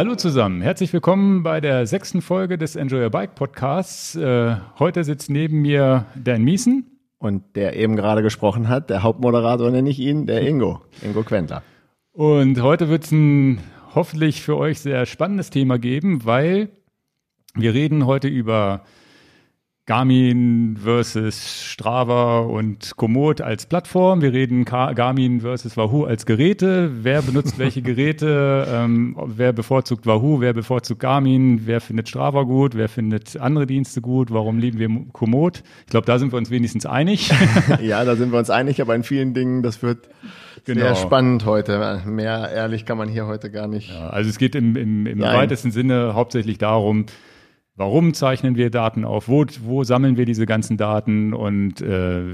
Hallo zusammen, herzlich willkommen bei der sechsten Folge des Enjoy Your Bike Podcasts. Äh, heute sitzt neben mir Dan Miesen. Und der eben gerade gesprochen hat, der Hauptmoderator nenne ich ihn, der Ingo, Ingo Quentler. Und heute wird es ein hoffentlich für euch sehr spannendes Thema geben, weil wir reden heute über Garmin versus Strava und Komoot als Plattform. Wir reden Garmin versus Wahoo als Geräte. Wer benutzt welche Geräte? Ähm, wer bevorzugt Wahoo? Wer bevorzugt Garmin? Wer findet Strava gut? Wer findet andere Dienste gut? Warum lieben wir Komoot? Ich glaube, da sind wir uns wenigstens einig. ja, da sind wir uns einig, aber in vielen Dingen, das wird genau. sehr spannend heute. Mehr ehrlich kann man hier heute gar nicht. Ja, also es geht im, im, im weitesten Sinne hauptsächlich darum, Warum zeichnen wir Daten auf? Wo, wo sammeln wir diese ganzen Daten? Und äh,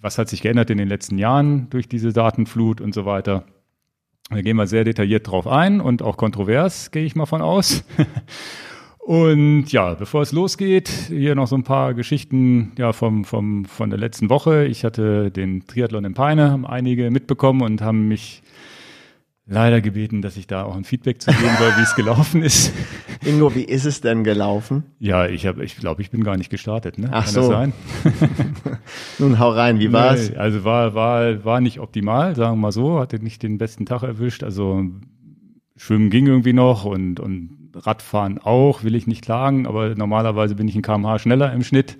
was hat sich geändert in den letzten Jahren durch diese Datenflut und so weiter? Da gehen wir sehr detailliert drauf ein und auch kontrovers, gehe ich mal von aus. Und ja, bevor es losgeht, hier noch so ein paar Geschichten ja, vom, vom, von der letzten Woche. Ich hatte den Triathlon in Peine, haben einige mitbekommen und haben mich leider gebeten, dass ich da auch ein Feedback zu geben soll, wie es gelaufen ist. Ingo, wie ist es denn gelaufen? Ja, ich habe, ich glaube, ich bin gar nicht gestartet. Ne? Ach Kann so. Das sein? Nun hau rein, wie war's? Nee, also war, war, war nicht optimal, sagen wir mal so, hatte nicht den besten Tag erwischt. Also Schwimmen ging irgendwie noch und, und Radfahren auch, will ich nicht klagen, aber normalerweise bin ich ein kmh schneller im Schnitt.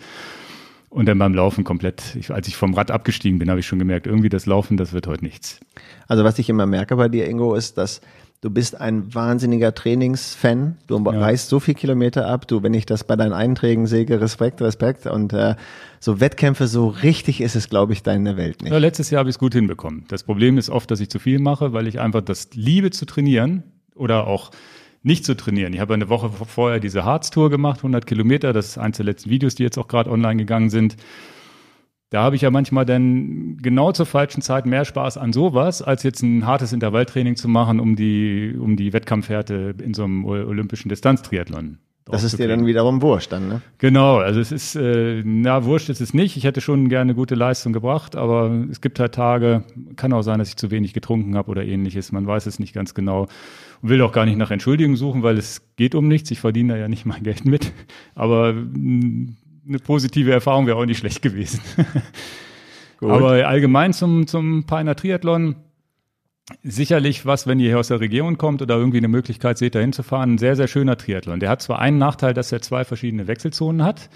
Und dann beim Laufen komplett, ich, als ich vom Rad abgestiegen bin, habe ich schon gemerkt, irgendwie das Laufen, das wird heute nichts. Also was ich immer merke bei dir, Ingo, ist, dass du bist ein wahnsinniger Trainingsfan. Du ja. reißt so viel Kilometer ab. Du, wenn ich das bei deinen Einträgen sehe, Respekt, Respekt. Und äh, so Wettkämpfe, so richtig ist es, glaube ich, deine Welt nicht. Ja, letztes Jahr habe ich es gut hinbekommen. Das Problem ist oft, dass ich zu viel mache, weil ich einfach das liebe zu trainieren oder auch nicht zu trainieren. Ich habe eine Woche vorher diese Harz-Tour gemacht, 100 Kilometer. Das ist eines der letzten Videos, die jetzt auch gerade online gegangen sind. Da habe ich ja manchmal dann genau zur falschen Zeit mehr Spaß an sowas, als jetzt ein hartes Intervalltraining zu machen, um die, um die Wettkampfhärte in so einem olympischen Distanztriathlon das ist dir dann wiederum wurscht dann, ne? Genau, also es ist, äh, na, wurscht ist es nicht. Ich hätte schon gerne gute Leistung gebracht, aber es gibt halt Tage, kann auch sein, dass ich zu wenig getrunken habe oder ähnliches. Man weiß es nicht ganz genau. Und will auch gar nicht nach Entschuldigung suchen, weil es geht um nichts. Ich verdiene da ja nicht mein Geld mit. Aber mm, eine positive Erfahrung wäre auch nicht schlecht gewesen. aber allgemein zum, zum Peiner Triathlon sicherlich was, wenn ihr hier aus der Region kommt oder irgendwie eine Möglichkeit seht, da hinzufahren, ein sehr, sehr schöner Triathlon. Der hat zwar einen Nachteil, dass er zwei verschiedene Wechselzonen hat,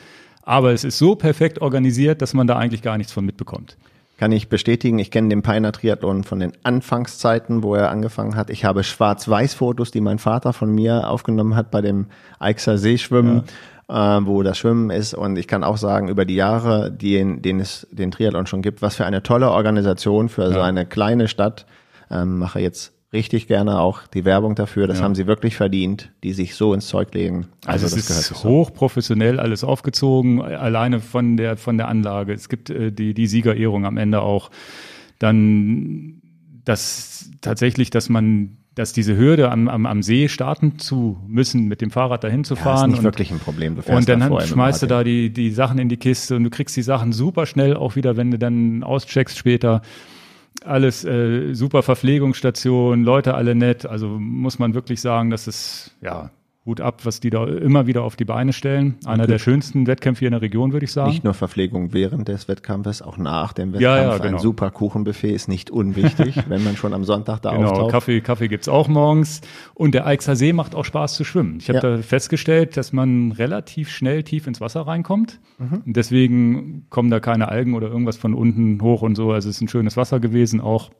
aber es ist so perfekt organisiert, dass man da eigentlich gar nichts von mitbekommt. Kann ich bestätigen, ich kenne den Peiner Triathlon von den Anfangszeiten, wo er angefangen hat. Ich habe Schwarz-Weiß-Fotos, die mein Vater von mir aufgenommen hat bei dem Eichser Seeschwimmen. Ja. Äh, wo das Schwimmen ist. Und ich kann auch sagen, über die Jahre, die, den es den Triathlon schon gibt, was für eine tolle Organisation für ja. so eine kleine Stadt ähm, mache jetzt richtig gerne auch die Werbung dafür. Das ja. haben sie wirklich verdient, die sich so ins Zeug legen. Also, also das ist hochprofessionell alles aufgezogen, alleine von der von der Anlage. Es gibt äh, die die Siegerehrung am Ende auch. Dann das tatsächlich, dass man dass diese Hürde am, am, am See starten zu müssen, mit dem Fahrrad dahin zu fahren. Ja, ist nicht und, wirklich ein Problem. Du und dann schmeißt du da die, die Sachen in die Kiste und du kriegst die Sachen super schnell auch wieder, wenn du dann auscheckst später alles äh, super Verpflegungsstation, Leute alle nett. Also muss man wirklich sagen, dass es ja Hut ab, was die da immer wieder auf die Beine stellen. Einer okay. der schönsten Wettkämpfe hier in der Region, würde ich sagen. Nicht nur Verpflegung während des Wettkampfes, auch nach dem Wettkampf. Ja, ja, genau. Ein super Kuchenbuffet ist nicht unwichtig, wenn man schon am Sonntag da genau, auftaucht. Kaffee, Kaffee gibt's auch morgens. Und der Eichser See macht auch Spaß zu schwimmen. Ich habe ja. da festgestellt, dass man relativ schnell tief ins Wasser reinkommt. Mhm. deswegen kommen da keine Algen oder irgendwas von unten hoch und so. Also es ist ein schönes Wasser gewesen auch.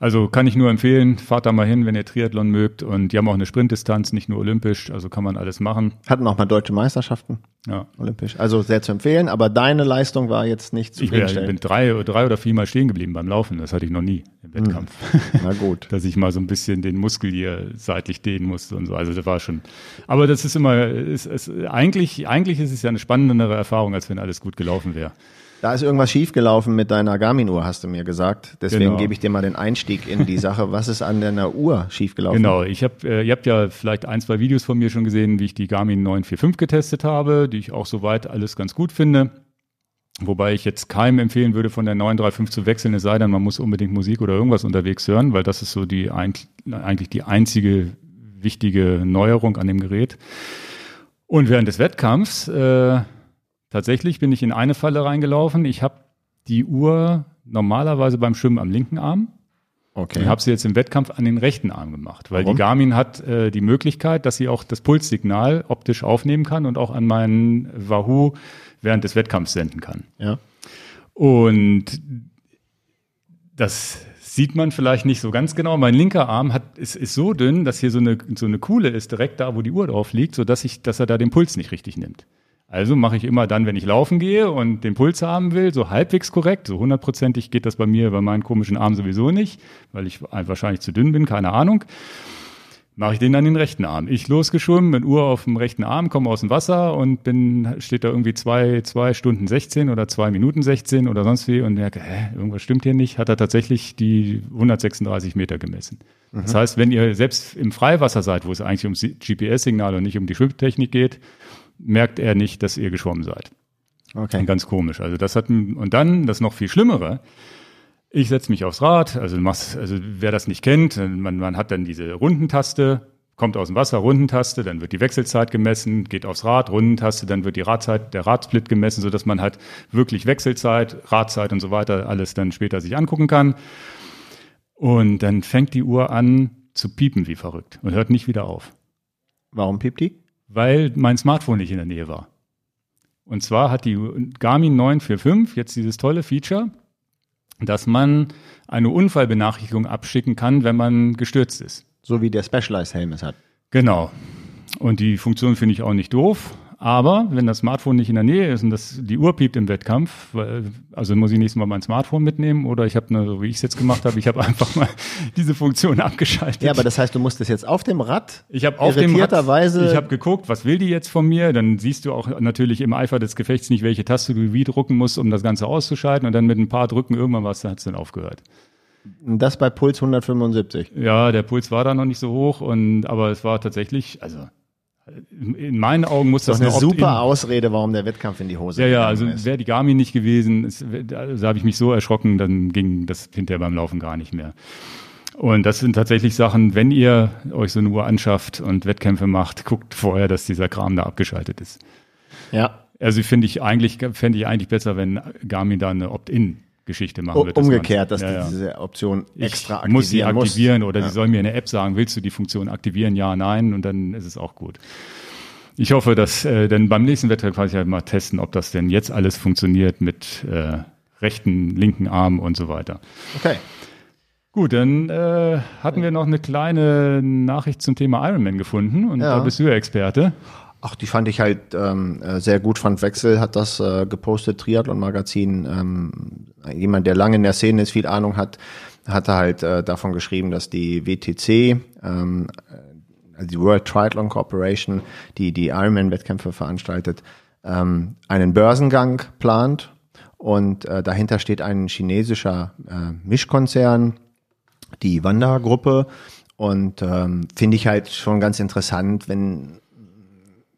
Also kann ich nur empfehlen, fahrt da mal hin, wenn ihr Triathlon mögt. Und die haben auch eine Sprintdistanz, nicht nur olympisch, also kann man alles machen. Hatten auch mal deutsche Meisterschaften. Ja. Olympisch. Also sehr zu empfehlen, aber deine Leistung war jetzt nicht zu Ich bin, ich bin drei, drei oder viermal stehen geblieben beim Laufen. Das hatte ich noch nie im hm. Wettkampf. Hm. Na gut. Dass ich mal so ein bisschen den Muskel hier seitlich dehnen musste und so. Also das war schon. Aber das ist immer, ist, ist, eigentlich, eigentlich ist es ja eine spannendere Erfahrung, als wenn alles gut gelaufen wäre. Da ist irgendwas schiefgelaufen mit deiner Garmin-Uhr, hast du mir gesagt. Deswegen genau. gebe ich dir mal den Einstieg in die Sache. Was ist an deiner Uhr schiefgelaufen? Genau, ich habe, äh, ihr habt ja vielleicht ein, zwei Videos von mir schon gesehen, wie ich die Garmin 945 getestet habe, die ich auch soweit alles ganz gut finde. Wobei ich jetzt keinem empfehlen würde, von der 935 zu wechseln, es sei denn, man muss unbedingt Musik oder irgendwas unterwegs hören, weil das ist so die eigentlich die einzige wichtige Neuerung an dem Gerät. Und während des Wettkampfs, äh, tatsächlich bin ich in eine Falle reingelaufen. Ich habe die Uhr normalerweise beim Schwimmen am linken Arm. Okay. Ich habe sie jetzt im Wettkampf an den rechten Arm gemacht, weil Warum? die Garmin hat äh, die Möglichkeit, dass sie auch das Pulssignal optisch aufnehmen kann und auch an meinen Wahoo während des Wettkampfs senden kann. Ja. Und das sieht man vielleicht nicht so ganz genau. Mein linker Arm hat, ist, ist so dünn, dass hier so eine, so eine Kuhle ist, direkt da, wo die Uhr drauf liegt, sodass ich, dass er da den Puls nicht richtig nimmt. Also mache ich immer dann, wenn ich laufen gehe und den Puls haben will, so halbwegs korrekt. So hundertprozentig geht das bei mir bei meinen komischen Armen sowieso nicht, weil ich wahrscheinlich zu dünn bin, keine Ahnung mache ich den an den rechten Arm. Ich losgeschwommen, mit Uhr auf dem rechten Arm, komme aus dem Wasser und bin, steht da irgendwie zwei, zwei Stunden 16 oder zwei Minuten 16 oder sonst wie und merke, hä, irgendwas stimmt hier nicht, hat er tatsächlich die 136 Meter gemessen. Mhm. Das heißt, wenn ihr selbst im Freiwasser seid, wo es eigentlich ums GPS-Signal und nicht um die Schwimmtechnik geht, merkt er nicht, dass ihr geschwommen seid. Okay. Ganz komisch. Also das hat, und dann, das noch viel Schlimmere, ich setze mich aufs Rad, also, machst, also wer das nicht kennt, man, man hat dann diese Rundentaste, kommt aus dem Wasser, Rundentaste, dann wird die Wechselzeit gemessen, geht aufs Rad, Rundentaste, dann wird die Radzeit, der Radsplit gemessen, so dass man halt wirklich Wechselzeit, Radzeit und so weiter alles dann später sich angucken kann. Und dann fängt die Uhr an zu piepen wie verrückt und hört nicht wieder auf. Warum piept die? Weil mein Smartphone nicht in der Nähe war. Und zwar hat die Garmin 945 jetzt dieses tolle Feature, dass man eine Unfallbenachrichtigung abschicken kann, wenn man gestürzt ist. So wie der Specialized Helm es hat. Genau. Und die Funktion finde ich auch nicht doof. Aber wenn das Smartphone nicht in der Nähe ist und das, die Uhr piept im Wettkampf, also muss ich nächstes Mal mein Smartphone mitnehmen oder ich habe, so wie ich es jetzt gemacht habe, ich habe einfach mal diese Funktion abgeschaltet. Ja, aber das heißt, du musst es jetzt auf dem Rad. Ich habe auf dem Rad. Ich habe geguckt, was will die jetzt von mir? Dann siehst du auch natürlich im Eifer des Gefechts nicht, welche Taste du wie drucken musst, um das Ganze auszuschalten. Und dann mit ein paar Drücken irgendwann was, dann hat es dann aufgehört. Das bei Puls 175. Ja, der Puls war da noch nicht so hoch und aber es war tatsächlich, also in meinen Augen muss das, das eine super Ausrede, warum der Wettkampf in die Hose Ja, ja, also wäre die Garmin nicht gewesen, da also habe ich mich so erschrocken, dann ging das hinterher beim Laufen gar nicht mehr. Und das sind tatsächlich Sachen, wenn ihr euch so eine Uhr anschafft und Wettkämpfe macht, guckt vorher, dass dieser Kram da abgeschaltet ist. Ja. Also finde ich eigentlich, fände ich eigentlich besser, wenn Garmin da eine Opt-in Geschichte machen wird. Umgekehrt, dass ja, diese Option extra aktivieren muss. sie aktivieren muss. oder ja. sie soll mir eine App sagen, willst du die Funktion aktivieren? Ja, nein, und dann ist es auch gut. Ich hoffe, dass, äh, denn beim nächsten Wettbewerb kann ich halt mal testen, ob das denn jetzt alles funktioniert mit äh, rechten, linken Arm und so weiter. Okay. Gut, dann äh, hatten wir noch eine kleine Nachricht zum Thema Ironman gefunden und ja. da bist du ja Experte. Ach, die fand ich halt ähm, äh, sehr gut. Frank Wechsel hat das äh, gepostet, Triathlon-Magazin. Ähm, jemand, der lange in der Szene ist, viel Ahnung hat, hatte halt äh, davon geschrieben, dass die WTC, ähm, also die World Triathlon Corporation, die die Ironman-Wettkämpfe veranstaltet, ähm, einen Börsengang plant. Und äh, dahinter steht ein chinesischer äh, Mischkonzern, die Wanda-Gruppe. Und ähm, finde ich halt schon ganz interessant, wenn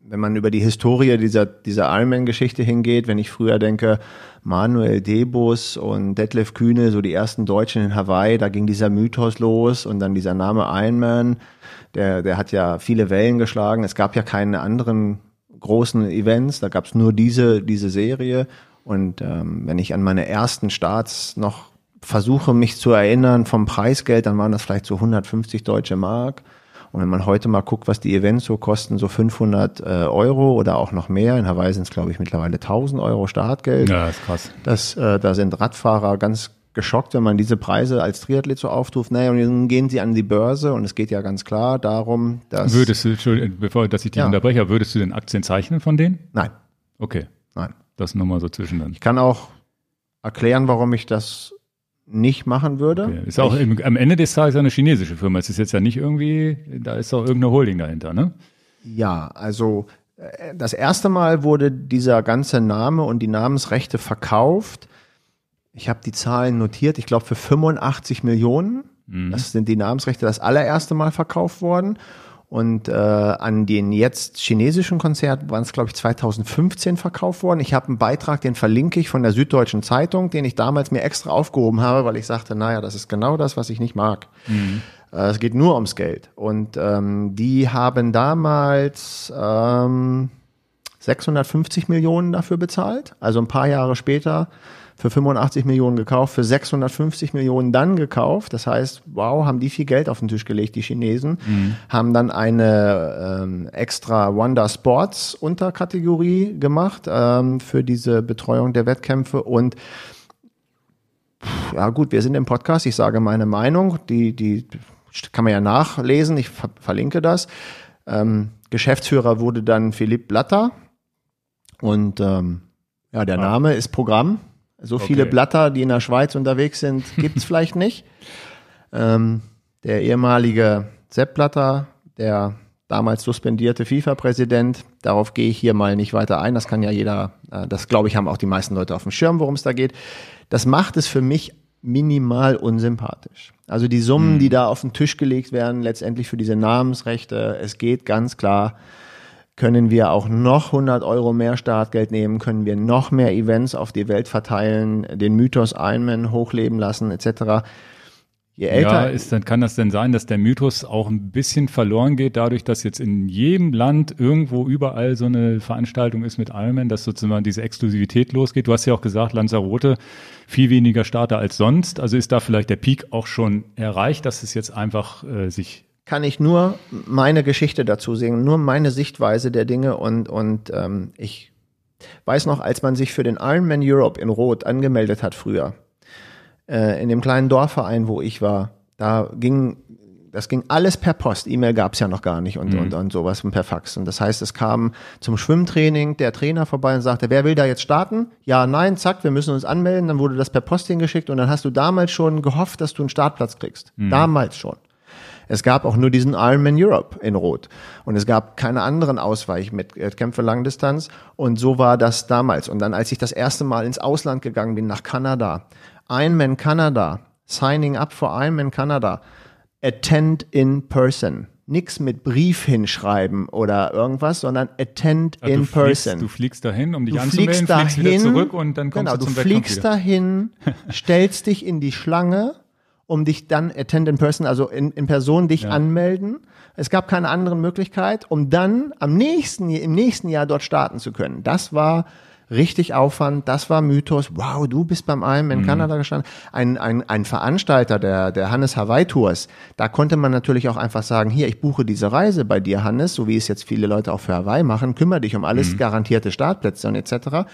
wenn man über die Historie dieser, dieser Ironman-Geschichte hingeht, wenn ich früher denke, Manuel Debus und Detlef Kühne, so die ersten Deutschen in Hawaii, da ging dieser Mythos los und dann dieser Name Ironman, der, der hat ja viele Wellen geschlagen. Es gab ja keine anderen großen Events, da gab es nur diese, diese Serie. Und ähm, wenn ich an meine ersten Starts noch versuche, mich zu erinnern vom Preisgeld, dann waren das vielleicht so 150 deutsche Mark. Und wenn man heute mal guckt, was die Events so kosten, so 500 äh, Euro oder auch noch mehr, in Hawaii sind es, glaube ich, mittlerweile 1000 Euro Startgeld. Ja, ist krass. Das, äh, da sind Radfahrer ganz geschockt, wenn man diese Preise als Triathlet so aufruft. Naja, und dann gehen sie an die Börse und es geht ja ganz klar darum, dass... Würdest du, Entschuldigung, bevor dass ich dich ja. unterbreche, würdest du den Aktien zeichnen von denen? Nein. Okay. Nein. Das nochmal so zwischen dann. Ich kann auch erklären, warum ich das nicht machen würde. Okay. Ist auch im, am Ende des Tages eine chinesische Firma. Es ist jetzt ja nicht irgendwie, da ist doch irgendeine Holding dahinter, ne? Ja, also äh, das erste Mal wurde dieser ganze Name und die Namensrechte verkauft. Ich habe die Zahlen notiert, ich glaube für 85 Millionen. Mhm. Das sind die Namensrechte das allererste Mal verkauft worden. Und äh, an den jetzt chinesischen Konzert waren es, glaube ich, 2015 verkauft worden. Ich habe einen Beitrag, den verlinke ich von der Süddeutschen Zeitung, den ich damals mir extra aufgehoben habe, weil ich sagte, naja, das ist genau das, was ich nicht mag. Mhm. Äh, es geht nur ums Geld. Und ähm, die haben damals ähm, 650 Millionen dafür bezahlt. Also ein paar Jahre später für 85 Millionen gekauft, für 650 Millionen dann gekauft. Das heißt, wow, haben die viel Geld auf den Tisch gelegt, die Chinesen, mhm. haben dann eine ähm, extra Wonder Sports Unterkategorie gemacht ähm, für diese Betreuung der Wettkämpfe und ja gut, wir sind im Podcast, ich sage meine Meinung, die, die kann man ja nachlesen, ich ver verlinke das. Ähm, Geschäftsführer wurde dann Philipp Blatter und ähm, ja, der. Name ist Programm. So viele okay. Blatter, die in der Schweiz unterwegs sind, gibt es vielleicht nicht. Ähm, der ehemalige Sepp Blatter, der damals suspendierte FIFA-Präsident, darauf gehe ich hier mal nicht weiter ein. Das kann ja jeder, äh, das glaube ich, haben auch die meisten Leute auf dem Schirm, worum es da geht. Das macht es für mich minimal unsympathisch. Also die Summen, hm. die da auf den Tisch gelegt werden, letztendlich für diese Namensrechte, es geht ganz klar können wir auch noch 100 Euro mehr Startgeld nehmen, können wir noch mehr Events auf die Welt verteilen, den Mythos Ironman hochleben lassen etc. Je älter ja, ist, dann kann das denn sein, dass der Mythos auch ein bisschen verloren geht, dadurch, dass jetzt in jedem Land irgendwo überall so eine Veranstaltung ist mit Ironman, dass sozusagen diese Exklusivität losgeht. Du hast ja auch gesagt, Lanzarote viel weniger Starter als sonst. Also ist da vielleicht der Peak auch schon erreicht, dass es jetzt einfach äh, sich kann ich nur meine Geschichte dazu sehen, nur meine Sichtweise der Dinge und, und ähm, ich weiß noch, als man sich für den Ironman Europe in Rot angemeldet hat früher, äh, in dem kleinen Dorfverein, wo ich war, da ging das ging alles per Post. E-Mail gab es ja noch gar nicht und, mhm. und, und sowas und per Fax. Und das heißt, es kam zum Schwimmtraining der Trainer vorbei und sagte, wer will da jetzt starten? Ja, nein, zack, wir müssen uns anmelden. Dann wurde das per Post hingeschickt und dann hast du damals schon gehofft, dass du einen Startplatz kriegst. Mhm. Damals schon. Es gab auch nur diesen Ironman Europe in Rot. Und es gab keine anderen Ausweichwettkämpfe Langdistanz. Und so war das damals. Und dann, als ich das erste Mal ins Ausland gegangen bin, nach Kanada, Ironman Kanada, signing up for Ironman Kanada, attend in person. Nix mit Brief hinschreiben oder irgendwas, sondern attend ja, in du person. Fliegst, du fliegst dahin, um dich du anzumelden, fliegst, dahin, fliegst wieder zurück und dann kommst genau, du zum du fliegst dahin, stellst dich in die Schlange um dich dann attend in person, also in, in Person dich ja. anmelden. Es gab keine andere Möglichkeit, um dann am nächsten, im nächsten Jahr dort starten zu können. Das war richtig Aufwand, das war Mythos. Wow, du bist beim einem in mhm. Kanada gestanden. Ein, ein, ein Veranstalter der, der Hannes Hawaii Tours, da konnte man natürlich auch einfach sagen, hier, ich buche diese Reise bei dir, Hannes, so wie es jetzt viele Leute auch für Hawaii machen, kümmere dich um alles, mhm. garantierte Startplätze und etc.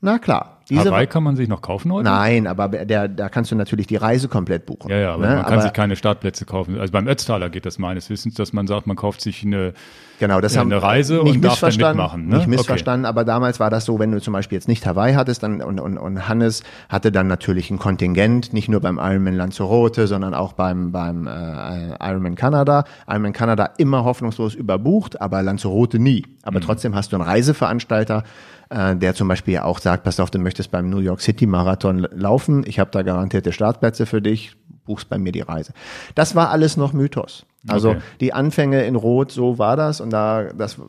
Na klar. Diese Hawaii kann man sich noch kaufen heute? Nein, aber der, da kannst du natürlich die Reise komplett buchen. Ja, ja, aber ne? man kann aber sich keine Startplätze kaufen. Also beim Ötztaler geht das meines Wissens, dass man sagt, man kauft sich eine, genau, das äh, haben eine Reise nicht und darf dann mitmachen. Ne? Nicht missverstanden, okay. aber damals war das so, wenn du zum Beispiel jetzt nicht Hawaii hattest dann, und, und, und Hannes hatte dann natürlich ein Kontingent, nicht nur beim Ironman Lanzarote, sondern auch beim, beim äh, Ironman Kanada. Ironman Kanada immer hoffnungslos überbucht, aber Lanzarote nie. Aber mhm. trotzdem hast du einen Reiseveranstalter, äh, der zum Beispiel auch sagt, pass auf, du möchtest beim New York City Marathon laufen, ich habe da garantierte Startplätze für dich, buchst bei mir die Reise. Das war alles noch Mythos. Also okay. die Anfänge in Rot, so war das und da das äh,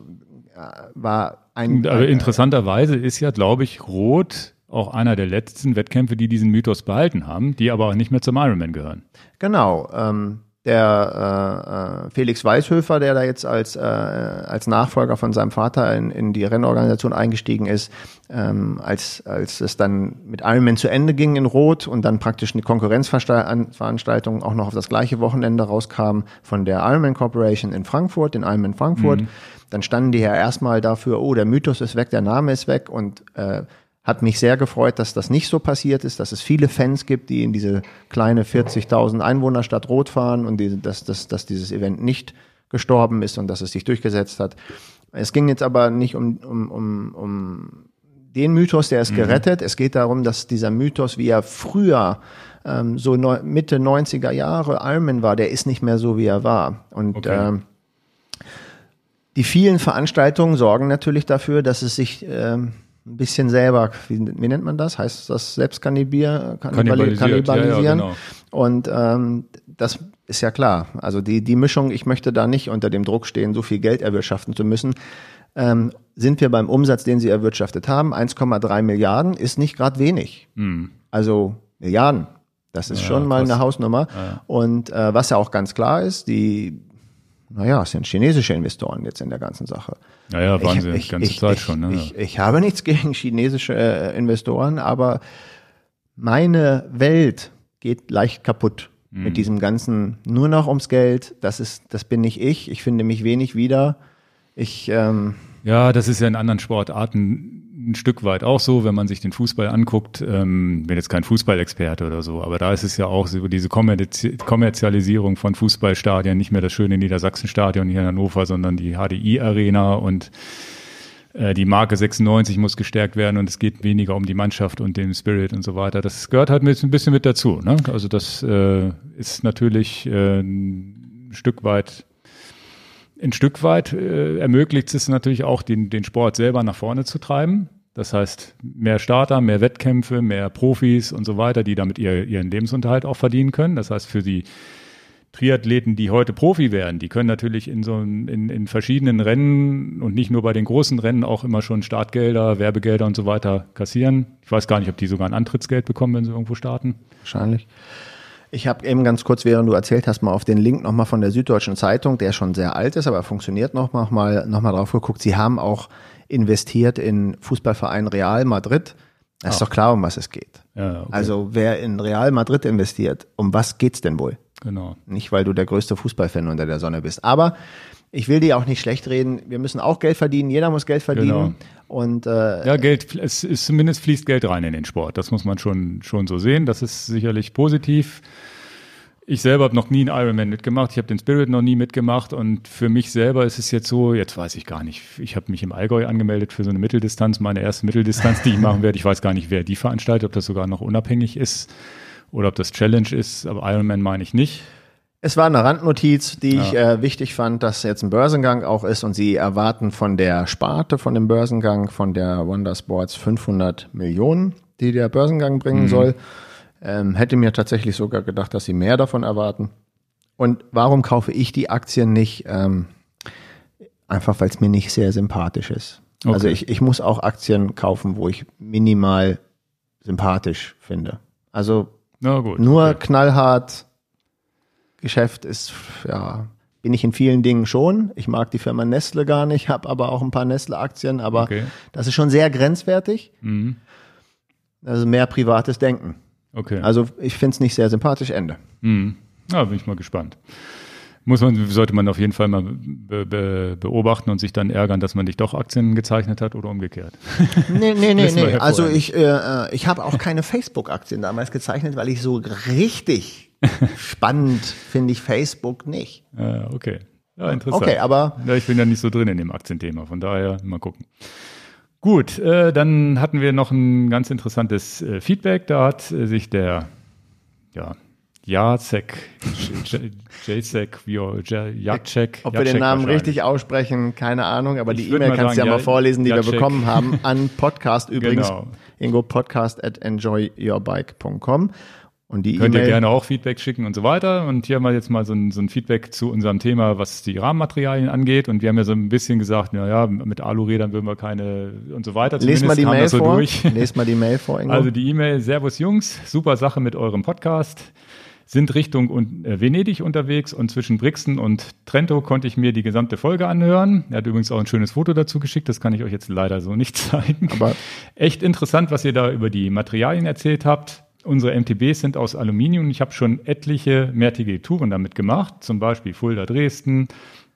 war ein. Aber interessanterweise ist ja, glaube ich, Rot auch einer der letzten Wettkämpfe, die diesen Mythos behalten haben, die aber auch nicht mehr zum Ironman gehören. Genau. Ähm, der äh, äh, Felix Weishöfer, der da jetzt als, äh, als Nachfolger von seinem Vater in, in die Rennorganisation eingestiegen ist, ähm, als, als es dann mit Ironman zu Ende ging in Rot und dann praktisch eine Konkurrenzveranstaltung auch noch auf das gleiche Wochenende rauskam von der Ironman Corporation in Frankfurt, den Ironman Frankfurt, mhm. dann standen die ja erstmal dafür, oh, der Mythos ist weg, der Name ist weg und äh, hat mich sehr gefreut, dass das nicht so passiert ist, dass es viele Fans gibt, die in diese kleine 40.000 Einwohnerstadt Rot fahren und die, dass, dass, dass dieses Event nicht gestorben ist und dass es sich durchgesetzt hat. Es ging jetzt aber nicht um, um, um, um den Mythos, der ist mhm. gerettet. Es geht darum, dass dieser Mythos, wie er früher ähm, so neu, Mitte 90er Jahre Almen war, der ist nicht mehr so, wie er war. Und okay. ähm, die vielen Veranstaltungen sorgen natürlich dafür, dass es sich ähm, ein bisschen selber, wie, wie nennt man das? Heißt das Selbstkannibalier, Kannibalisiert, kannibalisieren? ja, ja, genau. Und ähm, das ist ja klar. Also die, die Mischung, ich möchte da nicht unter dem Druck stehen, so viel Geld erwirtschaften zu müssen. Ähm, sind wir beim Umsatz, den sie erwirtschaftet haben, 1,3 Milliarden, ist nicht gerade wenig. Also Milliarden. Das ist. Ja, schon mal krass. eine Hausnummer. Und äh, was ja auch ganz klar ist, die, naja, es sind chinesische Investoren jetzt in der ganzen Sache. Naja, waren sie die ganze Zeit ich, schon. Ne? Ich, ich habe nichts gegen chinesische äh, Investoren, aber meine Welt geht leicht kaputt Mhm. mit diesem ganzen nur noch ums Geld. Das ist, das bin nicht ich. Ich finde mich wenig wieder. Ich ähm, Ja, das ist ja in anderen Sportarten ein Stück weit auch so, wenn man sich den Fußball anguckt. Ähm, bin jetzt kein Fußballexperte oder so, aber da ist es ja auch so diese Kommerzi Kommerzialisierung von Fußballstadien, nicht mehr das schöne Niedersachsenstadion hier in Hannover, sondern die HDI-Arena und äh, die Marke 96 muss gestärkt werden und es geht weniger um die Mannschaft und den Spirit und so weiter. Das gehört halt mit, ein bisschen mit dazu. Ne? Also das äh, ist natürlich äh, ein Stück weit ein Stück weit äh, ermöglicht es natürlich auch, den, den Sport selber nach vorne zu treiben. Das heißt, mehr Starter, mehr Wettkämpfe, mehr Profis und so weiter, die damit ihr, ihren Lebensunterhalt auch verdienen können. Das heißt, für die Triathleten, die heute Profi werden, die können natürlich in so in, in verschiedenen Rennen und nicht nur bei den großen Rennen auch immer schon Startgelder, Werbegelder und so weiter kassieren. Ich weiß gar nicht, ob die sogar ein Antrittsgeld bekommen, wenn sie irgendwo starten. wahrscheinlich. Ich habe eben ganz kurz, während du erzählt hast, mal auf den Link nochmal von der Süddeutschen Zeitung, der schon sehr alt ist, aber funktioniert noch, noch mal, noch mal drauf geguckt. Sie haben auch investiert in Fußballverein Real Madrid. Das ist doch klar, um was es geht. Ja, okay. Also wer in Real Madrid investiert, um was geht's denn wohl? genau. Nicht, weil du der größte Fußballfan unter der Sonne bist. Aber ich will dir auch nicht schlecht reden. Wir müssen auch Geld verdienen. Jeder muss Geld verdienen. Genau. Und äh, Ja, Geld, es ist zumindest fließt Geld rein in den Sport. Das muss man schon, schon so sehen. Das ist sicherlich positiv. Ich selber habe noch nie einen Ironman mitgemacht. Ich habe den Spirit noch nie mitgemacht. Und für mich selber ist es jetzt so, jetzt weiß ich gar nicht. Ich habe mich im Allgäu angemeldet für so eine Mitteldistanz, meine erste Mitteldistanz, die ich machen werde. Ich weiß gar nicht, wer die veranstaltet, ob das sogar noch unabhängig ist oder ob das Challenge ist. Aber Ironman meine ich nicht. Es war eine Randnotiz, die ich äh, wichtig fand, dass jetzt ein Börsengang auch ist und sie erwarten von der Sparte von dem Börsengang, von der Wonder Sports 500 Millionen, die der Börsengang bringen soll. Ähm, hätte mir tatsächlich sogar gedacht, dass sie mehr davon erwarten. Und warum kaufe ich die Aktien nicht? Ähm, einfach, weil es mir nicht sehr sympathisch ist. Okay. Also ich, ich muss auch Aktien kaufen, wo ich minimal sympathisch finde. Also nur Okay. knallhart Geschäft ist, ja, bin ich in vielen Dingen schon. Ich mag die Firma Nestle gar nicht, habe aber auch ein paar Nestle-Aktien, aber Okay. das ist schon sehr grenzwertig. Mhm. Also mehr privates Denken. Okay. Also ich finde es nicht sehr sympathisch, Ende. Hm. Ja, bin ich mal gespannt. Muss man, sollte man auf jeden Fall mal be, be, beobachten und sich dann ärgern, dass man nicht doch Aktien gezeichnet hat oder umgekehrt. Nee, nee, nee, nee. Also ich, äh, ich habe auch keine Facebook-Aktien damals gezeichnet, weil ich so richtig spannend finde ich Facebook nicht. Äh, okay. Ja, interessant. Okay, aber Ja, ich bin ja nicht so drin in dem Aktienthema, von daher mal gucken. Gut, äh, dann hatten wir noch ein ganz interessantes äh, Feedback. Da hat äh, sich der ja, Jacek, Jacek, Jacek, Ob wir den Namen richtig aussprechen, keine Ahnung, aber Ich die E-Mail kannst du ja sagen, mal ja, vorlesen, die wir Jacek. bekommen haben an Podcast übrigens. Genau. Ingo Podcast at enjoyyourbike.com. Und die Könnt ihr E-Mail, gerne auch Feedback schicken und so weiter. Und hier haben wir jetzt mal so ein, so ein Feedback zu unserem Thema, was die Rahmenmaterialien angeht. Und wir haben ja so ein bisschen gesagt, na ja, mit Alurädern würden wir keine und so weiter. lest mal die Mail so vor. durch. Lest mal die Mail vor, Ingo. Also die E-Mail, Servus Jungs, super Sache mit eurem Podcast. Sind Richtung un- äh, Venedig unterwegs und zwischen Brixen und Trento konnte ich mir die gesamte Folge anhören. Er hat übrigens auch ein schönes Foto dazu geschickt, das kann ich euch jetzt leider so nicht zeigen. Aber- echt interessant, was ihr da über die Materialien erzählt habt. Unsere MTBs sind aus Aluminium. Ich habe schon etliche mehrtägige Touren damit gemacht, zum Beispiel Fulda Dresden,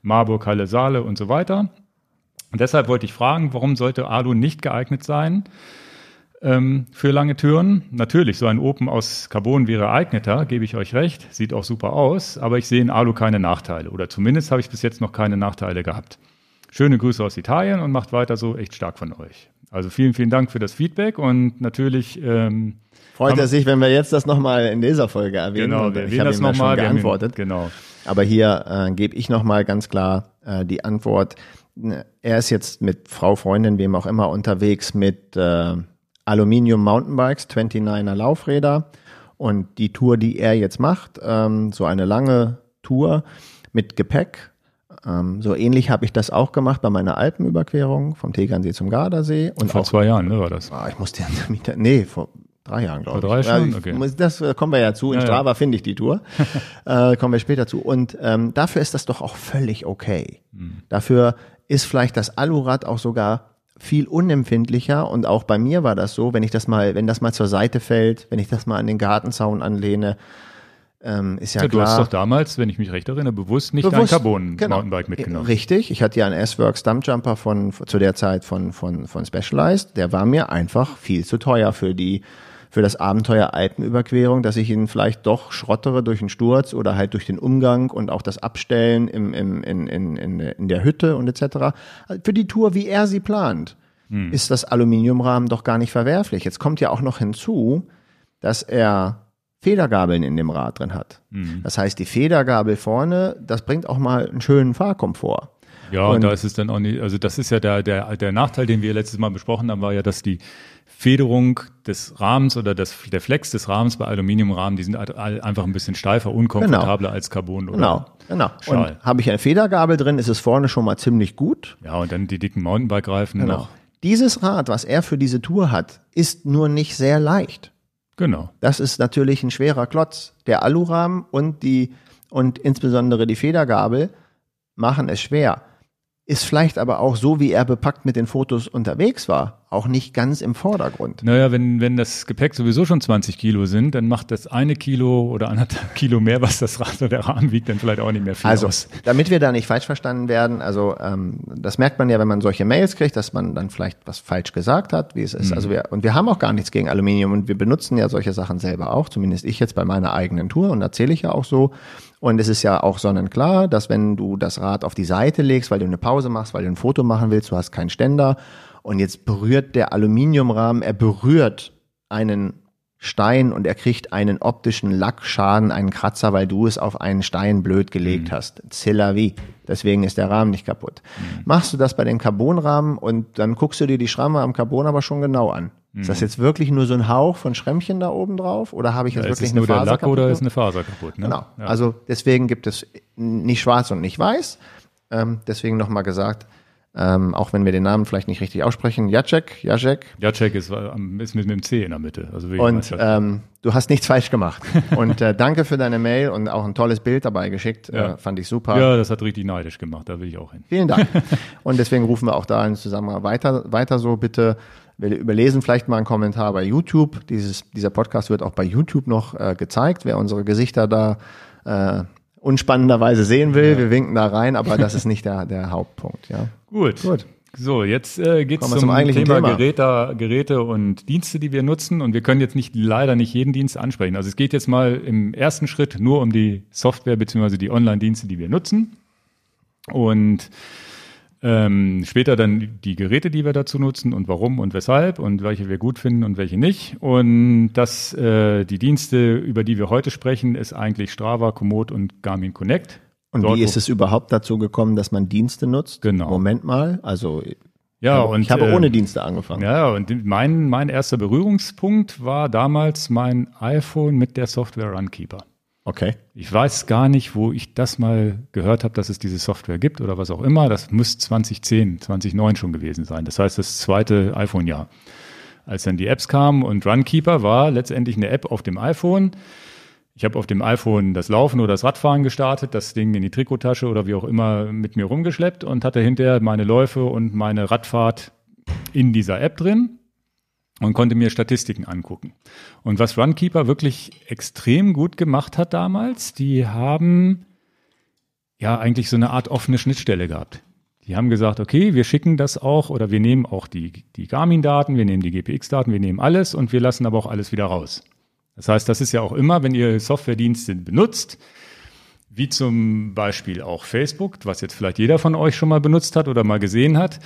Marburg, Halle Saale und so weiter. Und deshalb wollte ich fragen, warum sollte Alu nicht geeignet sein ähm, für lange Türen? Natürlich, so ein Open aus Carbon wäre eigneter, gebe ich euch recht. Sieht auch super aus, aber ich sehe in Alu keine Nachteile. Oder zumindest habe ich bis jetzt noch keine Nachteile gehabt. Schöne Grüße aus Italien und macht weiter so, echt stark von euch. Also vielen, vielen Dank für das Feedback und natürlich ähm, Freut er sich, wenn wir jetzt das nochmal in dieser Folge erwähnen. genau, wir ich habe das ihm nochmal. schon geantwortet. Genau. Aber hier äh, gebe ich nochmal ganz klar äh, die Antwort. er ist jetzt mit Frau, Freundin, wem auch immer unterwegs mit äh, Aluminium Mountainbikes, 29er Laufräder. Und die Tour, die er jetzt macht, ähm, so eine lange Tour mit Gepäck. Ähm, so ähnlich habe ich das auch gemacht bei meiner Alpenüberquerung vom Tegernsee zum Gardasee. Und vor auch, zwei Jahren, ne, war das? Ah, ich musste ja, nee, vor drei Jahren, glaube ich. Vor drei schon? Ja, okay. Das äh, kommen wir ja zu. In ja, Strava ja. finde ich die Tour. äh, kommen wir später zu. Und ähm, dafür ist das doch auch völlig okay. Hm. Dafür ist vielleicht das Alurad auch sogar viel unempfindlicher und auch bei mir war das so, wenn ich das mal, wenn das mal zur Seite fällt, wenn ich das mal an den Gartenzaun anlehne, ähm, ist ja, ja klar. Du hast doch damals, wenn ich mich recht erinnere, bewusst nicht bewusst, dein Carbon genau. Mitgenommen. Richtig, ich hatte ja einen S-Works Stumpjumper von zu der Zeit von von von Specialized, der war mir einfach viel zu teuer für die für das Abenteuer Alpenüberquerung, dass ich ihn vielleicht doch schrottere durch einen Sturz oder halt durch den Umgang und auch das Abstellen im, im, in, in, in, in der Hütte und etc. Für die Tour, wie er sie plant, hm. ist das Aluminiumrahmen doch gar nicht verwerflich. Jetzt kommt ja auch noch hinzu, dass er Federgabeln in dem Rad drin hat. Hm. Das heißt, die Federgabel vorne, das bringt auch mal einen schönen Fahrkomfort. Ja, und, und da ist es dann auch nicht, also das ist ja der, der, der Nachteil, den wir letztes Mal besprochen haben, war ja, dass die Federung des Rahmens oder das, der Flex des Rahmens bei Aluminiumrahmen, die sind einfach ein bisschen steifer, unkomfortabler genau. als Carbon oder Genau, genau. Schal. Und habe ich eine Federgabel drin, ist es vorne schon mal ziemlich gut. Ja, und dann die dicken Mountainbike-Reifen genau. noch. Dieses Rad, was er für diese Tour hat, ist nur nicht sehr leicht. Genau. Das ist natürlich ein schwerer Klotz. Der Alurahmen und die und insbesondere die Federgabel machen es schwer ist vielleicht aber auch so, wie er bepackt mit den Fotos unterwegs war, auch nicht ganz im Vordergrund. Naja, wenn, wenn das Gepäck sowieso schon 20 Kilo sind, dann macht das eine Kilo oder anderthalb Kilo mehr, was das Rad oder der Rahmen wiegt, dann vielleicht auch nicht mehr viel also, aus. damit wir da nicht falsch verstanden werden, also ähm, das merkt man ja, wenn man solche Mails kriegt, dass man dann vielleicht was falsch gesagt hat, wie es ist. Mhm. Also wir, und wir haben auch gar nichts gegen Aluminium und wir benutzen ja solche Sachen selber auch, zumindest ich jetzt bei meiner eigenen Tour und erzähle ich ja auch so. Und es ist ja auch sonnenklar, dass wenn du das Rad auf die Seite legst, weil du eine Pause machst, weil du ein Foto machen willst, du hast keinen Ständer und jetzt berührt der Aluminiumrahmen, er berührt einen Stein und er kriegt einen optischen Lackschaden, einen Kratzer, weil du es auf einen Stein blöd gelegt mhm. hast. C'est Deswegen ist der Rahmen nicht kaputt. Mhm. Machst du das bei den Carbonrahmen und dann guckst du dir die Schramme am Carbon aber schon genau an. Ist das mhm. jetzt wirklich nur so ein Hauch von Schrämmchen da oben drauf oder habe ich jetzt ja, wirklich ist eine Faser kaputt? Oder ist eine Faser kaputt? Ne? Genau. Ja. Also deswegen gibt es nicht schwarz und nicht weiß. Ähm, deswegen nochmal gesagt, ähm, auch wenn wir den Namen vielleicht nicht richtig aussprechen, Jacek, Jacek. Jacek ist, ist mit, mit dem C in der Mitte. Also und ähm, du hast nichts falsch gemacht. und äh, danke für deine Mail und auch ein tolles Bild dabei geschickt. Ja. Äh, fand ich super. Ja, das hat richtig neidisch gemacht. Da will ich auch hin. Vielen Dank. und deswegen rufen wir auch da in Zusammenhang weiter, weiter so bitte. Wir überlesen vielleicht mal einen Kommentar bei YouTube. Dieses, dieser Podcast wird auch bei YouTube noch äh, gezeigt, wer unsere Gesichter da äh, unspannenderweise sehen will. Ja. Wir winken da rein, aber das ist nicht der, der Hauptpunkt. Ja. Gut. Gut. So, jetzt äh, geht es zum, zum Thema, Thema. Geräte, Geräte und Dienste, die wir nutzen. Und wir können jetzt nicht leider nicht jeden Dienst ansprechen. Also es geht jetzt mal im ersten Schritt nur um die Software beziehungsweise die Online-Dienste, die wir nutzen. Und ähm, später dann die Geräte, die wir dazu nutzen und warum und weshalb und welche wir gut finden und welche nicht. Und das, äh, die Dienste, über die wir heute sprechen, ist eigentlich Strava, Komoot und Garmin Connect. Und Dort, wie ist es überhaupt dazu gekommen, dass man Dienste nutzt? Genau. Moment mal, also ja, und ich habe ohne äh, Dienste angefangen. Ja, und mein, mein erster Berührungspunkt war damals mein iPhone mit der Software Runkeeper. Okay. Ich weiß gar nicht, wo ich das mal gehört habe, dass es diese Software gibt oder was auch immer. Das muss 2010, 2009 schon gewesen sein. Das heißt, das zweite iPhone-Jahr. Als dann die Apps kamen und Runkeeper war letztendlich eine App auf dem iPhone. Ich habe auf dem iPhone das Laufen oder das Radfahren gestartet, das Ding in die Trikottasche oder wie auch immer mit mir rumgeschleppt und hatte hinterher meine Läufe und meine Radfahrt in dieser App drin und konnte mir Statistiken angucken. Und was Runkeeper wirklich extrem gut gemacht hat damals, die haben ja eigentlich so eine Art offene Schnittstelle gehabt. Die haben gesagt, okay, wir schicken das auch oder wir nehmen auch die, die Garmin-Daten, wir nehmen die GPX-Daten, wir nehmen alles und wir lassen aber auch alles wieder raus. Das heißt, das ist ja auch immer, wenn ihr Softwaredienste benutzt, wie zum Beispiel auch Facebook, was jetzt vielleicht jeder von euch schon mal benutzt hat oder mal gesehen hat,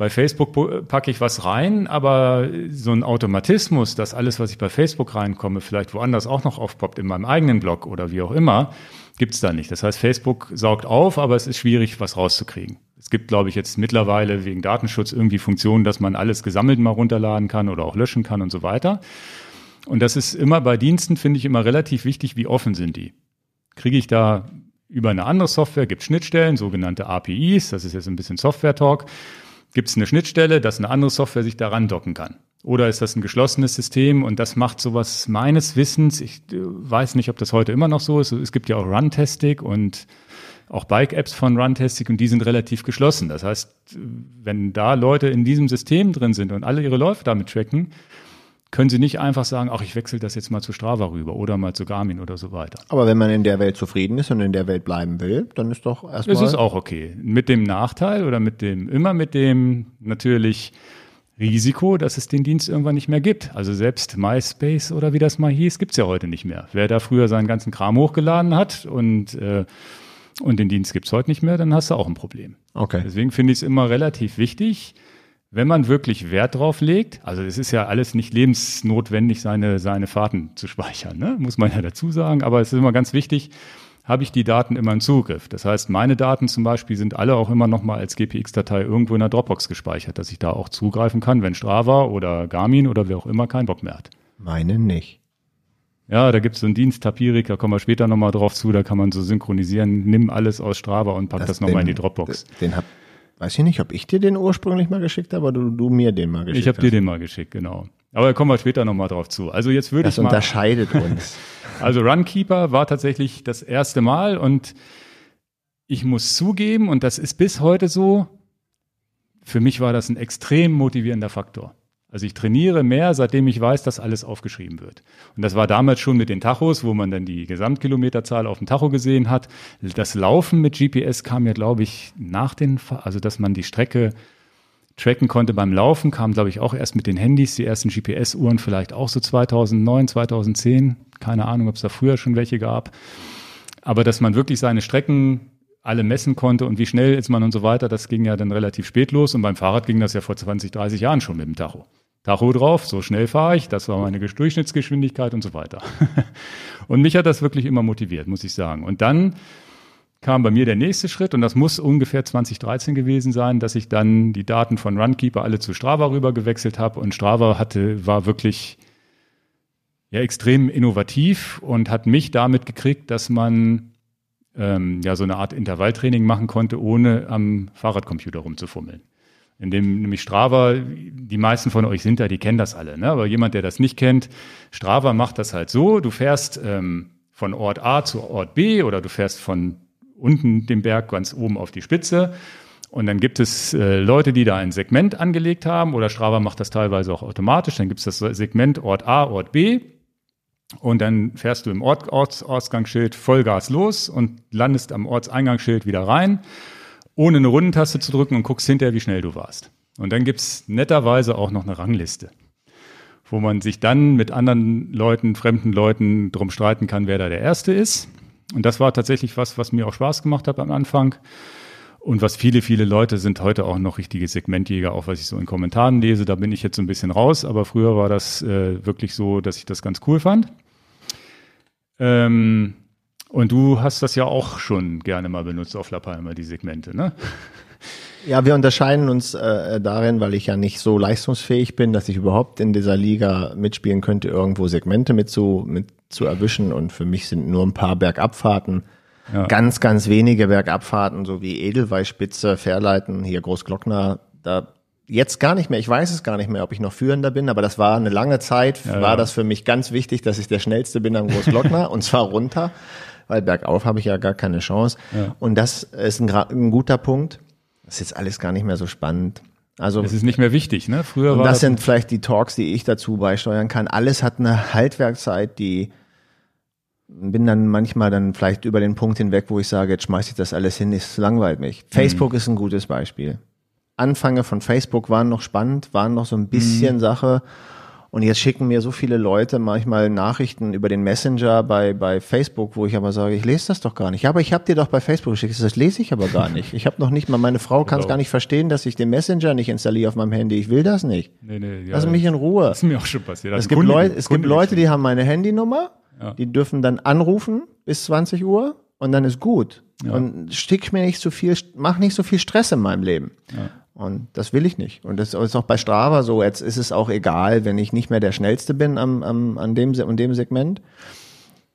Bei Facebook packe ich was rein, aber so ein Automatismus, dass alles, was ich bei Facebook reinkomme, vielleicht woanders auch noch aufpoppt, in meinem eigenen Blog oder wie auch immer, gibt's da nicht. Das heißt, Facebook saugt auf, aber es ist schwierig, was rauszukriegen. Es gibt, glaube ich, jetzt mittlerweile wegen Datenschutz irgendwie Funktionen, dass man alles gesammelt mal runterladen kann oder auch löschen kann und so weiter. Und das ist immer bei Diensten, finde ich, immer relativ wichtig, wie offen sind die. Kriege ich da über eine andere Software, gibt Schnittstellen, sogenannte APIs, das ist jetzt ein bisschen Software-Talk Gibt es eine Schnittstelle, dass eine andere Software sich daran docken kann? Oder ist das ein geschlossenes System und das macht sowas meines Wissens, ich äh, weiß nicht, ob das heute immer noch so ist, es gibt ja auch Runtastic und auch Bike-Apps von Runtastic und die sind relativ geschlossen. Das heißt, wenn da Leute in diesem System drin sind und alle ihre Läufe damit tracken, können Sie nicht einfach sagen, ach, ich wechsle das jetzt mal zu Strava rüber oder mal zu Garmin oder so weiter. Aber wenn man in der Welt zufrieden ist und in der Welt bleiben will, dann ist doch erstmal. Es ist auch okay. Mit dem Nachteil oder mit dem, immer mit dem natürlich Risiko, dass es den Dienst irgendwann nicht mehr gibt. Also selbst MySpace oder wie das mal hieß, gibt's ja heute nicht mehr. Wer da früher seinen ganzen Kram hochgeladen hat und, äh, und den Dienst gibt's heute nicht mehr, dann hast du auch ein Problem. Okay. Deswegen finde ich es immer relativ wichtig, wenn man wirklich Wert drauf legt, also es ist ja alles nicht lebensnotwendig, seine, seine Fahrten zu speichern, ne? muss man ja dazu sagen, aber es ist immer ganz wichtig, habe ich die Daten immer im Zugriff. Das heißt, meine Daten zum Beispiel sind alle auch immer nochmal als GPX-Datei irgendwo in der Dropbox gespeichert, dass ich da auch zugreifen kann, wenn Strava oder Garmin oder wer auch immer keinen Bock mehr hat. Meine nicht. Ja, da gibt es so einen Dienst, Tapirik, da kommen wir später nochmal drauf zu, da kann man so synchronisieren, nimm alles aus Strava und pack das, das nochmal in die Dropbox. Den, den hab, Weiß ich nicht, ob ich dir den ursprünglich mal geschickt habe, oder du, du mir den mal geschickt Ich habe dir den mal geschickt, genau. Aber da kommen wir später nochmal drauf zu. Also jetzt würde ich mal. Das unterscheidet uns. Also Runkeeper war tatsächlich das erste Mal und ich muss zugeben, und das ist bis heute so, für mich war das ein extrem motivierender Faktor. Also ich trainiere mehr, seitdem ich weiß, dass alles aufgeschrieben wird. Und das war damals schon mit den Tachos, wo man dann die Gesamtkilometerzahl auf dem Tacho gesehen hat. Das Laufen mit GPS kam ja, glaube ich, nach den, also dass man die Strecke tracken konnte beim Laufen, kam, glaube ich, auch erst mit den Handys, die ersten GPS-Uhren vielleicht auch so 2009, 2010. Keine Ahnung, ob es da früher schon welche gab. Aber dass man wirklich seine Strecken alle messen konnte und wie schnell ist man und so weiter, das ging ja dann relativ spät los. Und beim Fahrrad ging das ja vor 20, 30 Jahren schon mit dem Tacho. Tacho drauf, so schnell fahre ich, das war meine Durchschnittsgeschwindigkeit und so weiter. und mich hat das wirklich immer motiviert, muss ich sagen. Und dann kam bei mir der nächste Schritt und das muss ungefähr 2013 gewesen sein, dass ich dann die Daten von Runkeeper alle zu Strava rüber gewechselt habe und Strava hatte, war wirklich ja extrem innovativ und hat mich damit gekriegt, dass man ähm, ja so eine Art Intervalltraining machen konnte, ohne am Fahrradcomputer rumzufummeln in dem nämlich Strava, die meisten von euch sind da, die kennen das alle, ne? aber jemand, der das nicht kennt, Strava macht das halt so, du fährst ähm, von Ort A zu Ort B oder du fährst von unten den Berg ganz oben auf die Spitze. Und dann gibt es äh, Leute, die da ein Segment angelegt haben oder Strava macht das teilweise auch automatisch, dann gibt es das Segment Ort A, Ort B. Und dann fährst du im Ort, Orts, Ortsgangsschild Vollgas los und landest am Ortseingangsschild wieder rein ohne eine Rundentaste zu drücken und guckst hinterher, wie schnell du warst. Und dann gibt's netterweise auch noch eine Rangliste, wo man sich dann mit anderen Leuten, fremden Leuten drum streiten kann, wer da der Erste ist. Und das war tatsächlich was, was mir auch Spaß gemacht hat am Anfang. Und was viele, viele Leute sind heute auch noch richtige Segmentjäger, auch was ich so in Kommentaren lese. Da bin ich jetzt so ein bisschen raus, aber früher war das äh, wirklich so, dass ich das ganz cool fand. Ähm, und du hast das ja auch schon gerne mal benutzt auf La Palma, die Segmente, ne? Ja, wir unterscheiden uns äh, darin, weil ich ja nicht so leistungsfähig bin, dass ich überhaupt in dieser Liga mitspielen könnte, irgendwo Segmente mit zu, mit zu erwischen. Und für mich sind nur ein paar Bergabfahrten, ja. ganz, ganz wenige Bergabfahrten, so wie Edelweißspitze, Fährleiten, hier Großglockner, da jetzt gar nicht mehr. Ich weiß es gar nicht mehr, ob ich noch führender bin, aber das war eine lange Zeit, ja, war ja. das für mich ganz wichtig, dass ich der schnellste bin am Großglockner und zwar runter weil bergauf habe ich ja gar keine Chance. Ja. Und das ist ein, ein, guter Punkt. Das ist jetzt alles gar nicht mehr so spannend. Also es ist nicht mehr wichtig, ne? Früher war das sind vielleicht die Talks, die ich dazu beisteuern kann. Alles hat eine Haltwerkszeit, die bin dann manchmal dann vielleicht über den Punkt hinweg, wo ich sage, jetzt schmeiße ich das alles hin, es langweilt mich. Facebook mhm. ist ein gutes Beispiel. Anfänge von Facebook waren noch spannend, waren noch so ein bisschen mhm. Sache. Und jetzt schicken mir so viele Leute manchmal Nachrichten über den Messenger bei, bei Facebook, wo ich aber sage, ich lese das doch gar nicht. Ja, aber ich habe dir doch bei Facebook geschickt. Das lese ich aber gar nicht. Ich habe noch nicht mal, meine Frau kann es Genau. gar nicht verstehen, dass ich den Messenger nicht installiere auf meinem Handy. Ich will das nicht. Nee, nee, ja, Lass mich in Ruhe. Das ist mir auch schon passiert. Es Also gibt, Leute, es gibt Leute, die haben meine Handynummer, Ja. die dürfen dann anrufen bis 20 Uhr und dann ist gut. Ja. Und stick mir nicht so viel, mach nicht so viel Stress in meinem Leben. Ja. Und das will ich nicht. Und das ist auch bei Strava so. Jetzt ist es auch egal, wenn ich nicht mehr der Schnellste bin am, am, an dem, an dem Segment.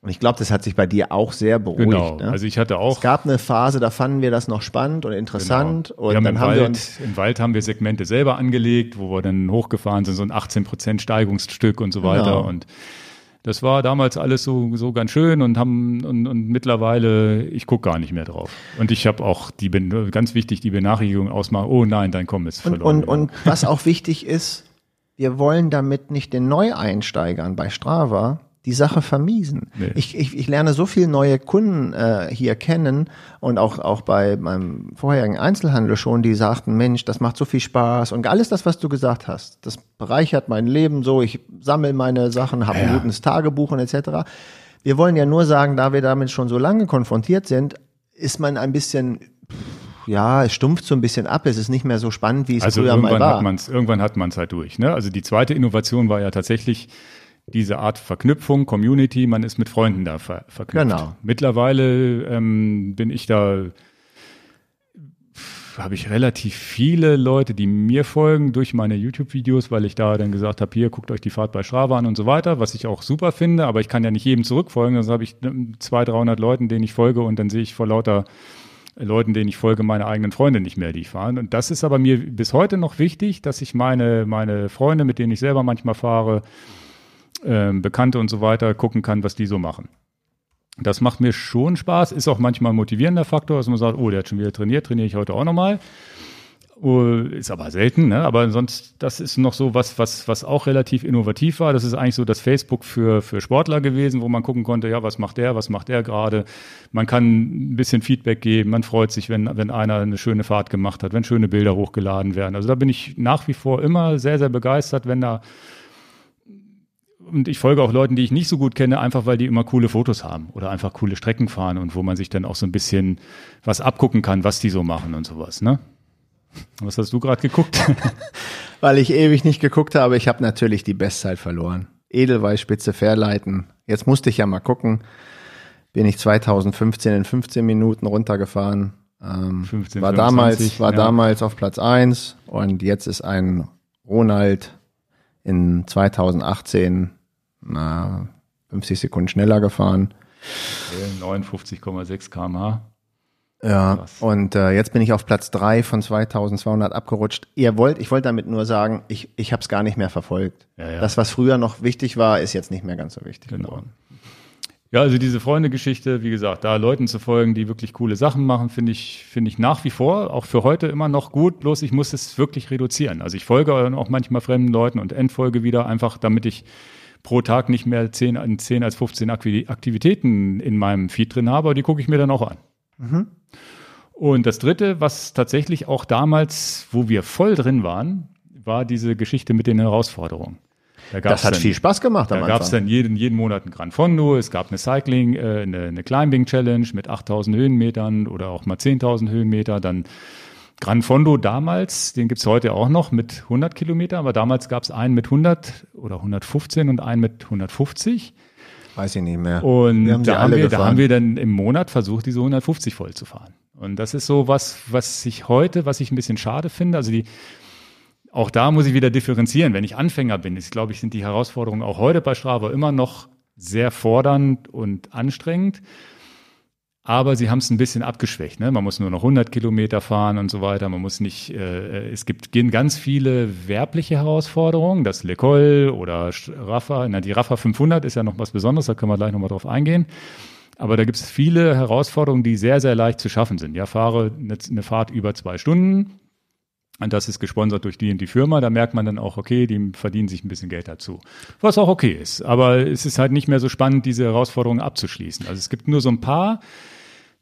Und ich glaube, das hat sich bei dir auch sehr beruhigt. Genau. Ne? Also ich hatte auch es gab eine Phase, da fanden wir das noch spannend und interessant. Genau. Und haben dann im, haben Wald, wir uns im Wald haben wir Segmente selber angelegt, wo wir dann hochgefahren sind, so ein 18 Prozent Steigungsstück und so weiter. Genau. Und das war damals alles so, so ganz schön und haben und, und mittlerweile, ich gucke gar nicht mehr drauf. Und ich habe auch die ganz wichtig die Benachrichtigung ausmachen, oh nein, dein Komm ist Und, verloren. und, und was auch wichtig ist, wir wollen damit nicht den Neueinsteigern bei Strava die Sache vermiesen. Nee. Ich, ich, ich lerne so viele neue Kunden äh, hier kennen und auch, auch bei meinem vorherigen Einzelhandel schon, die sagten, Mensch, das macht so viel Spaß und alles das, was du gesagt hast, das bereichert mein Leben so, ich sammle meine Sachen, habe ein Ja. gutes Tagebuch und etc. Wir wollen ja nur sagen, da wir damit schon so lange konfrontiert sind, ist man ein bisschen ja, es stumpft so ein bisschen ab. Es ist nicht mehr so spannend, wie es Also früher mal irgendwann war. hat man's, irgendwann hat man es halt durch. Ne? Also die zweite Innovation war ja tatsächlich diese Art Verknüpfung, Community, man ist mit Freunden da ver verknüpft. Genau. Mittlerweile ähm, bin ich da, habe ich relativ viele Leute, die mir folgen durch meine YouTube-Videos, weil ich da dann gesagt habe, hier, guckt euch die Fahrt bei Strava an und so weiter, was ich auch super finde, aber ich kann ja nicht jedem zurückfolgen, also habe ich ähm, 200, 300 Leuten, denen ich folge und dann sehe ich vor lauter Leuten, denen ich folge, meine eigenen Freunde nicht mehr, die ich fahre. Und das ist aber mir bis heute noch wichtig, dass ich meine, meine Freunde, mit denen ich selber manchmal fahre, ähm, Bekannte und so weiter, gucken kann, was die so machen. Das macht mir schon Spaß, ist auch manchmal ein motivierender Faktor, dass man sagt, oh, der hat schon wieder trainiert, trainiere ich heute auch nochmal. Oh, Ist aber selten, ne? aber sonst, das ist noch so was, was, was auch relativ innovativ war. Das ist eigentlich so das Facebook für, für Sportler gewesen, wo man gucken konnte, ja, was macht der, was macht der gerade. Man kann ein bisschen Feedback geben, man freut sich, wenn, wenn einer eine schöne Fahrt gemacht hat, wenn schöne Bilder hochgeladen werden. Also da bin ich nach wie vor immer sehr, sehr begeistert, wenn da und ich folge auch Leuten, die ich nicht so gut kenne, einfach weil die immer coole Fotos haben oder einfach coole Strecken fahren und wo man sich dann auch so ein bisschen was abgucken kann, was die so machen und sowas, ne? Was hast du gerade geguckt? Weil ich ewig nicht geguckt habe, ich habe natürlich die Bestzeit verloren. Edelweißspitze Fairleiten. Jetzt musste ich ja mal gucken. Bin ich 2015 in 15 Minuten runtergefahren. Ähm, 15, war 25, damals, war ja. damals auf Platz eins und jetzt ist ein Ronald in 2018 na, 50 Sekunden schneller gefahren. 59,6 km/h. Ja, Krass. und äh, jetzt bin ich auf Platz drei von 2200 abgerutscht. Ihr wollt, ich wollte damit nur sagen, ich, ich habe es gar nicht mehr verfolgt. Ja, ja. Das, was früher noch wichtig war, ist jetzt nicht mehr ganz so wichtig Genau. geworden. Ja, also diese Freunde-Geschichte, wie gesagt, da Leuten zu folgen, die wirklich coole Sachen machen, finde ich, finde ich nach wie vor, auch für heute immer noch gut. Bloß ich muss es wirklich reduzieren. Also ich folge auch manchmal fremden Leuten und entfolge wieder, einfach damit ich pro Tag nicht mehr 10, 10 als 15 Akvi- Aktivitäten in meinem Feed drin habe, aber die gucke ich mir dann auch an. Und das dritte, was tatsächlich auch damals, wo wir voll drin waren, war diese Geschichte mit den Herausforderungen. Da Das hat dann- viel Spaß gemacht am da gab es dann jeden, jeden Monat ein Gran Fondo, es gab eine Cycling, äh, eine, eine Climbing Challenge mit 8000 Höhenmetern oder auch mal 10.000 Höhenmeter. Dann Gran Fondo damals, den gibt's heute auch noch mit 100 Kilometer, aber damals gab's einen mit 100 oder 115 und einen mit 150. Weiß ich nicht mehr. Und haben da, haben wir, da haben wir dann im Monat versucht, diese 150 voll zu fahren. Und das ist so was, was ich heute, was ich ein bisschen schade finde. Also die, auch da muss ich wieder differenzieren. Wenn ich Anfänger bin, ist, glaube ich, sind die Herausforderungen auch heute bei Strava immer noch sehr fordernd und anstrengend. Aber sie haben es ein bisschen abgeschwächt. Ne? Man muss nur noch 100 Kilometer fahren und so weiter. Man muss nicht, äh, es gibt gehen ganz viele werbliche Herausforderungen. Das Le Col oder Rafa, na, die Rafa 500 ist ja noch was Besonderes, da können wir gleich nochmal drauf eingehen. Aber da gibt es viele Herausforderungen, die sehr, sehr leicht zu schaffen sind. Ja, fahre eine, eine Fahrt über zwei Stunden. Und das ist gesponsert durch die und die Firma. Da merkt man dann auch, okay, die verdienen sich ein bisschen Geld dazu. Was auch okay ist. Aber es ist halt nicht mehr so spannend, diese Herausforderungen abzuschließen. Also es gibt nur so ein paar,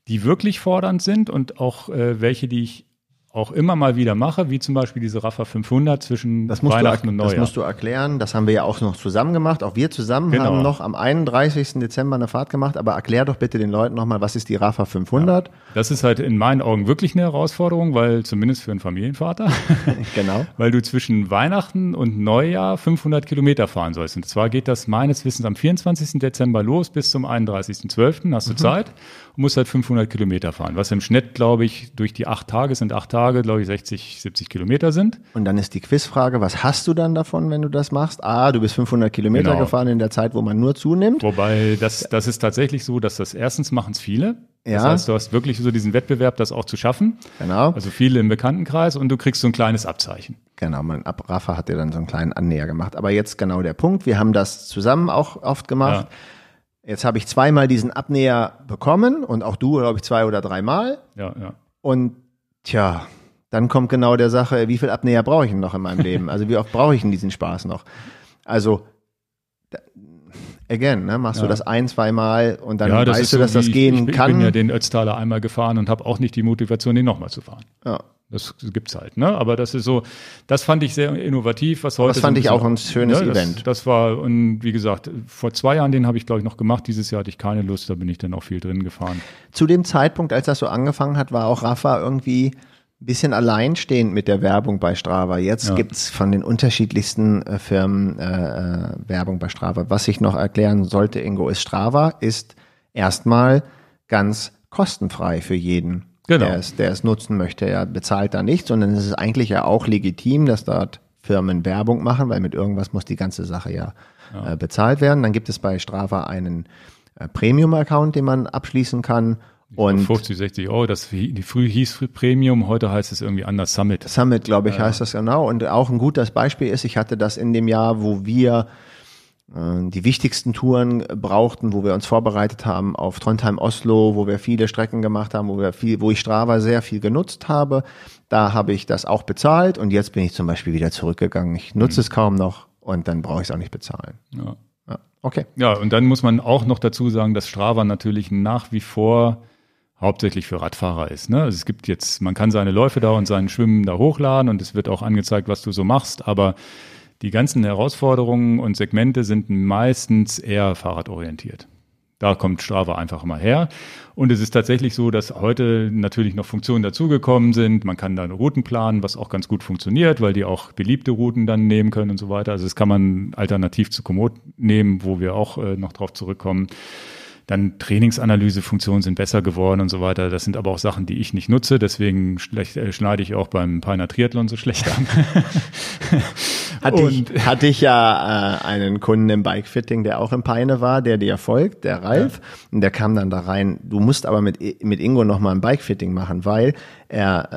die wirklich fordernd sind und auch äh, welche, die ich auch immer mal wieder mache, wie zum Beispiel diese Rafa 500 zwischen Das Weihnachten du, und das Neujahr. musst du erklären. Das haben wir ja auch noch zusammen gemacht. Auch wir zusammen Genau. haben noch am 31. Dezember eine Fahrt gemacht. Aber erklär doch bitte den Leuten nochmal, was ist die Rafa 500? Das ist halt in meinen Augen wirklich eine Herausforderung, weil zumindest für einen Familienvater, genau. weil du zwischen Weihnachten und Neujahr 500 Kilometer fahren sollst. Und zwar geht das meines Wissens am 24. Dezember los bis zum 31.12. hast du Mhm. Zeit und musst halt 500 Kilometer fahren. Was im Schnitt, glaube ich, durch die acht Tage sind acht Tage, glaube ich, 60, 70 Kilometer sind. Und dann ist die Quizfrage, was hast du dann davon, wenn du das machst? Ah, du bist 500 Kilometer Genau. gefahren in der Zeit, wo man nur zunimmt. Wobei das, das ist tatsächlich so, dass das erstens machen es viele. Das Ja. heißt, du hast wirklich so diesen Wettbewerb, das auch zu schaffen. Genau. Also viele im Bekanntenkreis und du kriegst so ein kleines Abzeichen. Genau, mein Ab Rafa hat dir dann so einen kleinen Annäher gemacht. Aber jetzt genau der Punkt. Wir haben das zusammen auch oft gemacht. Jetzt habe ich zweimal diesen Abnäher bekommen und auch du, glaube ich, zwei oder dreimal. Ja, ja. Und tja, dann kommt genau der Sache, wie viel Abnäher brauche ich denn noch in meinem Leben? Also wie oft brauche ich denn diesen Spaß noch? Also, again, ne, machst du Ja. das ein, zweimal und dann ja, weißt du, dass das gehen ich, ich kann. Ich bin ja den Ötztaler einmal gefahren und habe auch nicht die Motivation, den nochmal zu fahren. ja. Das gibt's halt, ne? Aber das ist so, das fand ich sehr innovativ, was heute. Das fand ich auch ein schönes das, Event. Das war, und wie gesagt, vor zwei Jahren, den habe ich, glaube ich, noch gemacht. Dieses Jahr hatte ich keine Lust, da bin ich dann auch viel drin gefahren. Zu dem Zeitpunkt, als das so angefangen hat, war auch Rafa irgendwie ein bisschen alleinstehend mit der Werbung bei Strava. Jetzt Ja. gibt's von den unterschiedlichsten äh, Firmen äh, äh, Werbung bei Strava. Was ich noch erklären sollte, Ingo, ist Strava ist erstmal ganz kostenfrei für jeden, Genau. der, es, der es nutzen möchte. Er bezahlt da nichts, sondern es ist eigentlich ja auch legitim, dass dort Firmen Werbung machen, weil mit irgendwas muss die ganze Sache ja, Äh, bezahlt werden. Dann gibt es bei Strava einen äh, Premium-Account, den man abschließen kann. Und 50, 60 Euro, das die früh hieß Premium, heute heißt es irgendwie anders Summit. Summit, glaube ich, heißt das genau. Und auch ein gutes Beispiel ist, ich hatte das in dem Jahr, wo wir die wichtigsten Touren brauchten, wo wir uns vorbereitet haben auf Trondheim Oslo, wo wir viele Strecken gemacht haben, wo wir viel, wo ich Strava sehr viel genutzt habe. Da habe ich das auch bezahlt und jetzt bin ich zum Beispiel wieder zurückgegangen. Ich nutze es kaum noch und dann brauche ich es auch nicht bezahlen. Ja. Ja, okay. Ja, und dann muss man auch noch dazu sagen, dass Strava natürlich nach wie vor hauptsächlich für Radfahrer ist. Ne? Also es gibt jetzt, man kann seine Läufe da und sein Schwimmen da hochladen und es wird auch angezeigt, was du so machst, aber die ganzen Herausforderungen und Segmente sind meistens eher fahrradorientiert. Da kommt Strava einfach mal her. Und es ist tatsächlich so, dass heute natürlich noch Funktionen dazugekommen sind. Man kann da Routen planen, was auch ganz gut funktioniert, weil die auch beliebte Routen dann nehmen können und so weiter. Also das kann man alternativ zu Komoot nehmen, wo wir auch äh, noch drauf zurückkommen. Dann Trainingsanalysefunktionen sind besser geworden und so weiter. Das sind aber auch Sachen, die ich nicht nutze. Deswegen schlecht, äh, schneide ich auch beim Peiner Triathlon so schlecht an. Hatte Und- ich, hatte ich ja äh, einen Kunden im Bikefitting, der auch im Peine war, der dir folgt, der Ralf. Und der kam dann da rein. Du musst aber mit, mit Ingo nochmal ein Bikefitting machen, weil er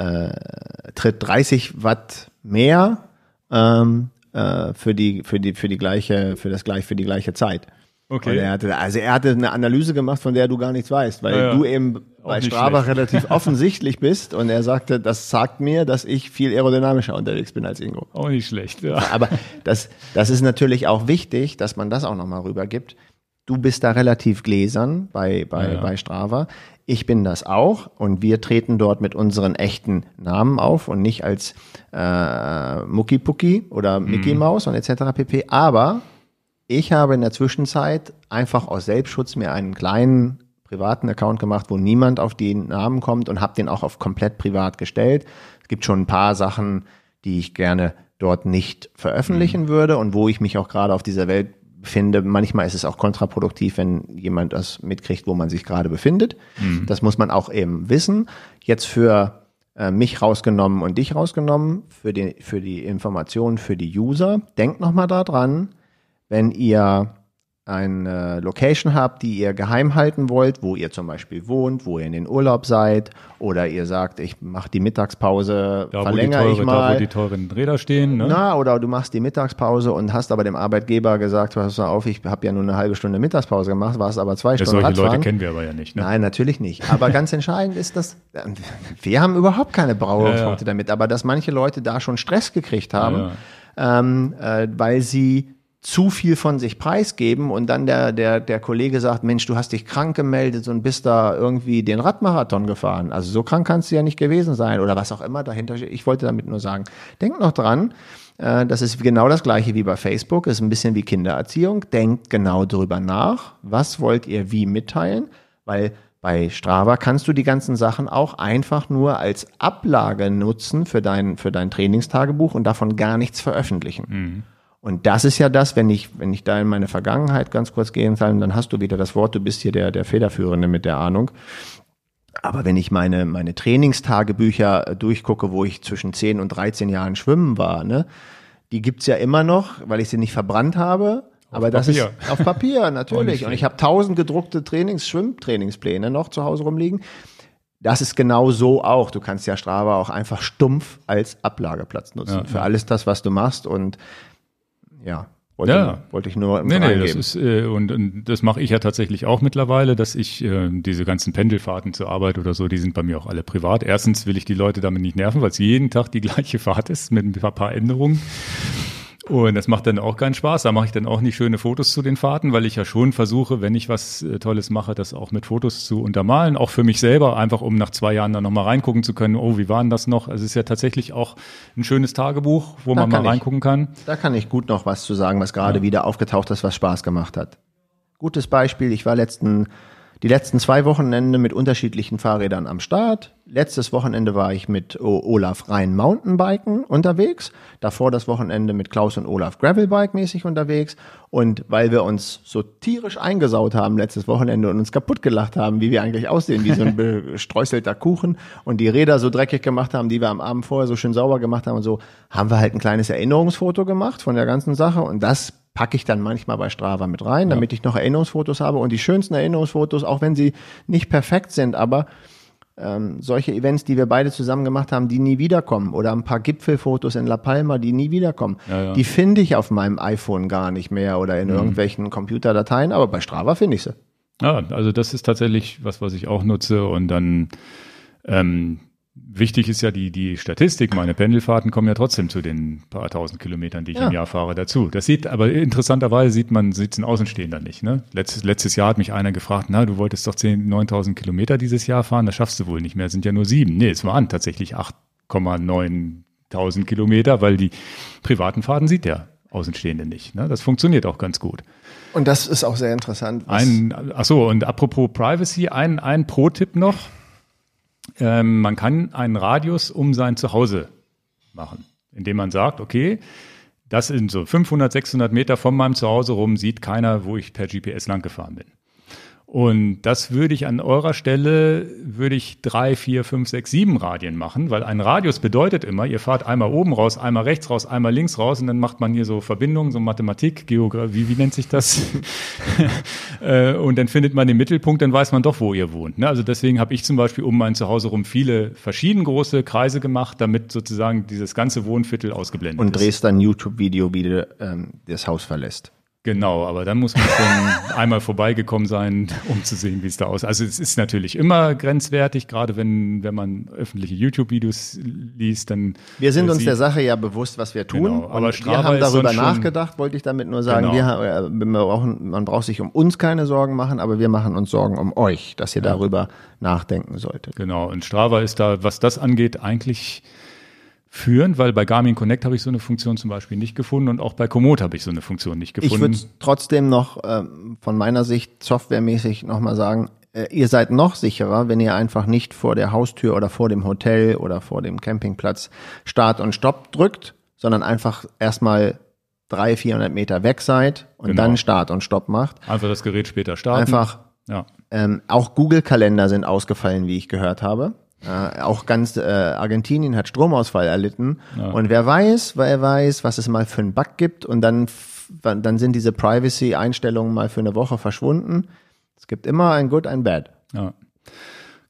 äh, tritt 30 Watt mehr ähm, äh, für die für die für die gleiche für das gleich für die gleiche Zeit. Okay. Und er hatte, also er hatte eine Analyse gemacht, von der du gar nichts weißt, weil Ja, du eben bei Strava schlecht. relativ offensichtlich bist und er sagte, das sagt mir, dass ich viel aerodynamischer unterwegs bin als Ingo. Auch nicht schlecht, ja. Aber das, das ist natürlich auch wichtig, dass man das auch nochmal rübergibt. Du bist da relativ gläsern bei, bei, Ja. bei Strava. Ich bin das auch und wir treten dort mit unseren echten Namen auf und nicht als äh, Mucki Pucki oder Mickey Maus und etc. pp. Aber ich habe in der Zwischenzeit einfach aus Selbstschutz mir einen kleinen privaten Account gemacht, wo niemand auf den Namen kommt und habe den auch auf komplett privat gestellt. Es gibt schon ein paar Sachen, die ich gerne dort nicht veröffentlichen würde und wo ich mich auch gerade auf dieser Welt befinde. Manchmal ist es auch kontraproduktiv, wenn jemand das mitkriegt, wo man sich gerade befindet. Das muss man auch eben wissen. Jetzt für äh, mich rausgenommen und dich rausgenommen, für die, für die Informationen für die User. Denkt nochmal da dran, wenn ihr eine Location habt, die ihr geheim halten wollt, wo ihr zum Beispiel wohnt, wo ihr in den Urlaub seid oder ihr sagt, ich mache die Mittagspause, Da, verlängere teure, ich da, mal. wo die teuren Räder stehen. Ne? Na, oder du machst die Mittagspause und hast aber dem Arbeitgeber gesagt, pass mal auf, ich habe ja nur eine halbe Stunde Mittagspause gemacht, warst aber zwei Ja, Stunden solche Radfahren. Leute kennen wir aber ja nicht. Ne? Nein, natürlich nicht. Aber ganz entscheidend ist, dass wir haben überhaupt keine Berührungspunkte Ja, ja. damit, aber dass manche Leute da schon Stress gekriegt haben, Ähm, äh, weil sie zu viel von sich preisgeben und dann der, der, der Kollege sagt, Mensch, du hast dich krank gemeldet und bist da irgendwie den Radmarathon gefahren. Also so krank kannst du ja nicht gewesen sein oder was auch immer dahinter. Ich wollte damit nur sagen, denk noch dran, äh, das ist genau das gleiche wie bei Facebook, ist ein bisschen wie Kindererziehung. Denkt genau drüber nach, was wollt ihr wie mitteilen, weil bei Strava kannst du die ganzen Sachen auch einfach nur als Ablage nutzen für dein, für dein Trainingstagebuch und davon gar nichts veröffentlichen. Mhm. Und das ist ja das, wenn ich, wenn ich da in meine Vergangenheit ganz kurz gehen soll, dann hast du wieder das Wort, du bist hier der, der Federführende mit der Ahnung. Aber wenn ich meine, meine Trainingstagebücher durchgucke, wo ich zwischen 10 und 13 Jahren schwimmen war, ne, die gibt's ja immer noch, weil ich sie nicht verbrannt habe. Auf aber das Papier. ist auf Papier natürlich. und ich habe tausend gedruckte Trainings, Schwimmtrainingspläne noch zu Hause rumliegen. Das ist genau so auch. Du kannst ja Strava auch einfach stumpf als Ablageplatz nutzen ja, für alles das, was du machst. Und ja, wollte, ja. wollte ich nur nee, nee, das ist, äh, und, und das mache ich ja tatsächlich auch mittlerweile, dass ich äh, diese ganzen Pendelfahrten zur Arbeit oder so, die sind bei mir auch alle privat. Erstens will ich die Leute damit nicht nerven, weil es jeden Tag die gleiche Fahrt ist mit ein paar Änderungen. Und das macht dann auch keinen Spaß. Da mache ich dann auch nicht schöne Fotos zu den Fahrten, weil ich ja schon versuche, wenn ich was äh, Tolles mache, das auch mit Fotos zu untermalen. Auch für mich selber, einfach um nach zwei Jahren dann nochmal reingucken zu können, oh, wie war denn das noch? Also es ist ja tatsächlich auch ein schönes Tagebuch, wo da man mal ich, reingucken kann. Da kann ich gut noch was zu sagen, was gerade ja. wieder aufgetaucht ist, was Spaß gemacht hat. Gutes Beispiel, ich war letzten die letzten zwei Wochenende mit unterschiedlichen Fahrrädern am Start. Letztes Wochenende war ich mit Olaf rein Mountainbiken unterwegs. Davor das Wochenende mit Klaus und Olaf Gravelbike mäßig unterwegs. Und weil wir uns so tierisch eingesaut haben letztes Wochenende und uns kaputt gelacht haben, wie wir eigentlich aussehen, wie so ein bestreuselter Kuchen und die Räder so dreckig gemacht haben, die wir am Abend vorher so schön sauber gemacht haben und so, haben wir halt ein kleines Erinnerungsfoto gemacht von der ganzen Sache und das packe ich dann manchmal bei Strava mit rein, damit ich noch Erinnerungsfotos habe und die schönsten Erinnerungsfotos, auch wenn sie nicht perfekt sind, aber ähm, solche Events, die wir beide zusammen gemacht haben, die nie wiederkommen oder ein paar Gipfelfotos in La Palma, die nie wiederkommen, ja, ja. die finde ich auf meinem iPhone gar nicht mehr oder in mhm. irgendwelchen Computerdateien, aber bei Strava finde ich sie. Ja, also das ist tatsächlich was, was ich auch nutze und dann ähm, Wichtig ist ja die, die Statistik. Meine Pendelfahrten kommen ja trotzdem zu den paar tausend Kilometern, die ich ja. im Jahr fahre, dazu. Das sieht, aber interessanterweise sieht man, sieht ein Außenstehender nicht. Ne? Letztes, letztes Jahr hat mich einer gefragt, na, du wolltest doch 10, 9.000 Kilometer dieses Jahr fahren, das schaffst du wohl nicht mehr, sind ja nur sieben. Nee, es waren tatsächlich 8,9.000 Kilometer, weil die privaten Fahrten sieht der Außenstehende nicht. Ne? Das funktioniert auch ganz gut. Und das ist auch sehr interessant. Ein, ach so, und apropos Privacy, ein, ein Pro-Tipp noch ähm, man kann einen Radius um sein Zuhause machen, indem man sagt, okay, das sind so 500, 600 Meter von meinem Zuhause rum, sieht keiner, wo ich per GPS lang gefahren bin. Und das würde ich an eurer Stelle, würde ich drei, vier, fünf, sechs, sieben Radien machen, weil ein Radius bedeutet immer, ihr fahrt einmal oben raus, einmal rechts raus, einmal links raus und dann macht man hier so Verbindungen, so Mathematik, Geografie, wie nennt sich das? Äh, und dann findet man den Mittelpunkt, dann weiß man doch, wo ihr wohnt. Ne? Also deswegen habe ich zum Beispiel um mein Zuhause rum viele verschieden große Kreise gemacht, damit sozusagen dieses ganze Wohnviertel ausgeblendet und ist. Und drehst dann YouTube-Video, wie du ähm, das Haus verlässt. Genau, aber dann muss man schon einmal vorbeigekommen sein, um zu sehen, wie es da aussieht. Also es ist natürlich immer grenzwertig, gerade wenn, wenn man öffentliche YouTube-Videos liest, dann. Wir sind uns der Sache ja bewusst, was wir tun. Genau, aber wir haben darüber nachgedacht, wollte ich damit nur sagen. Genau. Wir, äh, wir brauchen, man braucht sich um uns keine Sorgen machen, aber wir machen uns Sorgen um euch, dass ihr ja. darüber nachdenken solltet. Genau, und Strava ist da, was das angeht, eigentlich führen, weil bei Garmin Connect habe ich so eine Funktion zum Beispiel nicht gefunden und auch bei Komoot habe ich so eine Funktion nicht gefunden. Ich würde trotzdem noch äh, von meiner Sicht softwaremäßig nochmal sagen, äh, ihr seid noch sicherer, wenn ihr einfach nicht vor der Haustür oder vor dem Hotel oder vor dem Campingplatz Start und Stopp drückt, sondern einfach erstmal drei, 400 Meter weg seid und genau. dann Start und Stopp macht. Einfach das Gerät später starten. Einfach. Ja. Ähm, auch Google-Kalender sind ausgefallen, wie ich gehört habe. Äh, auch ganz äh, Argentinien hat Stromausfall erlitten. Ja. Und wer weiß, wer weiß, was es mal für einen Bug gibt und dann, dann sind diese Privacy-Einstellungen mal für eine Woche verschwunden. Es gibt immer ein Good, ein Bad. Ja.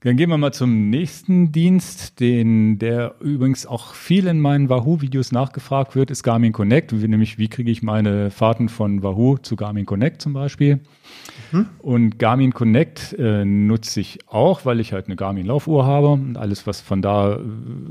Dann gehen wir mal zum nächsten Dienst, den, der übrigens auch viel in meinen Wahoo-Videos nachgefragt wird, ist Garmin Connect. Nämlich, wie kriege ich meine Fahrten von Wahoo zu Garmin Connect zum Beispiel? Und Garmin Connect äh, nutze ich auch, weil ich halt eine Garmin Laufuhr habe und alles, was von da äh,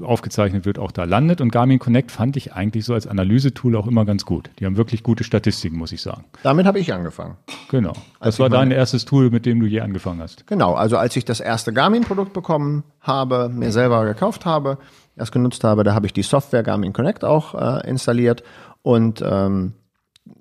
aufgezeichnet wird, auch da landet. Und Garmin Connect fand ich eigentlich so als Analysetool auch immer ganz gut. Die haben wirklich gute Statistiken, muss ich sagen. Damit habe ich angefangen. Genau. Das Als war ich meine- dein erstes Tool, mit dem du je angefangen hast. Genau, also als ich das erste Garmin-Produkt bekommen habe, mir selber gekauft habe, erst genutzt habe, da habe ich die Software Garmin Connect auch äh, installiert und ähm,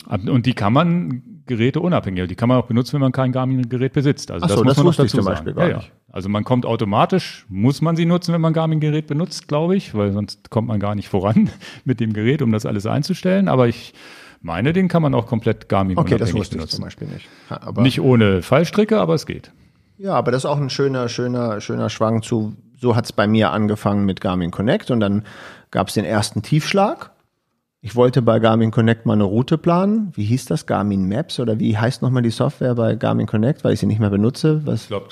Und die kann man Geräte unabhängig, die kann man auch benutzen, wenn man kein Garmin-Gerät besitzt. Also so, das man noch wusste ich dazu zum sagen. Beispiel gar ja, ja. nicht. Also man kommt automatisch, muss man sie nutzen, wenn man Garmin-Gerät benutzt, glaube ich, weil sonst kommt man gar nicht voran mit dem Gerät, um das alles einzustellen. Aber ich meine, den kann man auch komplett Garmin okay, das wusste ich benutzen. zum Beispiel nicht. Aber, Nicht ohne Fallstricke, aber es geht. Ja, aber das ist auch ein schöner, schöner, schöner Schwang zu. So hat es bei mir angefangen mit Garmin Connect und dann gab es den ersten Tiefschlag. Ich wollte bei Garmin Connect mal eine Route planen. Wie hieß das? Garmin Maps oder wie heißt nochmal die Software bei Garmin Connect, weil ich sie nicht mehr benutze? Was? Ich glaube,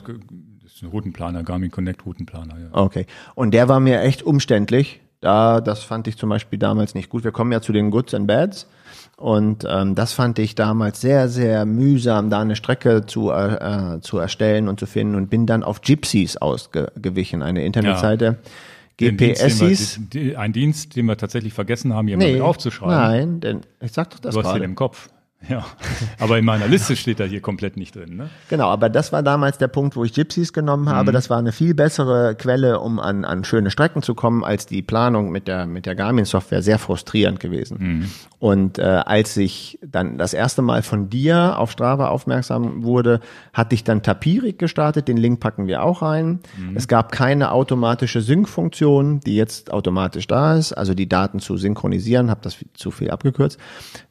das ist ein Routenplaner, Garmin Connect Routenplaner. Ja. Okay. Und der war mir echt umständlich. Da, das fand ich zum Beispiel damals nicht gut. Wir kommen ja zu den Goods and Bads. Und ähm, das fand ich damals sehr, sehr mühsam, da eine Strecke zu, äh, zu erstellen und zu finden und bin dann auf Gypsies ausgewichen, eine Internetseite. Den Die- Ein Dienst, den wir tatsächlich vergessen haben, hier mal Nee, mit aufzuschreiben. nein, denn ich sag doch das Du hast den im Kopf. Ja, aber in meiner Liste steht er hier komplett nicht drin. Ne? Genau, aber das war damals der Punkt, wo ich Gypsies genommen habe. Mhm. Das war eine viel bessere Quelle, um an, an schöne Strecken zu kommen, als die Planung mit der, mit der Garmin-Software sehr frustrierend gewesen. Mhm. Und äh, als ich dann das erste Mal von dir auf Strava aufmerksam wurde, hatte ich dann Tapirik gestartet. Den Link packen wir auch rein. Mhm. Es gab keine automatische Sync-Funktion, die jetzt automatisch da ist, also die Daten zu synchronisieren. Habe das zu viel abgekürzt.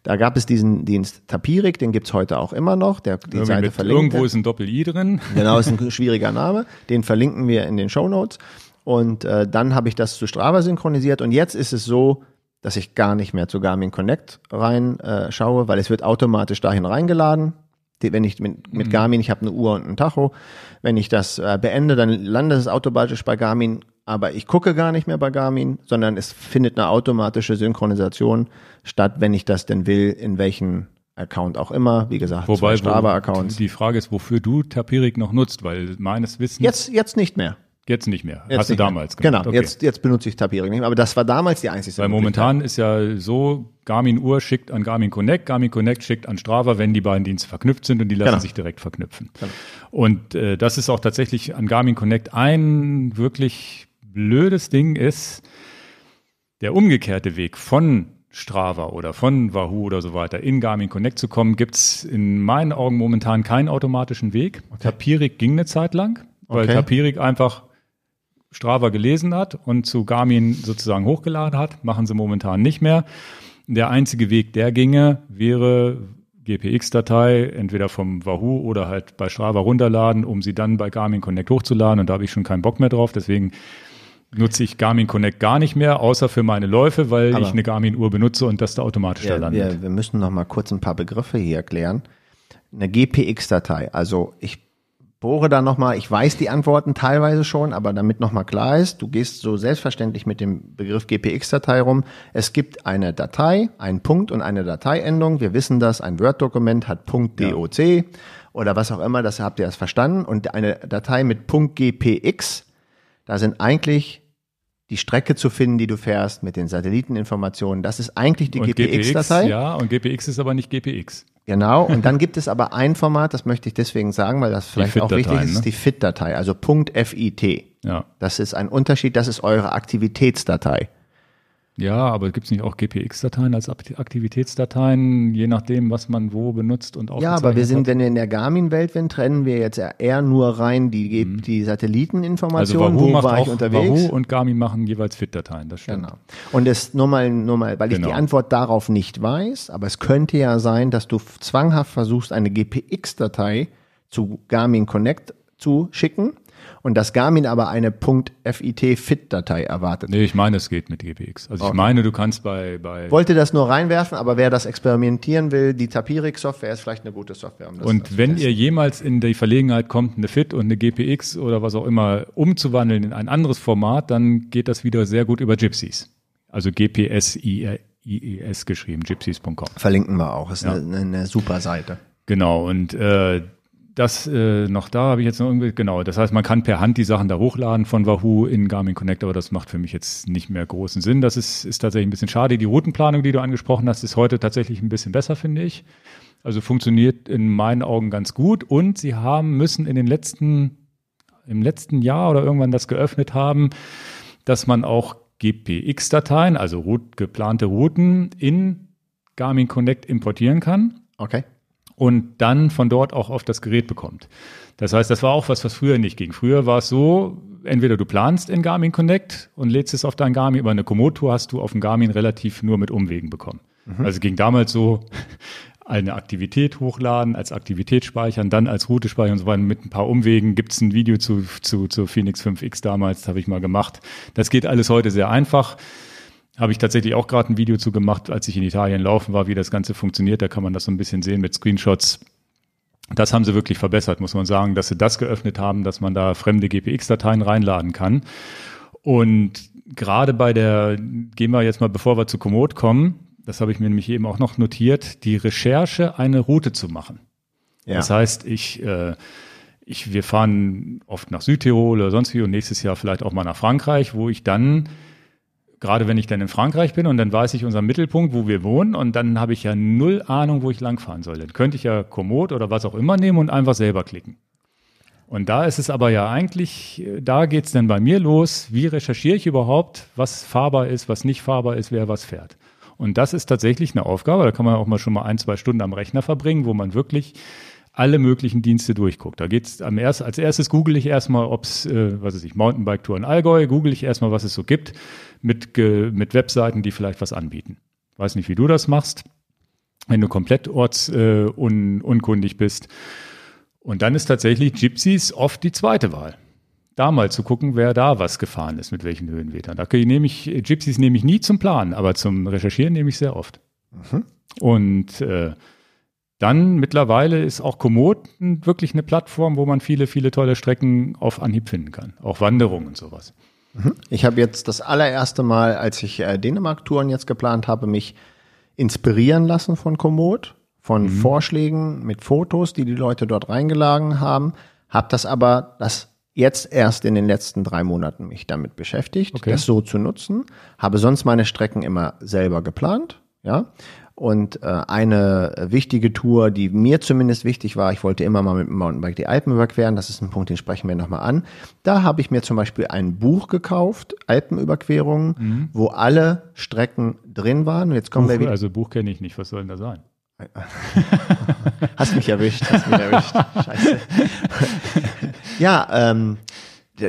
Da gab es diesen Dienst Tapirik, den gibt's heute auch immer noch. Der, die Irgendwie Seite verlinkt. irgendwo ist ein Doppel-I drin. Genau, ist ein schwieriger Name. Den verlinken wir in den Show Notes. Und äh, dann habe ich das zu Strava synchronisiert. Und jetzt ist es so, dass ich gar nicht mehr zu Garmin Connect rein äh, schaue, weil es wird automatisch dahin reingeladen. Die, wenn ich mit, mit Garmin, ich habe eine Uhr und ein Tacho, wenn ich das äh, beende, dann landet es automatisch bei Garmin. Aber ich gucke gar nicht mehr bei Garmin, sondern es findet eine automatische Synchronisation statt, wenn ich das denn will, in welchen Account auch immer. Wie gesagt, Wobei Strava-Accounts. die Frage ist, wofür du Tapirik noch nutzt, weil meines Wissens Jetzt, jetzt nicht mehr. jetzt nicht mehr. Jetzt Hast du nicht mehr. damals gemacht. Genau, jetzt, jetzt benutze ich Tapirik nicht mehr. Aber das war damals die einzige Weil momentan ist ja so, Garmin Uhr schickt an Garmin Connect, Garmin Connect schickt an Strava, wenn die beiden Dienste verknüpft sind und die lassen Genau. sich direkt verknüpfen. Und äh, das ist auch tatsächlich an Garmin Connect ein wirklich blödes Ding ist, der umgekehrte Weg von Strava oder von Wahoo oder so weiter in Garmin Connect zu kommen, gibt's in meinen Augen momentan keinen automatischen Weg. Tapirik ging eine Zeit lang, weil Okay. Tapirik einfach Strava gelesen hat und zu Garmin sozusagen hochgeladen hat, machen sie momentan nicht mehr. Der einzige Weg, der ginge, wäre GPX-Datei entweder vom Wahoo oder halt bei Strava runterladen, um sie dann bei Garmin Connect hochzuladen. Und da habe ich schon keinen Bock mehr drauf. Deswegen nutze ich Garmin Connect gar nicht mehr, außer für meine Läufe, weil Aber- ich eine Garmin-Uhr benutze und das da automatisch da wir, landet. wir, wir müssen noch mal kurz ein paar Begriffe hier erklären. Eine GPX-Datei. Also ich bohre da noch mal. Ich weiß die Antworten teilweise schon, aber damit noch mal klar ist, du gehst so selbstverständlich mit dem Begriff GPX-Datei rum. Es gibt eine Datei, einen Punkt und eine Dateiendung. Wir wissen das. Ein Word-Dokument hat Punkt .doc oder was auch immer. Das habt ihr erst verstanden. Und eine Datei mit Punkt .gpx, da sind eigentlich die Strecke zu finden, die du fährst, mit den Satelliteninformationen. Das ist eigentlich die GPX-Datei. ja, und GPX ist aber nicht GPX. Genau. Und dann gibt es aber ein Format, das möchte ich deswegen sagen, weil das vielleicht auch wichtig ist, ne? ist die FIT-Datei, also .fit. Ja. Das ist ein Unterschied, das ist eure Aktivitätsdatei. Ja, aber gibt es nicht auch GPX-Dateien als Akt- Aktivitätsdateien, je nachdem, was man wo benutzt und Ja, aufgezeichnet aber wir sind, hat? wenn wir in der Garmin-Welt sind, trennen wir jetzt eher nur rein die, Ge- die Also Satelliteninformationen, Wahoo wo war ich auch, unterwegs. Wahoo und Garmin machen jeweils FIT-Dateien, das stimmt. Genau. Und es nur mal, nur mal, weil ich Genau. die Antwort darauf nicht weiß, aber es könnte ja sein, dass du zwanghaft versuchst, eine GPX-Datei zu Garmin Connect zu schicken und dass Garmin aber eine .fit-Fit-Datei erwartet. Nee, ich meine, es geht mit GPX. Also ich Okay. meine, du kannst bei, bei Wollte das nur reinwerfen, aber wer das experimentieren will, die Tapirik-Software ist vielleicht eine gute Software. Um das und wenn testen. ihr jemals in die Verlegenheit kommt, eine FIT und eine GPX oder was auch immer umzuwandeln in ein anderes Format, dann geht das wieder sehr gut über Gypsies. Also GPS IES geschrieben, gypsies.com. Verlinken wir auch, ist Ja. eine, eine, eine super Seite. Genau, und äh, das äh, noch da habe ich jetzt noch irgendwie, genau, das heißt, man kann per Hand die Sachen da hochladen von Wahoo in Garmin Connect, aber das macht für mich jetzt nicht mehr großen Sinn. Das ist, ist tatsächlich ein bisschen schade. Die Routenplanung, die du angesprochen hast, ist heute tatsächlich ein bisschen besser, finde ich. Also funktioniert in meinen Augen ganz gut und sie haben, müssen in den letzten, im letzten Jahr oder irgendwann das geöffnet haben, dass man auch GPX-Dateien, also geplante Routen in Garmin Connect importieren kann. Okay und dann von dort auch auf das Gerät bekommt. Das heißt, das war auch was, was früher nicht ging. Früher war es so, entweder du planst in Garmin Connect und lädst es auf dein Garmin, aber eine Komoot-Tour hast du auf dem Garmin relativ nur mit Umwegen bekommen. Mhm. Also ging damals so, eine Aktivität hochladen, als Aktivität speichern, dann als Route speichern und so weiter. Mit ein paar Umwegen gibt es ein Video zu, zu, zu Phoenix 5X damals, das habe ich mal gemacht. Das geht alles heute sehr einfach. Habe ich tatsächlich auch gerade ein Video zu gemacht, als ich in Italien laufen war, wie das Ganze funktioniert. Da kann man das so ein bisschen sehen mit Screenshots. Das haben sie wirklich verbessert, muss man sagen, dass sie das geöffnet haben, dass man da fremde GPX-Dateien reinladen kann. Und gerade bei der, gehen wir jetzt mal, bevor wir zu Komoot kommen, das habe ich mir nämlich eben auch noch notiert, die Recherche, eine Route zu machen. Ja. Das heißt, ich, äh, ich, wir fahren oft nach Südtirol oder sonst wie und nächstes Jahr vielleicht auch mal nach Frankreich, wo ich dann Gerade wenn ich dann in Frankreich bin und dann weiß ich unseren Mittelpunkt, wo wir wohnen und dann habe ich ja null Ahnung, wo ich langfahren soll. Dann könnte ich ja Komoot oder was auch immer nehmen und einfach selber klicken. Und da ist es aber ja eigentlich, da geht es dann bei mir los, wie recherchiere ich überhaupt, was fahrbar ist, was nicht fahrbar ist, wer was fährt. Und das ist tatsächlich eine Aufgabe, da kann man auch mal schon mal ein, zwei Stunden am Rechner verbringen, wo man wirklich alle möglichen Dienste durchguckt. Da geht's am erst, als erstes google ich erstmal, ob's, äh, was weiß ich, Mountainbike-Tour in Allgäu, google ich erstmal, was es so gibt, mit, mit Webseiten, die vielleicht was anbieten. Weiß nicht, wie du das machst, wenn du komplett ortsunkundig äh, bist. Und dann ist tatsächlich Gypsies oft die zweite Wahl. Da mal zu gucken, wer da was gefahren ist, mit welchen Höhenmetern. Da nehme ich, Gypsies nehme ich nie zum Planen, aber zum Recherchieren nehme ich sehr oft. Mhm. Und äh, dann mittlerweile ist auch Komoot wirklich eine Plattform, wo man viele, viele tolle Strecken auf Anhieb finden kann. Auch Wanderungen und sowas. Mhm. Ich habe jetzt das allererste Mal, als ich äh, Dänemark-Touren jetzt geplant habe, mich inspirieren lassen von Komoot, von mhm. Vorschlägen mit Fotos, die die Leute dort reingeladen haben. Habe das aber das jetzt erst in den letzten drei Monaten mich damit beschäftigt, okay. das so zu nutzen. Habe sonst meine Strecken immer selber geplant, ja. Und äh, eine wichtige Tour, die mir zumindest wichtig war, ich wollte immer mal mit dem Mountainbike die Alpen überqueren, das ist ein Punkt, den sprechen wir nochmal an. Da habe ich mir zum Beispiel ein Buch gekauft, Alpenüberquerungen, mhm. wo alle Strecken drin waren. Und jetzt kommen Buch, wir wieder. Also Buch kenne ich nicht, was soll denn da sein? hast mich erwischt, hast mich erwischt. Scheiße. ja, ähm,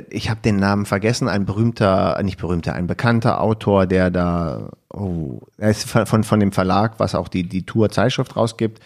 ich habe den Namen vergessen, ein berühmter, nicht berühmter, ein bekannter Autor, der da, oh, er ist von, von dem Verlag, was auch die, die Tour-Zeitschrift rausgibt,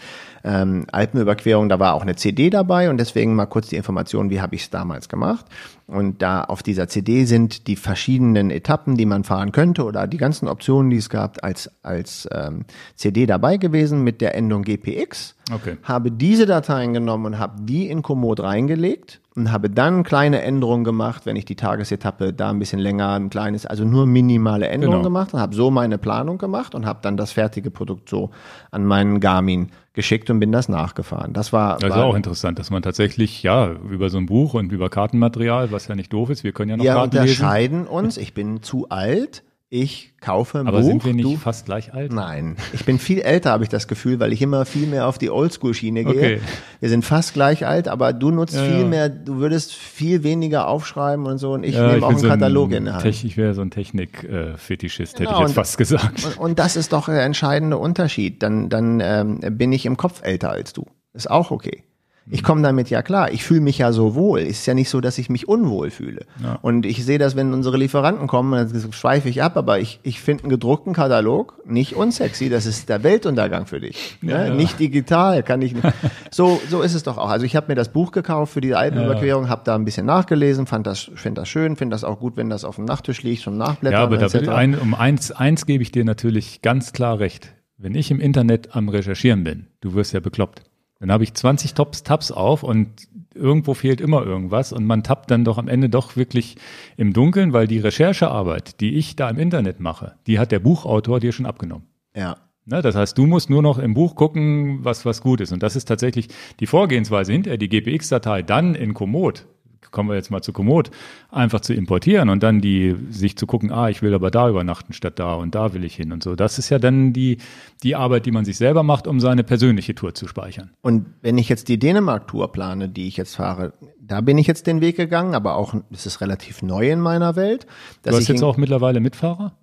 ähm, Alpenüberquerung, da war auch eine CD dabei und deswegen mal kurz die Information, wie habe ich es damals gemacht. Und da auf dieser CD sind die verschiedenen Etappen, die man fahren könnte oder die ganzen Optionen, die es gab, als, als ähm, CD dabei gewesen mit der Endung GPX. Okay. Habe diese Dateien genommen und habe die in Komoot reingelegt und habe dann kleine Änderungen gemacht, wenn ich die Tagesetappe da ein bisschen länger, ein kleines, also nur minimale Änderungen genau. gemacht und habe so meine Planung gemacht und habe dann das fertige Produkt so an meinen Garmin geschickt und bin das nachgefahren. Das war. Das ist war, auch interessant, dass man tatsächlich, ja, über so ein Buch und über Kartenmaterial, was ja nicht doof ist, wir können ja noch wir Karten lesen. Wir unterscheiden uns, ich bin zu alt, ich kaufe ein Aber Buch. sind wir nicht du, fast gleich alt? Nein, ich bin viel älter, habe ich das Gefühl, weil ich immer viel mehr auf die Oldschool-Schiene gehe. Okay. Wir sind fast gleich alt, aber du nutzt ja, viel ja. mehr, du würdest viel weniger aufschreiben und so und ich ja, nehme ich auch einen so Katalog ein in der Hand. ich wäre so ein Technik-Fetischist, genau, hätte ich jetzt fast gesagt. Und, und, das ist doch der entscheidende Unterschied. Dann, dann ähm, bin ich im Kopf älter als du. Ist auch okay. Ich komme damit ja klar. Ich fühle mich ja so wohl. Ist ja nicht so, dass ich mich unwohl fühle. Ja. Und ich sehe das, wenn unsere Lieferanten kommen, dann schweife ich ab, aber ich, ich finde einen gedruckten Katalog nicht unsexy. Das ist der Weltuntergang für dich. Ja, ja. Nicht digital, kann ich nicht. So, so ist es doch auch. Also ich habe mir das Buch gekauft für die Alpenüberquerung, habe da ein bisschen nachgelesen, fand das, finde das schön, finde das auch gut, wenn das auf dem Nachttisch liegt zum Nachblättern. Ja, aber da ein, um eins, eins gebe ich dir natürlich ganz klar recht. Wenn ich im Internet am Recherchieren bin, du wirst ja bekloppt. Dann habe ich 20 Tops, Tabs auf und irgendwo fehlt immer irgendwas und man tappt dann doch am Ende doch wirklich im Dunkeln, weil die Recherchearbeit, die ich da im Internet mache, die hat der Buchautor dir schon abgenommen. Ja. Ne, das heißt, du musst nur noch im Buch gucken, was, was gut ist. Und das ist tatsächlich die Vorgehensweise hinterher, die GPX-Datei dann in Komoot kommen wir jetzt mal zu Komoot, einfach zu importieren und dann die, sich zu gucken, ah, ich will aber da übernachten statt da und da will ich hin und so. Das ist ja dann die, die Arbeit, die man sich selber macht, um seine persönliche Tour zu speichern. Und wenn ich jetzt die Dänemark-Tour plane, die ich jetzt fahre, da bin ich jetzt den Weg gegangen, aber auch, es ist relativ neu in meiner Welt. du hast jetzt auch mittlerweile Mitfahrer?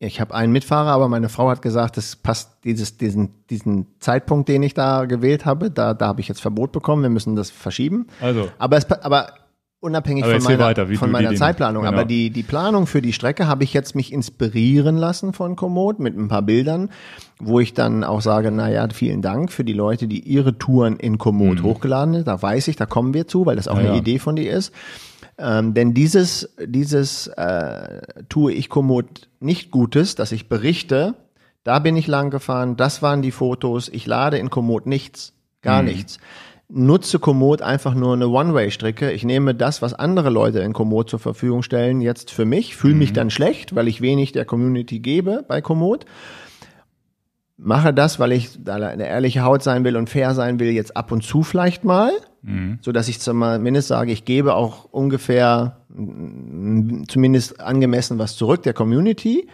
Ich habe einen Mitfahrer, aber meine Frau hat gesagt, das passt dieses, diesen, diesen Zeitpunkt, den ich da gewählt habe, da, da habe ich jetzt Verbot bekommen. Wir müssen das verschieben. Also. Aber es, aber unabhängig Aber von meiner, weiter, von meiner Zeitplanung. genau. Aber die, die Planung für die Strecke habe ich jetzt mich inspirieren lassen von Komoot mit ein paar Bildern, wo ich dann auch sage, na ja, vielen Dank für die Leute, die ihre Touren in Komoot hochgeladen haben. Da weiß ich, da kommen wir zu, weil das auch Mhm. Ja, eine ja. Idee von dir ist. Ähm, denn dieses, dieses äh, tue ich Komoot nicht Gutes, dass ich berichte, da bin ich lang gefahren, das waren die Fotos, ich lade in Komoot nichts, gar nichts. Nutze Komoot einfach nur eine One-Way-Strecke. Ich nehme das, was andere Leute in Komoot zur Verfügung stellen, jetzt für mich, fühle mich dann schlecht, weil ich wenig der Community gebe bei Komoot. Mache das, weil ich da eine ehrliche Haut sein will und fair sein will, jetzt ab und zu vielleicht mal, so dass ich zumindest sage, ich gebe auch ungefähr zumindest angemessen was zurück der Community,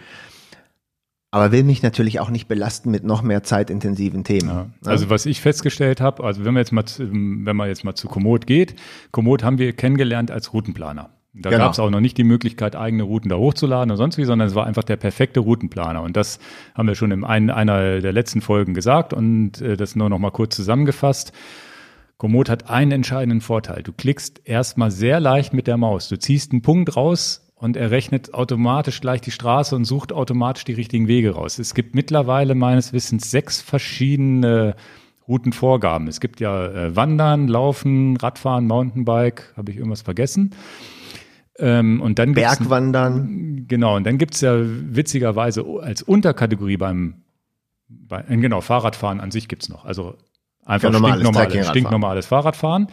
aber will mich natürlich auch nicht belasten mit noch mehr zeitintensiven Themen. Ja. Also was ich festgestellt habe, also wenn man jetzt mal, zu- wenn man jetzt mal zu Komoot geht, Komoot haben wir kennengelernt als Routenplaner. Da Genau. gab es auch noch nicht die Möglichkeit, eigene Routen da hochzuladen oder sonst wie, sondern es war einfach der perfekte Routenplaner. Und das haben wir schon in ein, einer der letzten Folgen gesagt und äh, das nur noch mal kurz zusammengefasst. Komoot hat einen entscheidenden Vorteil. Du klickst erstmal sehr leicht mit der Maus. Du ziehst einen Punkt raus und er rechnet automatisch gleich die Straße und sucht automatisch die richtigen Wege raus. Es gibt mittlerweile meines Wissens sechs verschiedene Routenvorgaben. Es gibt ja äh, Wandern, Laufen, Radfahren, Mountainbike. Habe ich irgendwas vergessen? Ähm, und dann gibt's Bergwandern, Genau, und dann gibt's ja witzigerweise als Unterkategorie beim, bei, äh, genau, Fahrradfahren an sich gibt's noch. Also einfach Ja, normales stinknormales Fahrradfahren.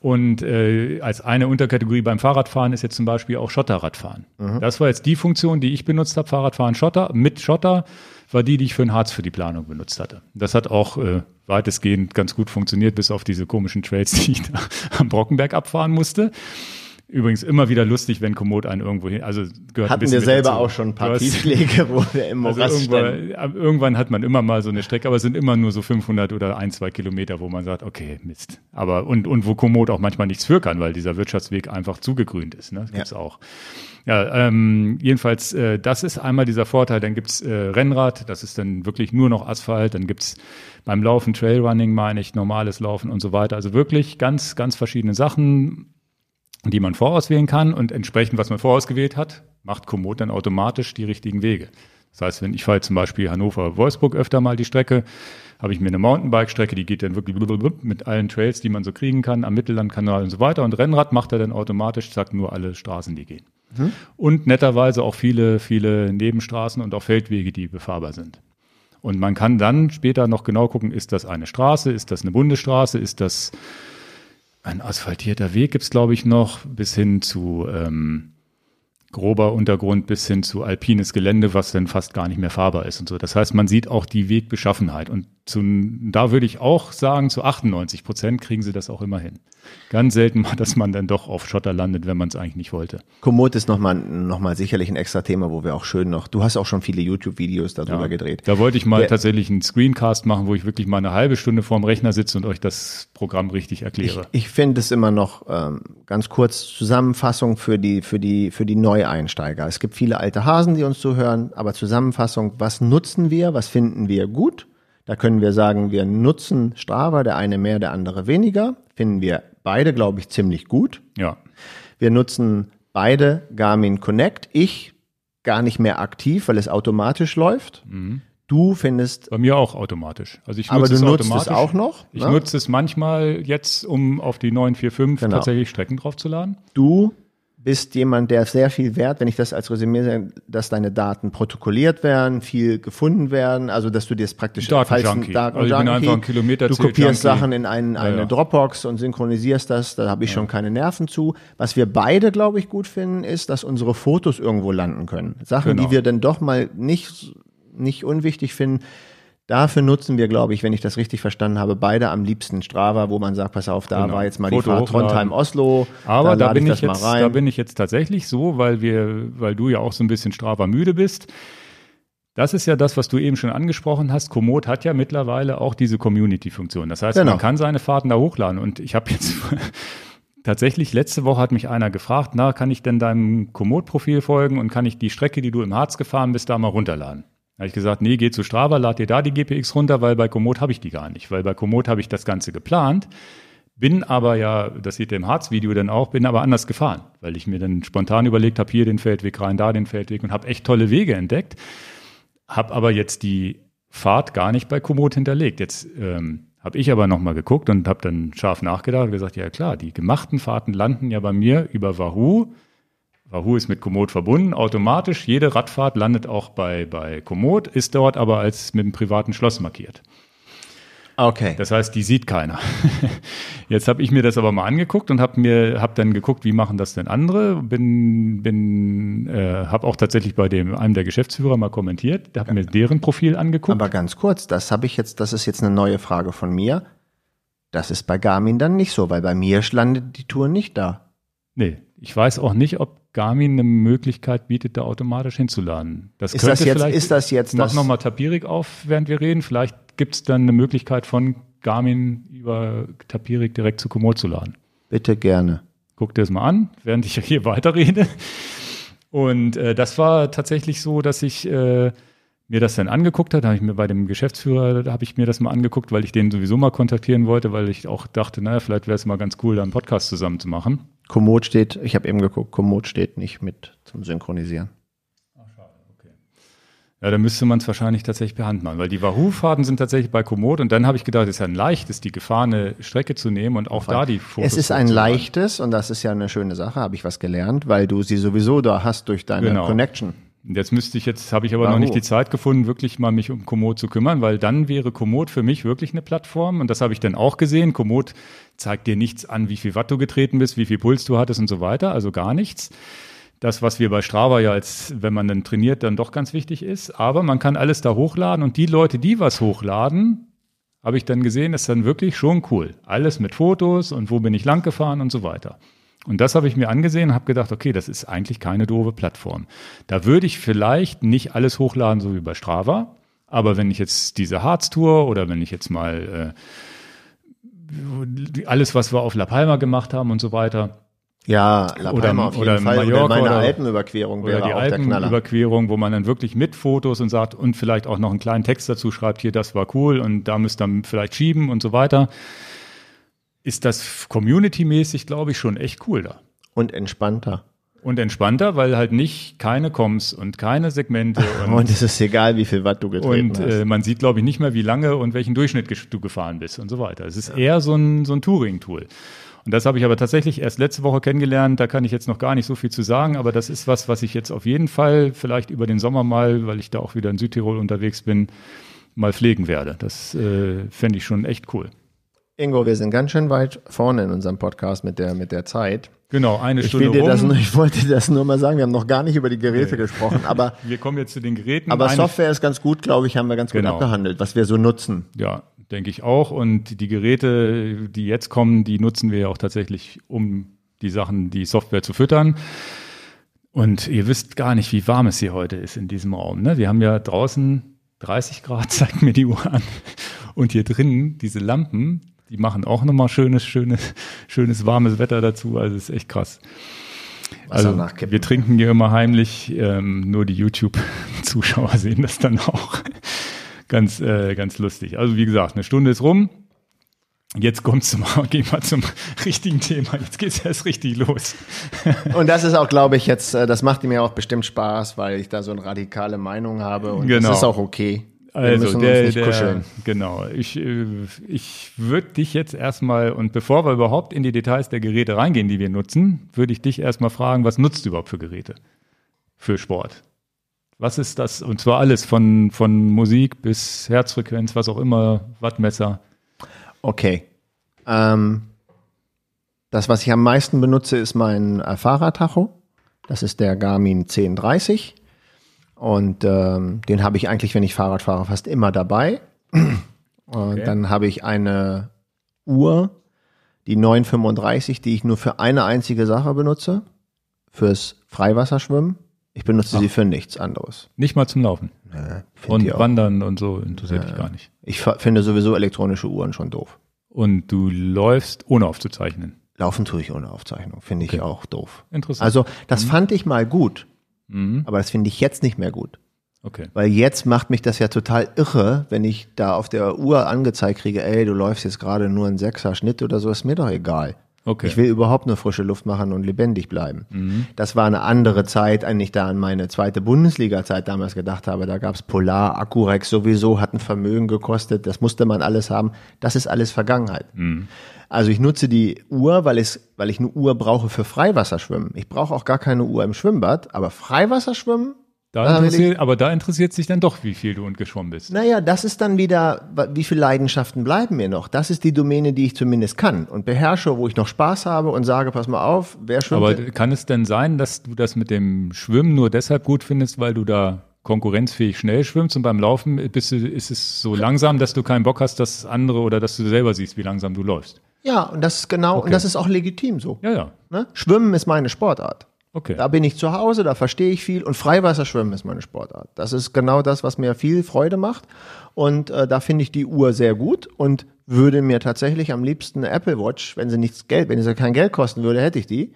Und äh, als eine Unterkategorie beim Fahrradfahren ist jetzt zum Beispiel auch Schotterradfahren. Mhm. Das war jetzt die Funktion, die ich benutzt habe, Fahrradfahren Schotter. Mit Schotter war die, die ich für den Harz für die Planung benutzt hatte. Das hat auch äh, weitestgehend ganz gut funktioniert, bis auf diese komischen Trails, die ich da am Brockenberg abfahren musste. Übrigens immer wieder lustig, wenn Komoot einen irgendwo hin, also gehört ein hatten bisschen wir selber dazu. auch schon ein paar hast- Tiefschläge, wo wir im also Morast standen. irgendwann, irgendwann hat man immer mal so eine Strecke, aber es sind immer nur so 500 oder ein, zwei Kilometer, wo man sagt, okay, Mist. Aber und, und wo Komoot auch manchmal nichts für kann, weil dieser Wirtschaftsweg einfach zugegrünt ist. Ne? Das gibt's auch. Ja, ähm, jedenfalls, äh, das ist einmal dieser Vorteil. Dann gibt's äh, Rennrad, das ist dann wirklich nur noch Asphalt. Dann gibt's beim Laufen Trailrunning, meine ich, normales Laufen und so weiter. Also wirklich ganz, ganz verschiedene Sachen die man vorauswählen kann und entsprechend, was man vorausgewählt hat, macht Komoot dann automatisch die richtigen Wege. Das heißt, wenn ich fahre zum Beispiel Hannover-Wolfsburg öfter mal die Strecke, habe ich mir eine Mountainbike-Strecke, die geht dann wirklich mit allen Trails, die man so kriegen kann, am Mittellandkanal und so weiter. Und Rennrad macht er dann automatisch, sagt nur alle Straßen, die gehen. Und netterweise auch viele, viele Nebenstraßen und auch Feldwege, die befahrbar sind. Und man kann dann später noch genau gucken, ist das eine Straße, ist das eine Bundesstraße, ist das ein asphaltierter Weg gibt's glaube ich, noch, bis hin zu ähm, grober Untergrund, bis hin zu alpines Gelände, was dann fast gar nicht mehr fahrbar ist und so. Das heißt, man sieht auch die Wegbeschaffenheit. Und zu, da würde ich auch sagen, zu 98 Prozent kriegen sie das auch immer hin. Ganz selten mal, dass man dann doch auf Schotter landet, wenn man es eigentlich nicht wollte. Komoot ist nochmal noch mal sicherlich ein extra Thema, wo wir auch schön noch, du hast auch schon viele YouTube-Videos darüber gedreht. Da wollte ich mal Der- tatsächlich einen Screencast machen, wo ich wirklich mal eine halbe Stunde vorm Rechner sitze und euch das Programm richtig Ich, erkläre. ich finde es immer noch ähm, ganz kurz Zusammenfassung für die, für, die, für die Neueinsteiger. Es gibt viele alte Hasen, die uns zuhören, aber Zusammenfassung, was nutzen wir, was finden wir gut? Da können wir sagen, wir nutzen Strava, der eine mehr, der andere weniger. Finden wir beide, glaube ich, ziemlich gut. ja. Wir nutzen beide Garmin Connect. Ich gar nicht mehr aktiv, weil es automatisch läuft. Du findest, Bei mir auch automatisch. Also ich aber nutze du es nutzt es automatisch. auch noch. Ich ne? nutze es manchmal jetzt, um auf die 945 Genau. tatsächlich Strecken draufzuladen. du bist jemand, der sehr viel Wert, wenn ich das als Resümee sage, dass deine Daten protokolliert werden, viel gefunden werden, also dass du dir das praktisch Datenjunkie. Daten Also ich bin einfach ein Kilometer- Du kopierst. Sachen in einen, eine ja. Dropbox und synchronisierst das, da habe ich schon keine Nerven zu. Was wir beide, glaube ich, gut finden, ist, dass unsere Fotos irgendwo landen können. Sachen, Genau. die wir dann doch mal nicht nicht unwichtig finden. Dafür nutzen wir, glaube ich, wenn ich das richtig verstanden habe, beide am liebsten Strava, wo man sagt, pass auf, da Genau. war jetzt mal Foto die Fahrt hochladen. Trondheim-Oslo. Aber da, bin ich, mal jetzt, rein. da bin ich jetzt tatsächlich so, weil wir, weil du ja auch so ein bisschen Strava müde bist. Das ist ja das, was du eben schon angesprochen hast. Komoot hat ja mittlerweile auch diese Community-Funktion. Das heißt, Genau. man kann seine Fahrten da hochladen. Und ich habe jetzt tatsächlich letzte Woche hat mich einer gefragt, na, kann ich denn deinem Komoot-Profil folgen und kann ich die Strecke, die du im Harz gefahren bist, da mal runterladen? Habe ich gesagt, nee, geh zu Strava, lad dir da die GPX runter, weil bei Komoot habe ich die gar nicht. Weil bei Komoot habe ich das Ganze geplant. Bin aber ja, das seht ihr im Harz-Video dann auch, bin aber anders gefahren, weil ich mir dann spontan überlegt habe, hier den Feldweg rein, da den Feldweg und habe echt tolle Wege entdeckt. Habe aber jetzt die Fahrt gar nicht bei Komoot hinterlegt. Jetzt ähm, habe ich aber nochmal geguckt und habe dann scharf nachgedacht und gesagt, ja klar, die gemachten Fahrten landen ja bei mir über Wahoo. Wahoo ist mit Komoot verbunden, automatisch. Jede Radfahrt landet auch bei, bei Komoot, ist dort aber als mit einem privaten Schloss markiert. Okay. Das heißt, die sieht keiner. Jetzt habe ich mir das aber mal angeguckt und habe mir hab dann geguckt, wie machen das denn andere. Bin bin äh, habe auch tatsächlich bei dem einem der Geschäftsführer mal kommentiert, habe mir deren Profil angeguckt. Aber ganz kurz, das habe ich jetzt, das ist jetzt eine neue Frage von mir. Das ist bei Garmin dann nicht so, weil bei mir landet die Tour nicht da. nee, ich weiß auch nicht, ob Garmin eine Möglichkeit bietet, da automatisch hinzuladen. Das Ist das könnte jetzt, vielleicht- ist das jetzt Mach nochmal Tapirik auf, während wir reden. Vielleicht gibt es dann eine Möglichkeit von Garmin über Tapirik direkt zu Komoot zu laden. Bitte gerne. Guck dir das mal an, während ich hier weiterrede. Und äh, das war tatsächlich so, dass ich äh, mir das dann angeguckt habe. Da habe ich mir bei dem Geschäftsführer, habe ich mir das mal angeguckt, weil ich den sowieso mal kontaktieren wollte, weil ich auch dachte, naja, vielleicht wäre es mal ganz cool, da einen Podcast zusammen zu machen. Komoot steht, ich habe eben geguckt, Komoot steht nicht mit zum Synchronisieren. Ja, da müsste man es wahrscheinlich tatsächlich per Hand machen, weil die Wahoo-Fahrten sind tatsächlich bei Komoot und dann habe ich gedacht, es ist ja ein leichtes, die gefahrene Strecke zu nehmen und auch da die Fotos Es ist ein leichtes und das ist ja eine schöne Sache, habe ich was gelernt, weil du sie sowieso da hast durch deine Genau. Connection. Jetzt müsste ich jetzt, habe ich aber noch Wahoo. nicht die Zeit gefunden, wirklich mal mich um Komoot zu kümmern, weil dann wäre Komoot für mich wirklich eine Plattform und das habe ich dann auch gesehen. Komoot zeigt dir nichts an, wie viel Watt du getreten bist, wie viel Puls du hattest und so weiter, also gar nichts. Das, was wir bei Strava ja als, wenn man dann trainiert, dann doch ganz wichtig ist. Aber man kann alles da hochladen und die Leute, die was hochladen, habe ich dann gesehen, ist dann wirklich schon cool. Alles mit Fotos und wo bin ich lang gefahren und so weiter. Und das habe ich mir angesehen und habe gedacht, okay, das ist eigentlich keine doofe Plattform. Da würde ich vielleicht nicht alles hochladen, so wie bei Strava. Aber wenn ich jetzt diese Harz-Tour oder wenn ich jetzt mal äh, alles, was wir auf La Palma gemacht haben und so weiter, Ja, La Oder- Palma auf jeden oder Fall. Mallorca oder meine oder- Alpenüberquerung oder wäre die auch. Alpenüberquerung, wo man dann wirklich mit Fotos und sagt und vielleicht auch noch einen kleinen Text dazu schreibt, hier, das war cool und da müsst ihr vielleicht schieben und so weiter, ist das community-mäßig, glaube ich, schon echt cool da. Und entspannter. Und entspannter, weil halt nicht keine Coms und keine Segmente und, Und es ist egal, wie viel Watt du getreten und hast. äh, man sieht, glaube ich, nicht mehr, wie lange und welchen Durchschnitt du gefahren bist und so weiter. Es ist eher so ein, so ein Touring-Tool. Und das habe ich aber tatsächlich erst letzte Woche kennengelernt. Da kann ich jetzt noch gar nicht so viel zu sagen, aber das ist was, was ich jetzt auf jeden Fall vielleicht über den Sommer mal, weil ich da auch wieder in Südtirol unterwegs bin, mal pflegen werde. Das äh, fände ich schon echt cool. Ingo, wir sind ganz schön weit vorne in unserem Podcast mit der, mit der Zeit. Genau, eine Ich, Stunde rum. das nur, ich wollte das nur mal sagen. Wir haben noch gar nicht über die Geräte gesprochen, aber, Wir kommen jetzt zu den Geräten. aber Eine- Software ist ganz gut, glaube ich, haben wir ganz gut Genau. abgehandelt, was wir so nutzen. Ja, denke ich auch. Und die Geräte, die jetzt kommen, die nutzen wir ja auch tatsächlich, um die Sachen, die Software zu füttern. Und ihr wisst gar nicht, wie warm es hier heute ist in diesem Raum. Ne? Wir haben ja draußen 30 Grad, zeigt mir die Uhr an. Und hier drinnen, diese Lampen, die machen auch nochmal schönes, schönes, schönes warmes Wetter dazu. Also es ist echt krass. Also wir trinken hier immer heimlich, ähm, nur die YouTube-Zuschauer sehen das dann auch. ganz, äh, ganz lustig. Also wie gesagt, eine Stunde ist rum. Jetzt kommt's zum, gehen wir zum richtigen Thema. Jetzt geht's erst richtig los. Und das ist auch, glaube ich, jetzt, äh, das macht mir auch bestimmt Spaß, weil ich da so eine radikale Meinung habe und Genau. das ist auch okay. Also der, der kuscheln. genau. Ich, äh, ich würde dich jetzt erstmal und bevor wir überhaupt in die Details der Geräte reingehen, die wir nutzen, würde ich dich erstmal fragen, was nutzt du überhaupt für Geräte für Sport? Was ist das? Und zwar alles von von Musik bis Herzfrequenz, was auch immer, Wattmesser. Okay. Ähm, das, was ich am meisten benutze, ist mein äh, Fahrradtacho. Das ist der Garmin 1030. Und ähm, den habe ich eigentlich, wenn ich Fahrrad fahre, fast immer dabei. Und dann habe ich eine Uhr, die 935, die ich nur für eine einzige Sache benutze, fürs Freiwasserschwimmen. Ich benutze sie für nichts anderes. Nicht mal zum Laufen. Find Und. Wandern und so interessiert dich gar nicht. Ich finde sowieso elektronische Uhren schon doof. Und du läufst ohne aufzuzeichnen. Laufen tue ich ohne Aufzeichnung, finde ich Okay. auch doof. Interessant. Also das fand ich mal gut, Mhm. aber das finde ich jetzt nicht mehr gut. Okay. Weil jetzt macht mich das ja total irre, wenn ich da auf der Uhr angezeigt kriege, ey, du läufst jetzt gerade nur einen Sechser Schnitt oder so, ist mir doch egal. Okay. Ich will überhaupt nur frische Luft machen und lebendig bleiben. Mhm. Das war eine andere Zeit, wenn ich da an meine zweite Bundesliga-Zeit damals gedacht habe. Da gab's Polar, Accurex sowieso, hat ein Vermögen gekostet, das musste man alles haben. Das ist alles Vergangenheit. Mhm. Also ich nutze die Uhr, weil, es, weil ich eine Uhr brauche für Freiwasserschwimmen. Ich brauche auch gar keine Uhr im Schwimmbad, aber Freiwasserschwimmen Da interessiert, aber da interessiert sich dann doch, wie viel du und geschwommen bist. Naja, das ist dann wieder, wie viele Leidenschaften bleiben mir noch? Das ist die Domäne, die ich zumindest kann und beherrsche, wo ich noch Spaß habe und sage, pass mal auf, wer schwimmt? Aber kann es denn sein, dass du das mit dem Schwimmen nur deshalb gut findest, weil du da konkurrenzfähig schnell schwimmst und beim Laufen bist du, ist es so langsam, dass du keinen Bock hast, dass andere oder dass du selber siehst, wie langsam du läufst? ja, und das ist genau, und das ist auch legitim so. Ja, ja. Ne? Schwimmen ist meine Sportart. Okay. Da bin ich zu Hause, da verstehe ich viel und Freiwasserschwimmen ist meine Sportart. Das ist genau das, was mir viel Freude macht und äh, da finde ich die Uhr sehr gut und würde mir tatsächlich am liebsten eine Apple Watch, wenn sie nichts Geld, wenn sie kein Geld kosten würde, hätte ich die,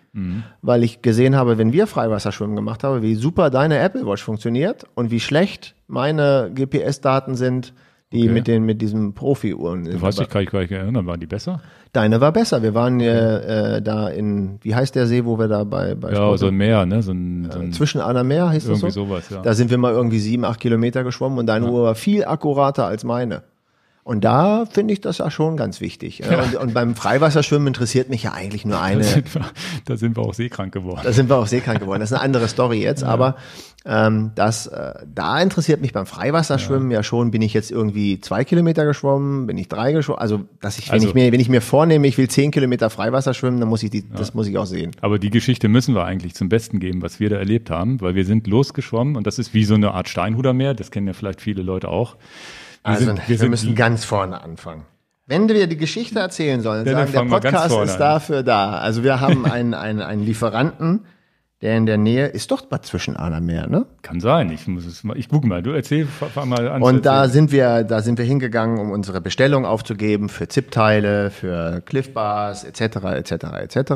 weil ich gesehen habe, wenn wir Freiwasserschwimmen gemacht haben, wie super deine Apple Watch funktioniert und wie schlecht meine GPS-Daten sind, die Okay. mit den mit diesem Profi-Uhren. Du weißt, ich kann mich gar nicht erinnern, waren die besser? Deine war besser. Wir waren äh, äh, da in, wie heißt der See, wo wir da bei, bei Ja, Sport- so ein Meer, ne? So ein, so ein zwischen Anna Meer hieß das irgendwie so? sowas, ja. Da sind wir mal irgendwie sieben, acht Kilometer geschwommen und deine Uhr war viel akkurater als meine. Und da finde ich das ja schon ganz wichtig. Ja. Und, und beim Freiwasserschwimmen interessiert mich ja eigentlich nur da, eine. sind wir, da sind wir auch seekrank geworden. Da sind wir auch seekrank geworden. Das ist eine andere Story jetzt, aber ähm, das, äh, da interessiert mich beim Freiwasserschwimmen ja. schon, bin ich jetzt irgendwie zwei Kilometer geschwommen, bin ich drei geschwommen, also dass ich, wenn Also- ich mir, wenn ich mir vornehme, ich will zehn Kilometer Freiwasser schwimmen, dann muss ich die, das muss ich auch sehen. Aber die Geschichte müssen wir eigentlich zum Besten geben, was wir da erlebt haben, weil wir sind losgeschwommen und das ist wie so eine Art Steinhudermeer, das kennen ja vielleicht viele Leute auch. Wir Also sind, wir, sind müssen ganz vorne anfangen. Wenn wir die Geschichte erzählen sollen, dann sagen, der wir Podcast ist dafür da. Also wir haben einen, einen, einen Lieferanten, der in der Nähe ist doch Bad Zwischenahnermeer, ne? Kann sein, ich muss es mal, ich gucke mal, du erzähl, fang mal an. Und da sind wir, da sind wir hingegangen, um unsere Bestellung aufzugeben für Zip-Teile, für Cliff Bars etc. etc. etc.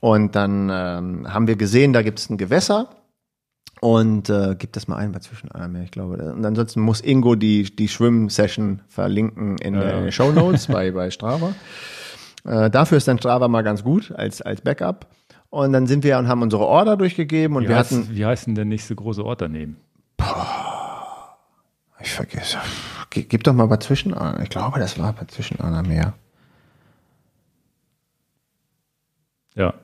Und dann ähm, haben wir gesehen, da gibt es ein Gewässer und äh, gibt das mal ein bei Zwischenahnermeer, ich glaube. Und ansonsten muss Ingo die die Schwimm-Session verlinken in, Ja, der- ja. in den Show Notes bei bei Strava. Äh, dafür ist dann Strava mal ganz gut als als Backup. Und dann sind wir und haben unsere Order durchgegeben und wie, wir heißt, hatten wie heißt denn der nächste große Ort daneben? Ich vergesse. Ge- Gib doch mal bei Zwischenahner. Ich glaube, das war bei Zwischenahnermeer. Ja,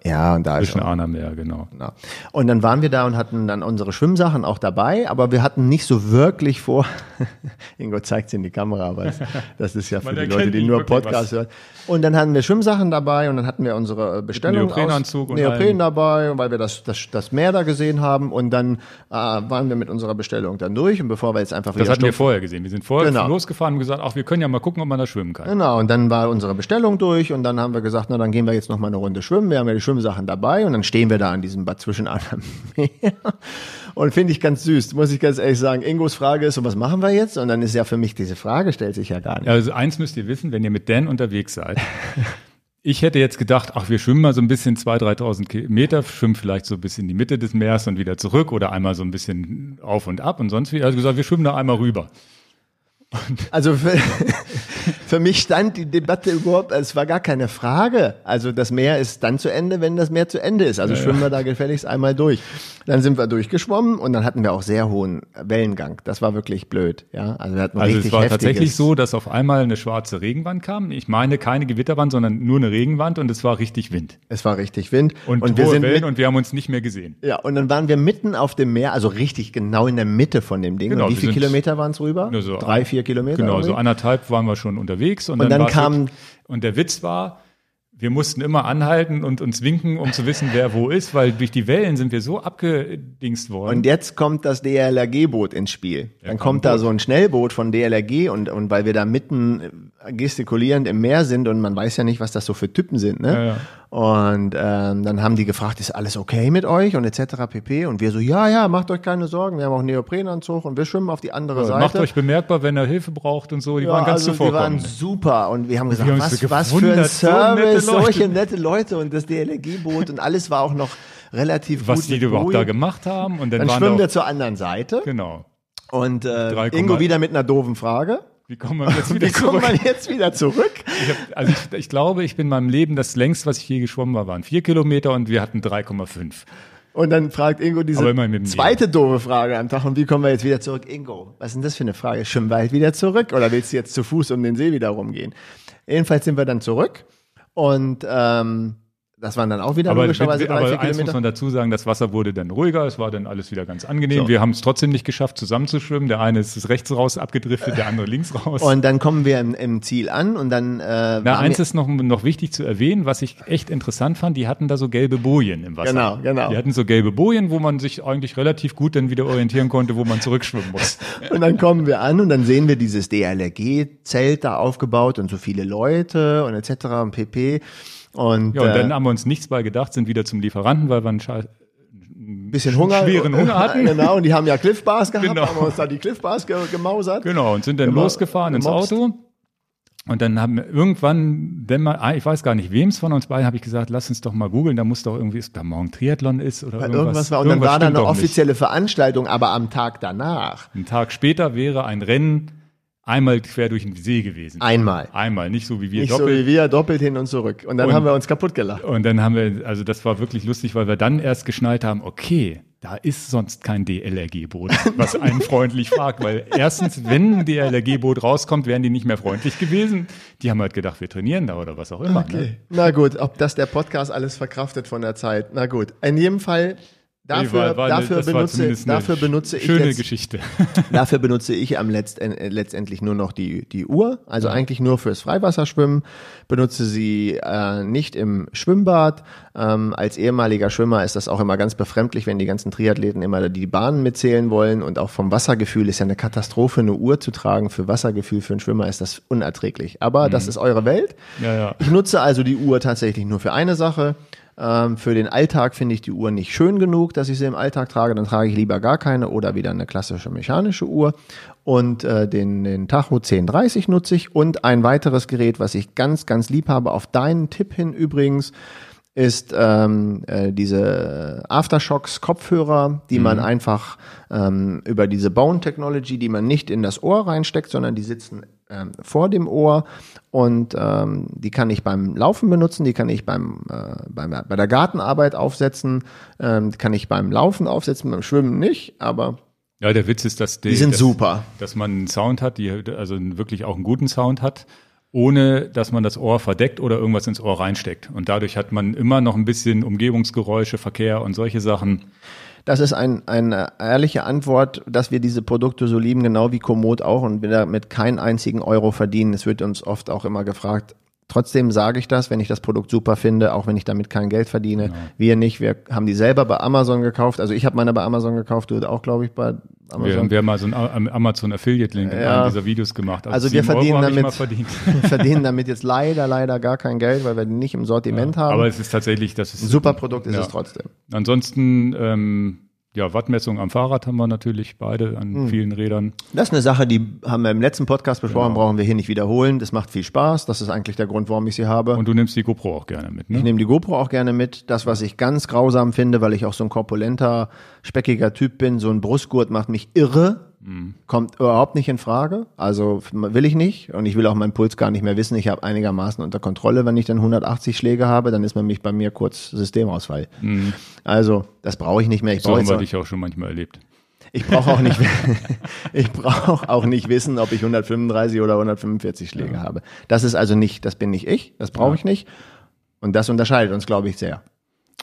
Ja, und da ist zwischen auch, Arnermeer, genau. genau. Und dann waren wir da und hatten dann unsere Schwimmsachen auch dabei, aber wir hatten nicht so wirklich vor. Ingo zeigt es in die Kamera, aber das ist ja für die Leute, die nur Podcast hören. Und dann hatten wir Schwimmsachen dabei und dann hatten wir unsere Bestellung Neoprenanzug und Neopren dabei, weil wir das, das, das Meer da gesehen haben und dann äh, waren wir mit unserer Bestellung dann durch und bevor wir jetzt einfach Das wieder hatten wir stumpf- vorher gesehen. Wir sind vorher Genau. losgefahren und gesagt, ach, wir können ja mal gucken, ob man da schwimmen kann. Genau, und dann war unsere Bestellung durch und dann haben wir gesagt, na dann gehen wir jetzt noch mal eine Runde schwimmen. Wir haben ja die Schwimmsachen dabei und dann stehen wir da an diesem Bad zwischen anderem Meer. Und finde ich ganz süß, muss ich ganz ehrlich sagen. Ingos Frage ist, und was machen wir jetzt? Und dann ist ja für mich diese Frage, stellt sich ja gar nicht. Also eins müsst ihr wissen, wenn ihr mit Dan unterwegs seid. Ich hätte jetzt gedacht, ach, wir schwimmen mal so ein bisschen 2.000, 3.000 Kilometer, schwimmen vielleicht so bis in die Mitte des Meers und wieder zurück oder einmal so ein bisschen auf und ab und sonst wie. Also gesagt, wir schwimmen da einmal rüber. Also für, für mich stand die Debatte überhaupt, es war gar keine Frage. Also das Meer ist dann zu Ende, wenn das Meer zu Ende ist. Also schwimmen wir da gefälligst einmal durch. Dann sind wir durchgeschwommen und dann hatten wir auch sehr hohen Wellengang. Das war wirklich blöd. Ja, also wir hatten Also es war tatsächlich so, dass auf einmal eine schwarze Regenwand kam. Ich meine keine Gewitterwand, sondern nur eine Regenwand und es war richtig Wind. Es war richtig Wind. Und, und wir hohe sind Wellen mit, und wir haben uns nicht mehr gesehen. ja, und dann waren wir mitten auf dem Meer, also richtig genau in der Mitte von dem Ding. Genau, und wie viele Kilometer waren es rüber? So Drei, vier Kilometer? Genau, so irgendwie? anderthalb waren wir schon unterwegs. Und, Und dann war's kam- Und der Witz war, wir mussten immer anhalten und uns winken, um zu wissen, wer wo ist, weil durch die Wellen sind wir so abgedingst worden. Und jetzt kommt das DLRG-Boot ins Spiel. Dann kommt da so ein Schnellboot von DLRG und, und weil wir da mitten gestikulierend im Meer sind und man weiß ja nicht, was das so für Typen sind. Ne? Ja, ja. Und ähm, dann haben die gefragt, ist alles okay mit euch und etc. pp. Und wir so, ja, ja, macht euch keine Sorgen, wir haben auch Neoprenanzug und wir schwimmen auf die andere Seite. Macht euch bemerkbar, wenn er Hilfe braucht und so. Die Ja, waren ganz also Die waren zuvorkommend. super und wir haben gesagt, uns was, was für ein gewundert, so nette Service, solche nette Leute und das DLRG-Boot und alles war auch noch relativ was gut. die mit überhaupt da gemacht haben. Und dann, Dann schwimmen da wir zur anderen Seite Genau. und äh, Ingo wieder mit einer doofen Frage. Wie kommen wir jetzt wieder Wie kommt zurück? man jetzt wieder zurück? Ich hab, also ich, ich glaube, ich bin in meinem Leben das längst, was ich je geschwommen war, waren vier Kilometer und wir hatten 3,5. Und dann fragt Ingo diese zweite doofe Frage am Tag. Und wie kommen wir jetzt wieder zurück? Ingo, was ist denn das für eine Frage? Schwimmen wir halt wieder zurück? Oder willst du jetzt zu Fuß um den See wieder rumgehen? Jedenfalls sind wir dann zurück. Und ähm, das waren dann auch wieder Aber, logischerweise drei, aber vier eins muss Kilometer. man dazu sagen, das Wasser wurde dann ruhiger, es war dann alles wieder ganz angenehm. So. Wir haben es trotzdem nicht geschafft, zusammenzuschwimmen. Der eine ist rechts raus abgedriftet, der andere links raus. Und dann kommen wir im, im Ziel an und dann äh, Na, eins ist noch, noch wichtig zu erwähnen, was ich echt interessant fand, die hatten da so gelbe Bojen im Wasser. Genau, genau. Die hatten so gelbe Bojen, wo man sich eigentlich relativ gut dann wieder orientieren konnte, wo man zurückschwimmen muss. Und dann kommen wir an und dann sehen wir dieses DLRG-Zelt da aufgebaut und so viele Leute und etc. und pp. Und, Ja, und äh, dann haben wir uns nichts bei gedacht, sind wieder zum Lieferanten, weil wir einen Scha bisschen Hunger, schweren Hunger hatten. Genau, und die haben ja Cliff Bars gehabt, Genau. haben uns da die Cliff Bars ge gemausert. Genau, und sind dann Immer losgefahren ins gemobst. Auto. Und dann haben wir irgendwann, wenn man, ah, ich weiß gar nicht, wem es von uns beiden, habe ich gesagt, lass uns doch mal googeln, da muss doch irgendwie, ist da morgen Triathlon ist oder Weil irgendwas. irgendwas war. Und dann irgendwas war da eine doch nicht. offizielle Veranstaltung, aber am Tag danach. Ein Tag später wäre ein Rennen einmal quer durch den See gewesen. Einmal. Einmal, nicht so wie wir Nicht so doppelt. wie wir, doppelt hin und zurück. Und dann Und- haben wir uns kaputt gelacht. und dann haben wir, also das war wirklich lustig, weil wir dann erst geschnallt haben, okay, da ist sonst kein DLRG-Boot, was einen freundlich fragt, weil erstens, wenn ein DLRG-Boot rauskommt, wären die nicht mehr freundlich gewesen. Die haben halt gedacht, wir trainieren da oder was auch immer. Ne? Na gut, ob das der Podcast alles verkraftet von der Zeit. Na gut. In jedem Fall, dafür, War- eine- dafür, war benutze, eine dafür benutze ich Schöne jetzt, Geschichte. Dafür benutze ich am letzt, äh, letztendlich nur noch die, die Uhr, also eigentlich nur fürs Freiwasserschwimmen. Benutze sie äh, nicht im Schwimmbad. Ähm, als ehemaliger Schwimmer ist das auch immer ganz befremdlich, wenn die ganzen Triathleten immer die Bahnen mitzählen wollen. Und auch vom Wassergefühl ist ja eine Katastrophe, eine Uhr zu tragen. Für Wassergefühl für einen Schwimmer ist das unerträglich. Aber das ist eure Welt. Ja, ja. Ich nutze also die Uhr tatsächlich nur für eine Sache. Ähm, für den Alltag finde ich die Uhr nicht schön genug, dass ich sie im Alltag trage. Dann trage ich lieber gar keine oder wieder eine klassische mechanische Uhr. Und äh, den, den Tacho 1030 nutze ich. Und ein weiteres Gerät, was ich ganz, ganz lieb habe, auf deinen Tipp hin übrigens, ist ähm, äh, diese Aftershocks Kopfhörer, die man einfach ähm, über diese Bone Technology, die man nicht in das Ohr reinsteckt, sondern die sitzen ähm, vor dem Ohr und ähm, die kann ich beim Laufen benutzen, die kann ich beim, äh, beim bei der Gartenarbeit aufsetzen, ähm, die kann ich beim Laufen aufsetzen, beim Schwimmen nicht, aber Ja, der Witz ist, dass die sind dass, super. dass man einen Sound hat, die also wirklich auch einen guten Sound hat, ohne dass man das Ohr verdeckt oder irgendwas ins Ohr reinsteckt. Und dadurch hat man immer noch ein bisschen Umgebungsgeräusche, Verkehr und solche Sachen. Das ist ein, eine ehrliche Antwort, dass wir diese Produkte so lieben, genau wie Komoot auch und wir damit keinen einzigen Euro verdienen. Es wird uns oft auch immer gefragt. Trotzdem sage ich das, wenn ich das Produkt super finde, auch wenn ich damit kein Geld verdiene. Wir nicht, wir haben die selber bei Amazon gekauft. Also ich habe meine bei Amazon gekauft, du auch, glaube ich, bei Wir, Amazon. wir haben mal so einen Am- Amazon Affiliate-Link in Ja. einem dieser Videos gemacht. Also wir 7 Euro verdienen ich damit-. Wir verdienen damit jetzt leider, leider gar kein Geld, weil wir die nicht im Sortiment haben. Aber es ist tatsächlich, das ist Ein super Produkt ist Ja. es trotzdem. Ansonsten, ähm, ja, Wattmessung am Fahrrad haben wir natürlich beide an Hm. vielen Rädern. Das ist eine Sache, die haben wir im letzten Podcast besprochen, Genau. brauchen wir hier nicht wiederholen. Das macht viel Spaß. Das ist eigentlich der Grund, warum ich sie habe. Und du nimmst die GoPro auch gerne mit, Ich ne? nehme die GoPro auch gerne mit. Das, was ich ganz grausam finde, weil ich auch so ein korpulenter, speckiger Typ bin, so ein Brustgurt macht mich irre. Kommt überhaupt nicht in Frage. Also will ich nicht. Und ich will auch meinen Puls gar nicht mehr wissen. Ich habe einigermaßen unter Kontrolle. Wenn ich dann 180 Schläge habe, dann ist nämlich bei mir kurz Systemausfall. Also, das brauche ich nicht mehr. Ich So haben wir dich auch schon manchmal erlebt. ich brauche auch nicht, ich brauche auch nicht wissen, ob ich 135 oder 145 Schläge habe. Das ist also nicht, das bin nicht ich, das brauche ich nicht. Und das unterscheidet uns, glaube ich, sehr.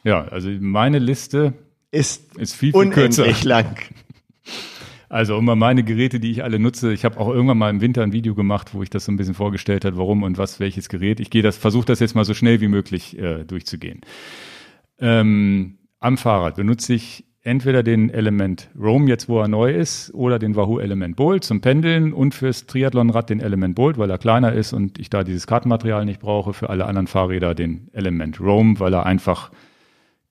Ja, also meine Liste Ist ist viel, viel kürzer. unendlich lang. Also immer meine Geräte, die ich alle nutze. Ich habe auch irgendwann mal im Winter ein Video gemacht, wo ich das so ein bisschen vorgestellt habe, warum und was welches Gerät. Ich gehe das, versuche das jetzt mal so schnell wie möglich äh, durchzugehen. Ähm, am Fahrrad benutze ich entweder den Element Roam, jetzt wo er neu ist, oder den Wahoo Element Bolt zum Pendeln und fürs Triathlonrad den Element Bolt, weil er kleiner ist und ich da dieses Kartenmaterial nicht brauche. Für alle anderen Fahrräder den Element Roam, weil er einfach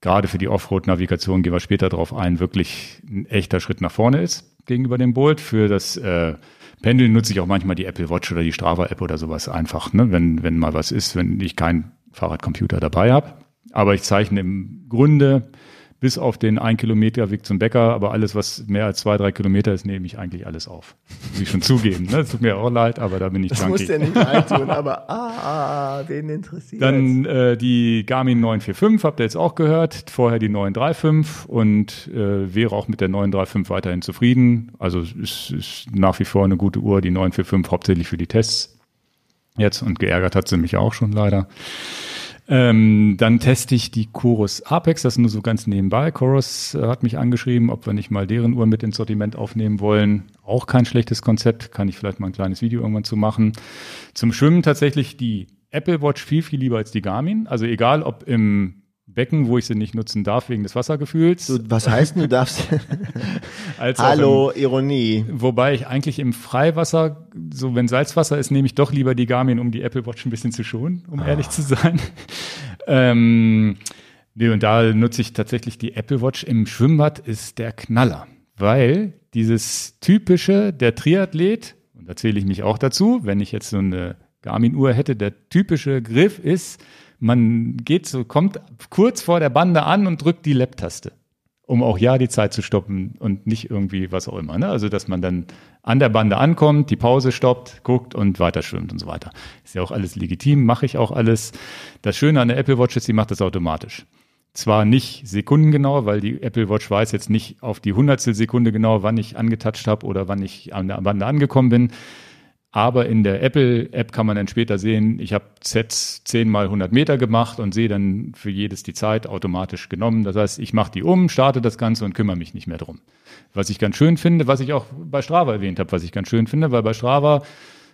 gerade für die Offroad-Navigation, gehen wir später drauf ein, wirklich ein echter Schritt nach vorne ist gegenüber dem Bolt. Für das äh, Pendeln nutze ich auch manchmal die Apple Watch oder die Strava-App oder sowas einfach, ne? wenn, wenn mal was ist, wenn ich keinen Fahrradcomputer dabei habe. Aber ich zeichne im Grunde bis auf den ein Kilometer Weg zum Bäcker, aber alles, was mehr als zwei, drei Kilometer ist, nehme ich eigentlich alles auf. Muss ich schon zugeben. Ne? Das tut mir auch leid, aber da bin ich Das junkie. muss dir nicht leid tun, aber ah, wen interessiert Dann äh, die Garmin 945 habt ihr jetzt auch gehört, vorher die 935 und äh, wäre auch mit der 935 weiterhin zufrieden. Also es ist nach wie vor eine gute Uhr, die 945 hauptsächlich für die Tests jetzt und geärgert hat sie mich auch schon leider. Ähm, dann teste ich die Chorus Apex, das nur so ganz nebenbei. Chorus äh, hat mich angeschrieben, ob wir nicht mal deren Uhr mit ins Sortiment aufnehmen wollen. Auch kein schlechtes Konzept, kann ich vielleicht mal ein kleines Video irgendwann zu machen. Zum Schwimmen tatsächlich die Apple Watch viel, viel lieber als die Garmin. Also egal, ob im Becken, wo ich sie nicht nutzen darf wegen des Wassergefühls. Du, was heißt denn, du darfst? Hallo, Ironie. Im, wobei ich eigentlich im Freiwasser, so wenn Salzwasser ist, nehme ich doch lieber die Garmin, um die Apple Watch ein bisschen zu schonen, um ehrlich zu sein. ähm, nee, und da nutze ich tatsächlich die Apple Watch. Im Schwimmbad ist der Knaller, weil dieses typische, der Triathlet, und da zähle ich mich auch dazu, wenn ich jetzt so eine Garmin-Uhr hätte, der typische Griff ist, man geht so, kommt kurz vor der Bande an und drückt die Lab-Taste, um auch ja die Zeit zu stoppen und nicht irgendwie was auch immer. Ne? Also, dass man dann an der Bande ankommt, die Pause stoppt, guckt und weiter schwimmt und so weiter. Ist ja auch alles legitim, mache ich auch alles. Das Schöne an der Apple Watch ist, sie macht das automatisch. Zwar nicht sekundengenau, weil die Apple Watch weiß jetzt nicht auf die hundertstel Sekunde genau, wann ich angetatscht habe oder wann ich an der Bande angekommen bin. Aber in der Apple-App kann man dann später sehen, ich habe Sets 10 mal 100 Meter gemacht und sehe dann für jedes die Zeit automatisch genommen. Das heißt, ich mache die um, starte das Ganze und kümmere mich nicht mehr drum. Was ich ganz schön finde, was ich auch bei Strava erwähnt habe, was ich ganz schön finde, weil bei Strava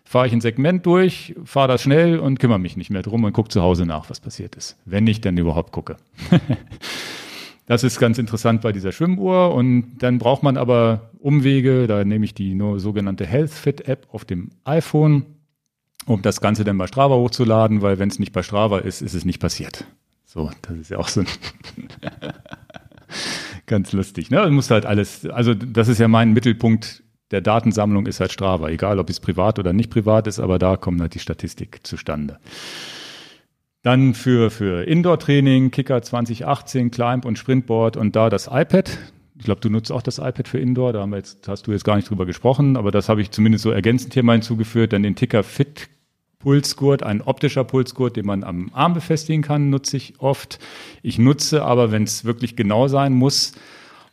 fahre ich ein Segment durch, fahre das schnell und kümmere mich nicht mehr drum und gucke zu Hause nach, was passiert ist. Wenn ich denn überhaupt gucke. Das ist ganz interessant bei dieser Schwimmuhr. Und dann braucht man aber Umwege. Da nehme ich die sogenannte HealthFit App auf dem iPhone, um das Ganze dann bei Strava hochzuladen, weil wenn es nicht bei Strava ist, ist es nicht passiert. So, das ist ja auch so ein ganz lustig. Ne? Du musst halt alles, also das ist ja mein Mittelpunkt der Datensammlung ist halt Strava, egal ob es privat oder nicht privat ist, aber da kommt halt die Statistik zustande. Dann für, für Indoor-Training, Kicker 2018, Climb und Sprintboard und da das iPad. Ich glaube, du nutzt auch das iPad für Indoor, da haben wir jetzt, hast du jetzt gar nicht drüber gesprochen, aber das habe ich zumindest so ergänzend hier mal hinzugeführt. Dann den Ticker Fit Pulsgurt, ein optischer Pulsgurt, den man am Arm befestigen kann, nutze ich oft. Ich nutze aber, wenn es wirklich genau sein muss,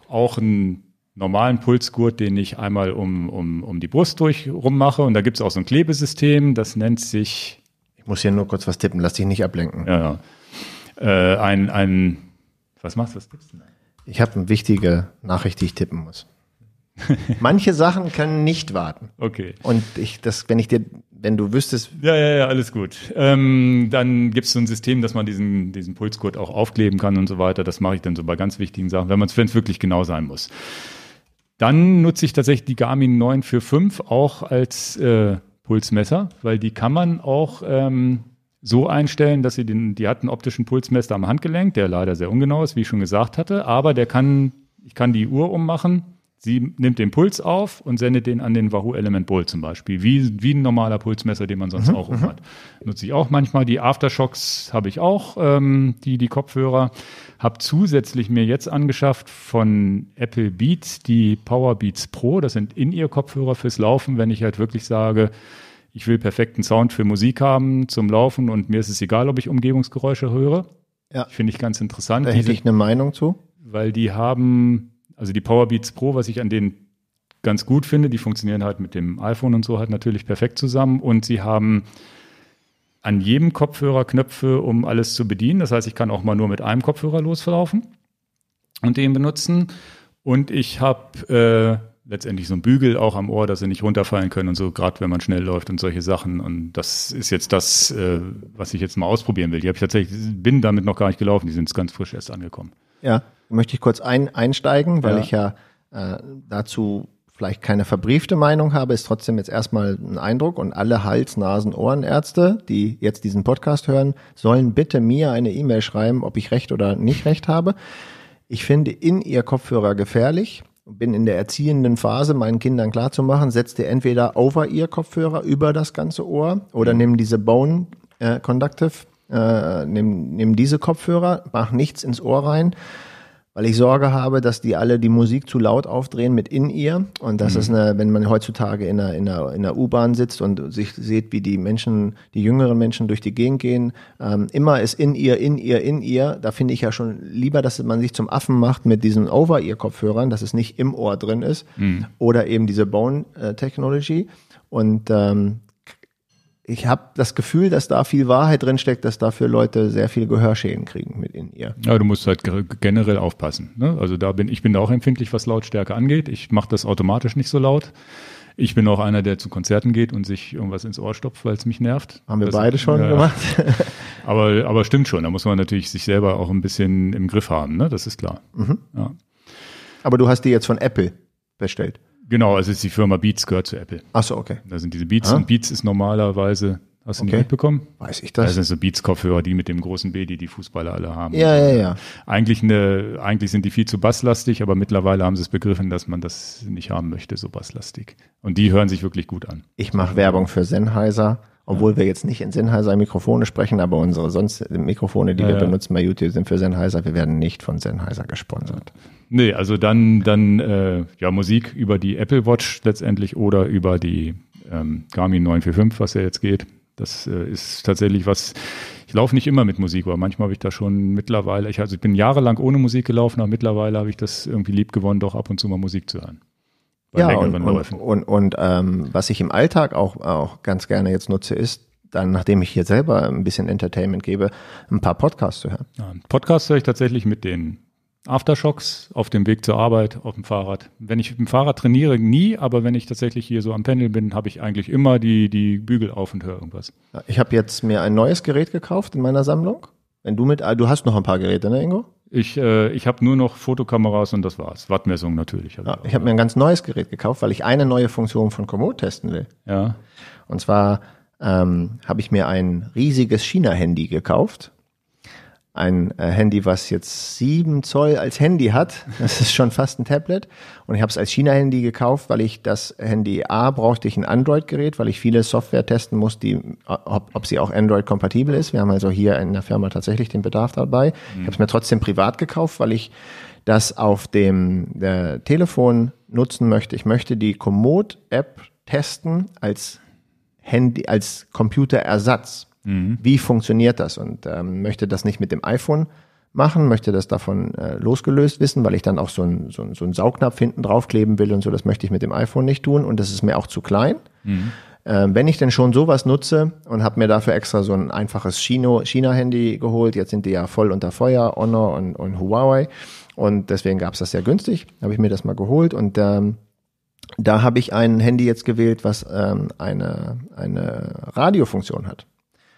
auch einen normalen Pulsgurt, den ich einmal um, um, um die Brust durch rummache. Und da gibt es auch so ein Klebesystem, das nennt sich. Ich muss hier nur kurz was tippen, lass dich nicht ablenken. Ja, äh, ein, ein, was machst du, was tippst du denn? Ich habe eine wichtige Nachricht, die ich tippen muss. Manche Sachen können nicht warten. Okay. Und ich, das, wenn ich dir, wenn du wüsstest, Ja, ja, ja, alles gut. Ähm, dann gibt es so ein System, dass man diesen, diesen Pulsgurt auch aufkleben kann und so weiter. Das mache ich dann so bei ganz wichtigen Sachen, wenn man es wirklich genau sein muss. Dann nutze ich tatsächlich die Garmin 945 auch als äh, Pulsmesser, weil die kann man auch ähm, so einstellen, dass sie den, die hat einen optischen Pulsmesser am Handgelenk, der leider sehr ungenau ist, wie ich schon gesagt hatte, aber der kann, ich kann die Uhr ummachen. Sie nimmt den Puls auf und sendet den an den Wahoo Element Bolt zum Beispiel, wie, wie ein normaler Pulsmesser, den man sonst auch um hat. Nutze ich auch manchmal. Die Aftershocks habe ich auch, ähm, die, die Kopfhörer. Habe zusätzlich mir jetzt angeschafft von Apple Beats die Power Beats Pro. Das sind In-Ear-Kopfhörer fürs Laufen, wenn ich halt wirklich sage, ich will perfekten Sound für Musik haben zum Laufen und mir ist es egal, ob ich Umgebungsgeräusche höre. Ja. Finde ich ganz interessant. da hätte ich eine Meinung zu. weil die haben, also die Powerbeats Pro, was ich an denen ganz gut finde, die funktionieren halt mit dem iPhone und so halt natürlich perfekt zusammen und sie haben an jedem Kopfhörer Knöpfe, um alles zu bedienen. Das heißt, ich kann auch mal nur mit einem Kopfhörer loslaufen und den benutzen. Und ich habe letztendlich so ein Bügel auch am Ohr, dass sie nicht runterfallen können und so, gerade wenn man schnell läuft und solche Sachen. Und das ist jetzt das, äh, was ich jetzt mal ausprobieren will. Die habe ich tatsächlich, bin damit noch gar nicht gelaufen, die sind ganz frisch erst angekommen. Ja, möchte ich kurz ein, einsteigen, weil ja. ich ja äh, dazu vielleicht keine verbriefte Meinung habe, ist trotzdem jetzt erstmal ein Eindruck und alle Hals-, Nasen-, Ohrenärzte, die jetzt diesen Podcast hören, sollen bitte mir eine E-Mail schreiben, ob ich recht oder nicht recht habe. Ich finde in ihr Kopfhörer gefährlich bin in der erziehenden Phase, meinen Kindern klarzumachen, setzt ihr entweder over ihr Kopfhörer über das ganze Ohr oder mhm. nimm diese Bone äh, Conductive, äh, nimm, nimm diese Kopfhörer, mach nichts ins Ohr rein weil ich Sorge habe, dass die alle die Musik zu laut aufdrehen mit in ihr und das mhm. ist eine, wenn man heutzutage in einer, in einer, in einer U-Bahn sitzt und sich sieht, wie die Menschen, die jüngeren Menschen durch die Gegend gehen, ähm, immer ist in ihr, in ihr, in ihr, da finde ich ja schon lieber, dass man sich zum Affen macht mit diesen Over-Ear-Kopfhörern, dass es nicht im Ohr drin ist mhm. oder eben diese Bone-Technology und ähm, ich habe das Gefühl, dass da viel Wahrheit drin steckt, dass dafür Leute sehr viel Gehörschäden kriegen mit in ihr. Ja, du musst halt generell aufpassen. Ne? Also da bin ich bin da auch empfindlich, was Lautstärke angeht. Ich mache das automatisch nicht so laut. Ich bin auch einer, der zu Konzerten geht und sich irgendwas ins Ohr stopft, weil es mich nervt. Haben wir das, beide schon ja, gemacht. aber, aber stimmt schon, da muss man natürlich sich selber auch ein bisschen im Griff haben, ne? Das ist klar. Mhm. Ja. Aber du hast die jetzt von Apple bestellt. Genau, also ist die Firma Beats gehört zu Apple. Ach so, okay. Da sind diese Beats ah. und Beats ist normalerweise Hast du okay. nicht mitbekommen? Weiß ich das? Das sind so Beats-Kopfhörer, die mit dem großen B, die die Fußballer alle haben. Ja, ja, ja. Eigentlich, eine, eigentlich sind die viel zu basslastig, aber mittlerweile haben sie es begriffen, dass man das nicht haben möchte, so basslastig. Und die hören sich wirklich gut an. Ich mache Werbung für Sennheiser, obwohl wir jetzt nicht in Sennheiser Mikrofone sprechen, aber unsere sonst Mikrofone, die ja, wir ja. benutzen bei YouTube, sind für Sennheiser. Wir werden nicht von Sennheiser gesponsert. Nee, also dann, dann äh, ja, Musik über die Apple Watch letztendlich oder über die ähm, Garmin 945, was ja jetzt geht. Das äh, ist tatsächlich was, ich laufe nicht immer mit Musik, aber manchmal habe ich da schon mittlerweile, ich, also ich bin jahrelang ohne Musik gelaufen, aber mittlerweile habe ich das irgendwie lieb gewonnen, doch ab und zu mal Musik zu hören. Ja, und, und, und, und ähm, was ich im Alltag auch, auch ganz gerne jetzt nutze, ist, dann, nachdem ich hier selber ein bisschen Entertainment gebe, ein paar Podcasts zu hören. Ja, Podcasts höre ich tatsächlich mit den Aftershocks auf dem Weg zur Arbeit auf dem Fahrrad. Wenn ich mit dem Fahrrad trainiere, nie, aber wenn ich tatsächlich hier so am Pendel bin, habe ich eigentlich immer die, die Bügel auf und höre irgendwas. Ich habe jetzt mir ein neues Gerät gekauft in meiner Sammlung. Wenn du mit, ah, du hast noch ein paar Geräte, ne, Ingo? Ich, äh, ich habe nur noch Fotokameras und das war's. Wattmessung natürlich. Hab ja, ich habe mir ein ganz neues Gerät gekauft, weil ich eine neue Funktion von Komoot testen will. Ja. Und zwar ähm, habe ich mir ein riesiges China-Handy gekauft ein äh, Handy, was jetzt sieben Zoll als Handy hat. Das ist schon fast ein Tablet. Und ich habe es als China-Handy gekauft, weil ich das Handy A brauchte ich ein Android-Gerät, weil ich viele Software testen muss, die, ob, ob sie auch Android-kompatibel ist. Wir haben also hier in der Firma tatsächlich den Bedarf dabei. Mhm. Ich habe es mir trotzdem privat gekauft, weil ich das auf dem Telefon nutzen möchte. Ich möchte die Komoot-App testen als Handy, als Computerersatz. Mhm. Wie funktioniert das? Und ähm, möchte das nicht mit dem iPhone machen, möchte das davon äh, losgelöst wissen, weil ich dann auch so einen so ein, so ein Saugnapf hinten draufkleben will und so. Das möchte ich mit dem iPhone nicht tun und das ist mir auch zu klein. Mhm. Ähm, wenn ich denn schon sowas nutze und habe mir dafür extra so ein einfaches China-Handy geholt, jetzt sind die ja voll unter Feuer, Honor und, und Huawei und deswegen gab es das sehr günstig, habe ich mir das mal geholt und ähm, da habe ich ein Handy jetzt gewählt, was ähm, eine, eine Radiofunktion hat.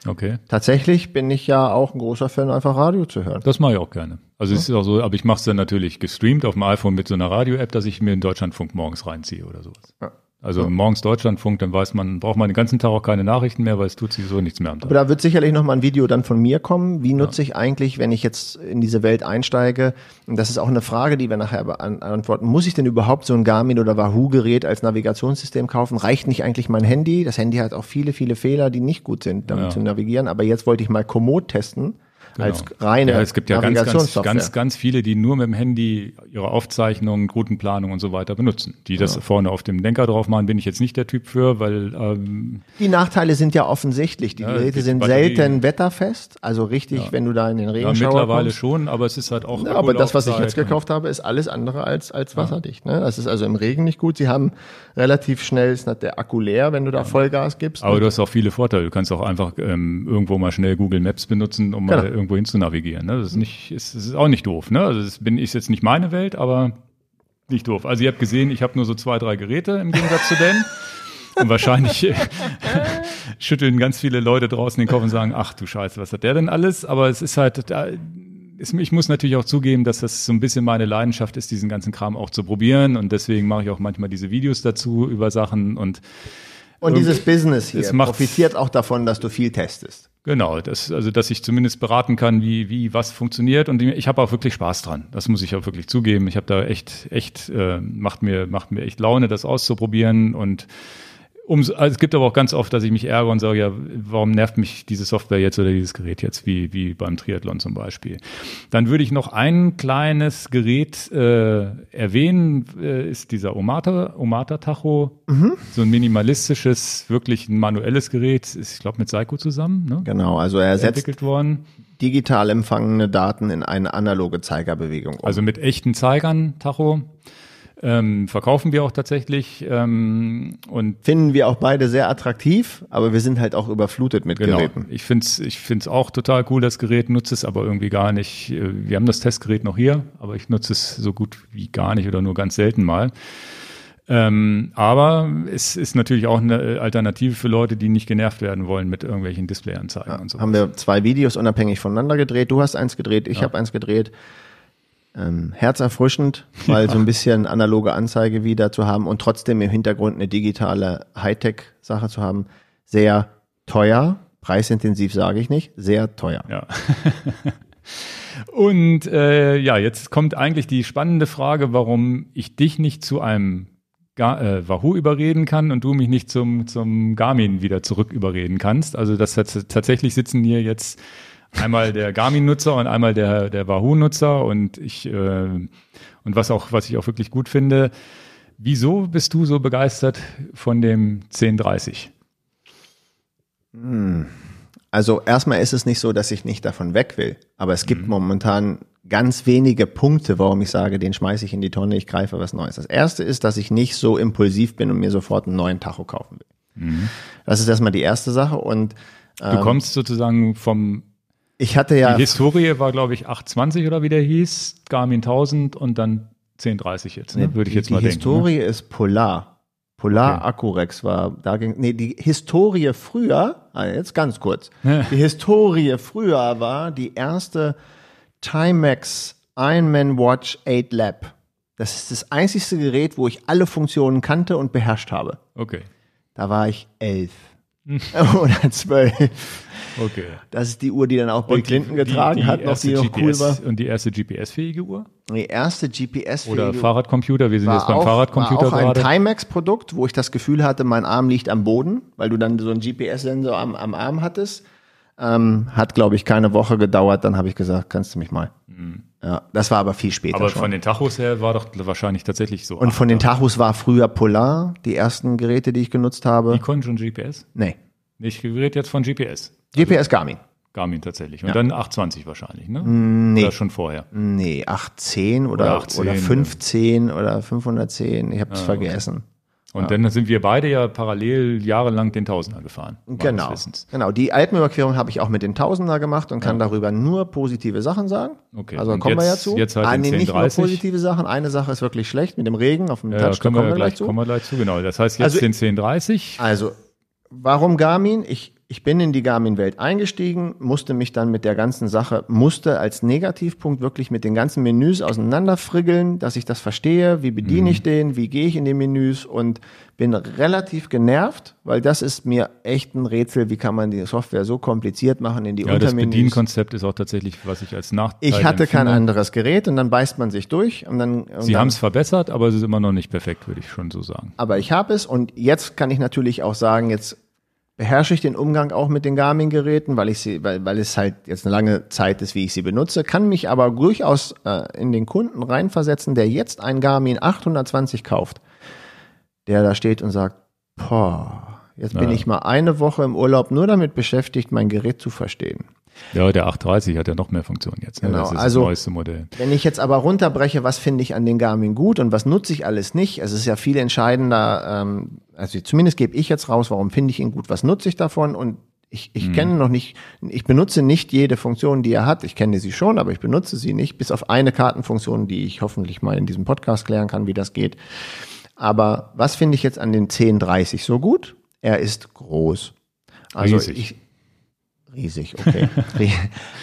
Okay. Tatsächlich bin ich ja auch ein großer Fan, einfach Radio zu hören. Das mache ich auch gerne. Also ja. es ist auch so, aber ich mache es dann natürlich gestreamt auf dem iPhone mit so einer Radio-App, dass ich mir in Deutschlandfunk morgens reinziehe oder sowas. Ja. Also morgens Deutschlandfunk, dann weiß man, braucht man den ganzen Tag auch keine Nachrichten mehr, weil es tut sich so nichts mehr am Tag. Aber da wird sicherlich noch mal ein Video dann von mir kommen. Wie nutze ja. ich eigentlich, wenn ich jetzt in diese Welt einsteige? Und das ist auch eine Frage, die wir nachher beantworten. Muss ich denn überhaupt so ein Garmin oder Wahoo-Gerät als Navigationssystem kaufen? Reicht nicht eigentlich mein Handy? Das Handy hat auch viele, viele Fehler, die nicht gut sind, damit ja. zu navigieren. Aber jetzt wollte ich mal Komoot testen Genau. als reine ja, es gibt ja ganz, ganz, ganz, ganz viele, die nur mit dem Handy ihre Aufzeichnungen, Routenplanung und so weiter benutzen. Die das ja. vorne auf dem Lenker drauf machen, bin ich jetzt nicht der Typ für, weil ähm, die Nachteile sind ja offensichtlich. Die ja, Geräte sind Batterie. selten wetterfest, also richtig, wenn du da in den Regen ja, mittlerweile kommst. schon, aber es ist halt auch. Ja, aber das, was ich jetzt gekauft habe, ist alles andere als als wasserdicht. Ne? Das ist also im Regen nicht gut. Sie haben relativ schnell ist der Akku leer, wenn du da Vollgas gibst. Aber du hast auch viele Vorteile. Du kannst auch einfach ähm, irgendwo mal schnell Google Maps benutzen, um genau. mal irgendwo hin zu navigieren. Ne? Das ist nicht, ist, ist auch nicht doof. Ne? Also das bin ist jetzt nicht meine Welt, aber nicht doof. Also ihr habt gesehen, ich habe nur so zwei, drei Geräte im Gegensatz zu denen. Und wahrscheinlich schütteln ganz viele Leute draußen den Kopf und sagen, ach du Scheiße, was hat der denn alles? Aber es ist halt, da, ich muss natürlich auch zugeben, dass das so ein bisschen meine Leidenschaft ist, diesen ganzen Kram auch zu probieren. Und deswegen mache ich auch manchmal diese Videos dazu über Sachen und und dieses Business hier profitiert auch davon, dass du viel testest. Genau, das, also dass ich zumindest beraten kann, wie, wie was funktioniert. Und ich habe auch wirklich Spaß dran. Das muss ich auch wirklich zugeben. Ich habe da echt, echt, äh, macht mir, macht mir echt Laune, das auszuprobieren und Umso, also es gibt aber auch ganz oft, dass ich mich ärgere und sage, ja, warum nervt mich diese Software jetzt oder dieses Gerät jetzt, wie, wie beim Triathlon zum Beispiel. Dann würde ich noch ein kleines Gerät äh, erwähnen, äh, ist dieser Omata, Omata Tacho, mhm. so ein minimalistisches, wirklich ein manuelles Gerät, ist, ich glaube, mit Seiko zusammen. Ne? Genau, also er setzt entwickelt worden. digital empfangene Daten in eine analoge Zeigerbewegung. Um. Also mit echten Zeigern Tacho. Ähm, verkaufen wir auch tatsächlich ähm, und finden wir auch beide sehr attraktiv, aber wir sind halt auch überflutet mit genau. Geräten. Ich finde es ich find's auch total cool, das Gerät, nutze es aber irgendwie gar nicht. Äh, wir haben das Testgerät noch hier, aber ich nutze es so gut wie gar nicht oder nur ganz selten mal. Ähm, aber es ist natürlich auch eine Alternative für Leute, die nicht genervt werden wollen mit irgendwelchen Displayanzeigen ja, und so. Haben wir zwei Videos unabhängig voneinander gedreht. Du hast eins gedreht, ich ja. habe eins gedreht ähm, herzerfrischend, mal ja. so ein bisschen analoge Anzeige wieder zu haben und trotzdem im Hintergrund eine digitale Hightech-Sache zu haben. Sehr teuer, preisintensiv sage ich nicht, sehr teuer. Ja. und äh, ja, jetzt kommt eigentlich die spannende Frage, warum ich dich nicht zu einem Ga äh, Wahoo überreden kann und du mich nicht zum, zum Garmin wieder zurück überreden kannst. Also das tatsächlich sitzen hier jetzt Einmal der Garmin-Nutzer und einmal der, der Wahoo-Nutzer und ich, äh, und was auch, was ich auch wirklich gut finde. Wieso bist du so begeistert von dem 1030? Hm. Also erstmal ist es nicht so, dass ich nicht davon weg will, aber es gibt mhm. momentan ganz wenige Punkte, warum ich sage, den schmeiße ich in die Tonne, ich greife was Neues. Das erste ist, dass ich nicht so impulsiv bin und mir sofort einen neuen Tacho kaufen will. Mhm. Das ist erstmal die erste Sache und ähm, du kommst sozusagen vom ich hatte ja. Die Historie war, glaube ich, 820 oder wie der hieß, Garmin 1000 und dann 1030 jetzt, ne? würde ich jetzt die mal denken. Die Historie ne? ist Polar. Polar okay. Accurex war, da ging, nee, die Historie früher, also jetzt ganz kurz. die Historie früher war die erste Timex Ironman Watch 8 Lab. Das ist das einzigste Gerät, wo ich alle Funktionen kannte und beherrscht habe. Okay. Da war ich elf. oder zwölf. Okay. Das ist die Uhr, die dann auch Bill Clinton getragen die, die hat, noch die noch GPS, cool war. Und die erste GPS-fähige Uhr? Die erste GPS-fähige Oder Fahrradcomputer, wir sind jetzt beim auch, Fahrradcomputer war auch ein Timex-Produkt, wo ich das Gefühl hatte, mein Arm liegt am Boden, weil du dann so einen GPS-Sensor am, am Arm hattest. Ähm, hat, glaube ich, keine Woche gedauert. Dann habe ich gesagt, kannst du mich mal. Mhm. Ja, das war aber viel später. Aber schon. von den Tachos her war doch wahrscheinlich tatsächlich so. Und von den Tachos war früher Polar, die ersten Geräte, die ich genutzt habe. Die konnten schon GPS? Nee. Ich rede jetzt von GPS. GPS Garmin. Garmin tatsächlich. Und ja. dann 820 wahrscheinlich, ne? Nee. Oder schon vorher? Nee, 810 oder, oder, 18, oder 510 oder, oder 510. Ich habe es ah, vergessen. Okay. Und ja. dann sind wir beide ja parallel jahrelang den Tausender gefahren. Genau. Genau. Die Alpenüberquerung habe ich auch mit den Tausender gemacht und kann ja. darüber nur positive Sachen sagen. Okay. Also kommen jetzt, wir ja zu. Jetzt halt ah, nee, nicht nur positive Sachen. Eine Sache ist wirklich schlecht mit dem Regen auf dem ja, Touch. Kommen wir, gleich, gleich zu. Kommen wir gleich zu. Genau. Das heißt jetzt also, den 1030. Also warum Garmin? Ich ich bin in die Garmin-Welt eingestiegen, musste mich dann mit der ganzen Sache, musste als Negativpunkt wirklich mit den ganzen Menüs auseinanderfriggeln, dass ich das verstehe, wie bediene mhm. ich den, wie gehe ich in den Menüs und bin relativ genervt, weil das ist mir echt ein Rätsel, wie kann man die Software so kompliziert machen in die ja, Untermenüs. Das Bedienkonzept ist auch tatsächlich, was ich als Nachteil Ich hatte empfinde. kein anderes Gerät und dann beißt man sich durch und dann. Und Sie haben es verbessert, aber es ist immer noch nicht perfekt, würde ich schon so sagen. Aber ich habe es und jetzt kann ich natürlich auch sagen, jetzt beherrsche ich den Umgang auch mit den Garmin-Geräten, weil ich sie, weil, weil es halt jetzt eine lange Zeit ist, wie ich sie benutze, kann mich aber durchaus äh, in den Kunden reinversetzen, der jetzt ein Garmin 820 kauft, der da steht und sagt, boah, jetzt ja. bin ich mal eine Woche im Urlaub nur damit beschäftigt, mein Gerät zu verstehen. Ja, der 830 hat ja noch mehr Funktionen jetzt. Ne? Genau, also, das neueste Modell. Wenn ich jetzt aber runterbreche, was finde ich an den Garmin gut und was nutze ich alles nicht, es ist ja viel entscheidender, ähm, also zumindest gebe ich jetzt raus, warum finde ich ihn gut, was nutze ich davon und Ich, ich mhm. kenne noch nicht, ich benutze nicht jede Funktion, die er hat. Ich kenne sie schon, aber ich benutze sie nicht, bis auf eine Kartenfunktion, die ich hoffentlich mal in diesem Podcast klären kann, wie das geht. Aber was finde ich jetzt an den 1030 so gut? Er ist groß. Also riesig. ich riesig, okay.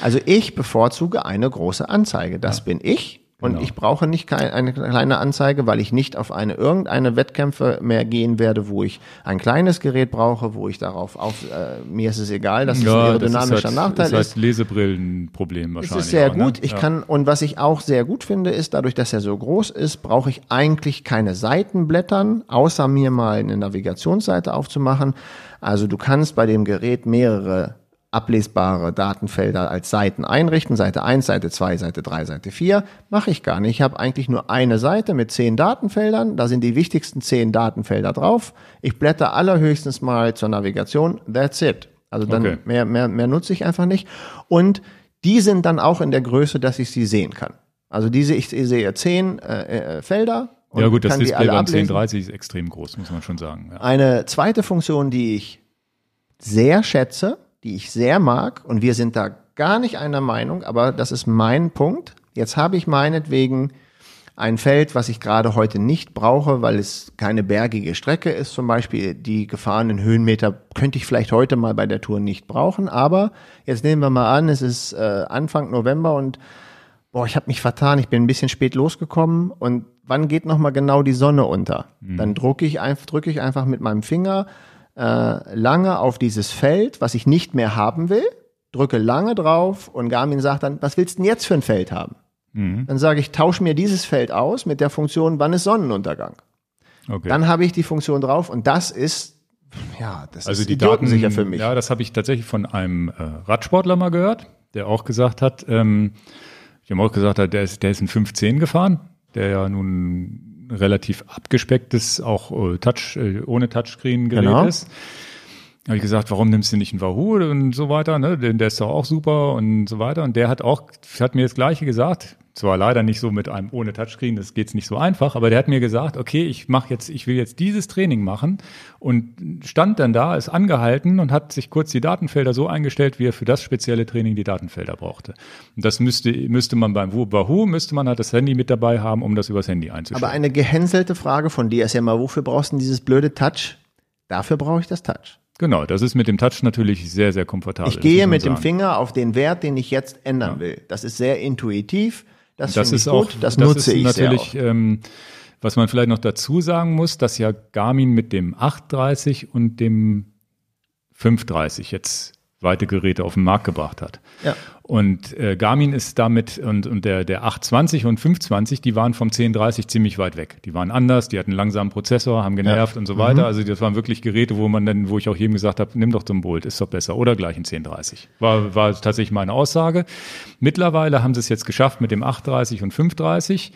also ich bevorzuge eine große Anzeige. Das ja. bin ich. Und genau. ich brauche nicht eine kleine Anzeige, weil ich nicht auf eine irgendeine Wettkämpfe mehr gehen werde, wo ich ein kleines Gerät brauche, wo ich darauf auf, äh, mir ist es egal, dass ja, es ein aerodynamischer das ist halt, Nachteil ist. Das heißt Lesebrillenproblem wahrscheinlich. Es ist sehr auch, gut. Ne? Ich ja. kann, und was ich auch sehr gut finde, ist, dadurch, dass er so groß ist, brauche ich eigentlich keine Seitenblättern, außer mir mal eine Navigationsseite aufzumachen. Also du kannst bei dem Gerät mehrere ablesbare Datenfelder als Seiten einrichten. Seite 1, Seite 2, Seite 3, Seite 4. Mache ich gar nicht. Ich habe eigentlich nur eine Seite mit zehn Datenfeldern. Da sind die wichtigsten zehn Datenfelder drauf. Ich blätter allerhöchstens mal zur Navigation. That's it. Also dann okay. mehr, mehr, mehr nutze ich einfach nicht. Und die sind dann auch in der Größe, dass ich sie sehen kann. Also diese, ich sehe zehn äh, äh, Felder. ja gut, das Display beim 1030 ist extrem groß, muss man schon sagen. Ja. Eine zweite Funktion, die ich sehr schätze, die ich sehr mag und wir sind da gar nicht einer Meinung, aber das ist mein Punkt. Jetzt habe ich meinetwegen ein Feld, was ich gerade heute nicht brauche, weil es keine bergige Strecke ist. Zum Beispiel die gefahrenen Höhenmeter könnte ich vielleicht heute mal bei der Tour nicht brauchen. Aber jetzt nehmen wir mal an, es ist äh, Anfang November und boah, ich habe mich vertan. Ich bin ein bisschen spät losgekommen und wann geht noch mal genau die Sonne unter? Mhm. Dann drücke ich drücke ich einfach mit meinem Finger äh, lange auf dieses Feld, was ich nicht mehr haben will, drücke lange drauf und Garmin sagt dann, was willst du denn jetzt für ein Feld haben? Mhm. Dann sage ich, tausche mir dieses Feld aus mit der Funktion, wann ist Sonnenuntergang? Okay. Dann habe ich die Funktion drauf und das ist ja, das also ist die Daten sicher für mich. Ja, das habe ich tatsächlich von einem äh, Radsportler mal gehört, der auch gesagt hat, ähm, ich habe auch gesagt, der ist, der ist in 15 gefahren, der ja nun relativ abgespecktes, auch äh, Touch, äh, ohne Touchscreen-Gerät genau. ist. Habe ich gesagt, warum nimmst du nicht einen Wahoo und so weiter, ne? Denn der ist doch auch super und so weiter. Und der hat auch, hat mir das Gleiche gesagt zwar leider nicht so mit einem ohne Touchscreen, das geht's nicht so einfach, aber der hat mir gesagt, okay, ich mache jetzt, ich will jetzt dieses Training machen und stand dann da, ist angehalten und hat sich kurz die Datenfelder so eingestellt, wie er für das spezielle Training die Datenfelder brauchte. Und das müsste müsste man beim Wahoo müsste man halt das Handy mit dabei haben, um das übers Handy einzustellen. Aber eine gehänselte Frage von dir ist ja mal, wofür brauchst du denn dieses blöde Touch? Dafür brauche ich das Touch. Genau, das ist mit dem Touch natürlich sehr, sehr komfortabel. Ich gehe mit sagen. dem Finger auf den Wert, den ich jetzt ändern ja. will. Das ist sehr intuitiv. Das, das ist auch, das, das nutze ich natürlich, ähm, was man vielleicht noch dazu sagen muss, dass ja Garmin mit dem 830 und dem 530 jetzt weite Geräte auf den Markt gebracht hat. Ja. Und äh, Garmin ist damit und, und der, der 820 und 520, die waren vom 1030 ziemlich weit weg. Die waren anders, die hatten einen langsamen Prozessor, haben genervt ja. und so weiter. Mhm. Also das waren wirklich Geräte, wo man dann, wo ich auch jedem gesagt habe, nimm doch zum Bolt, ist doch besser. Oder gleich ein 1030. War, war tatsächlich meine Aussage. Mittlerweile haben sie es jetzt geschafft mit dem 830 und 530,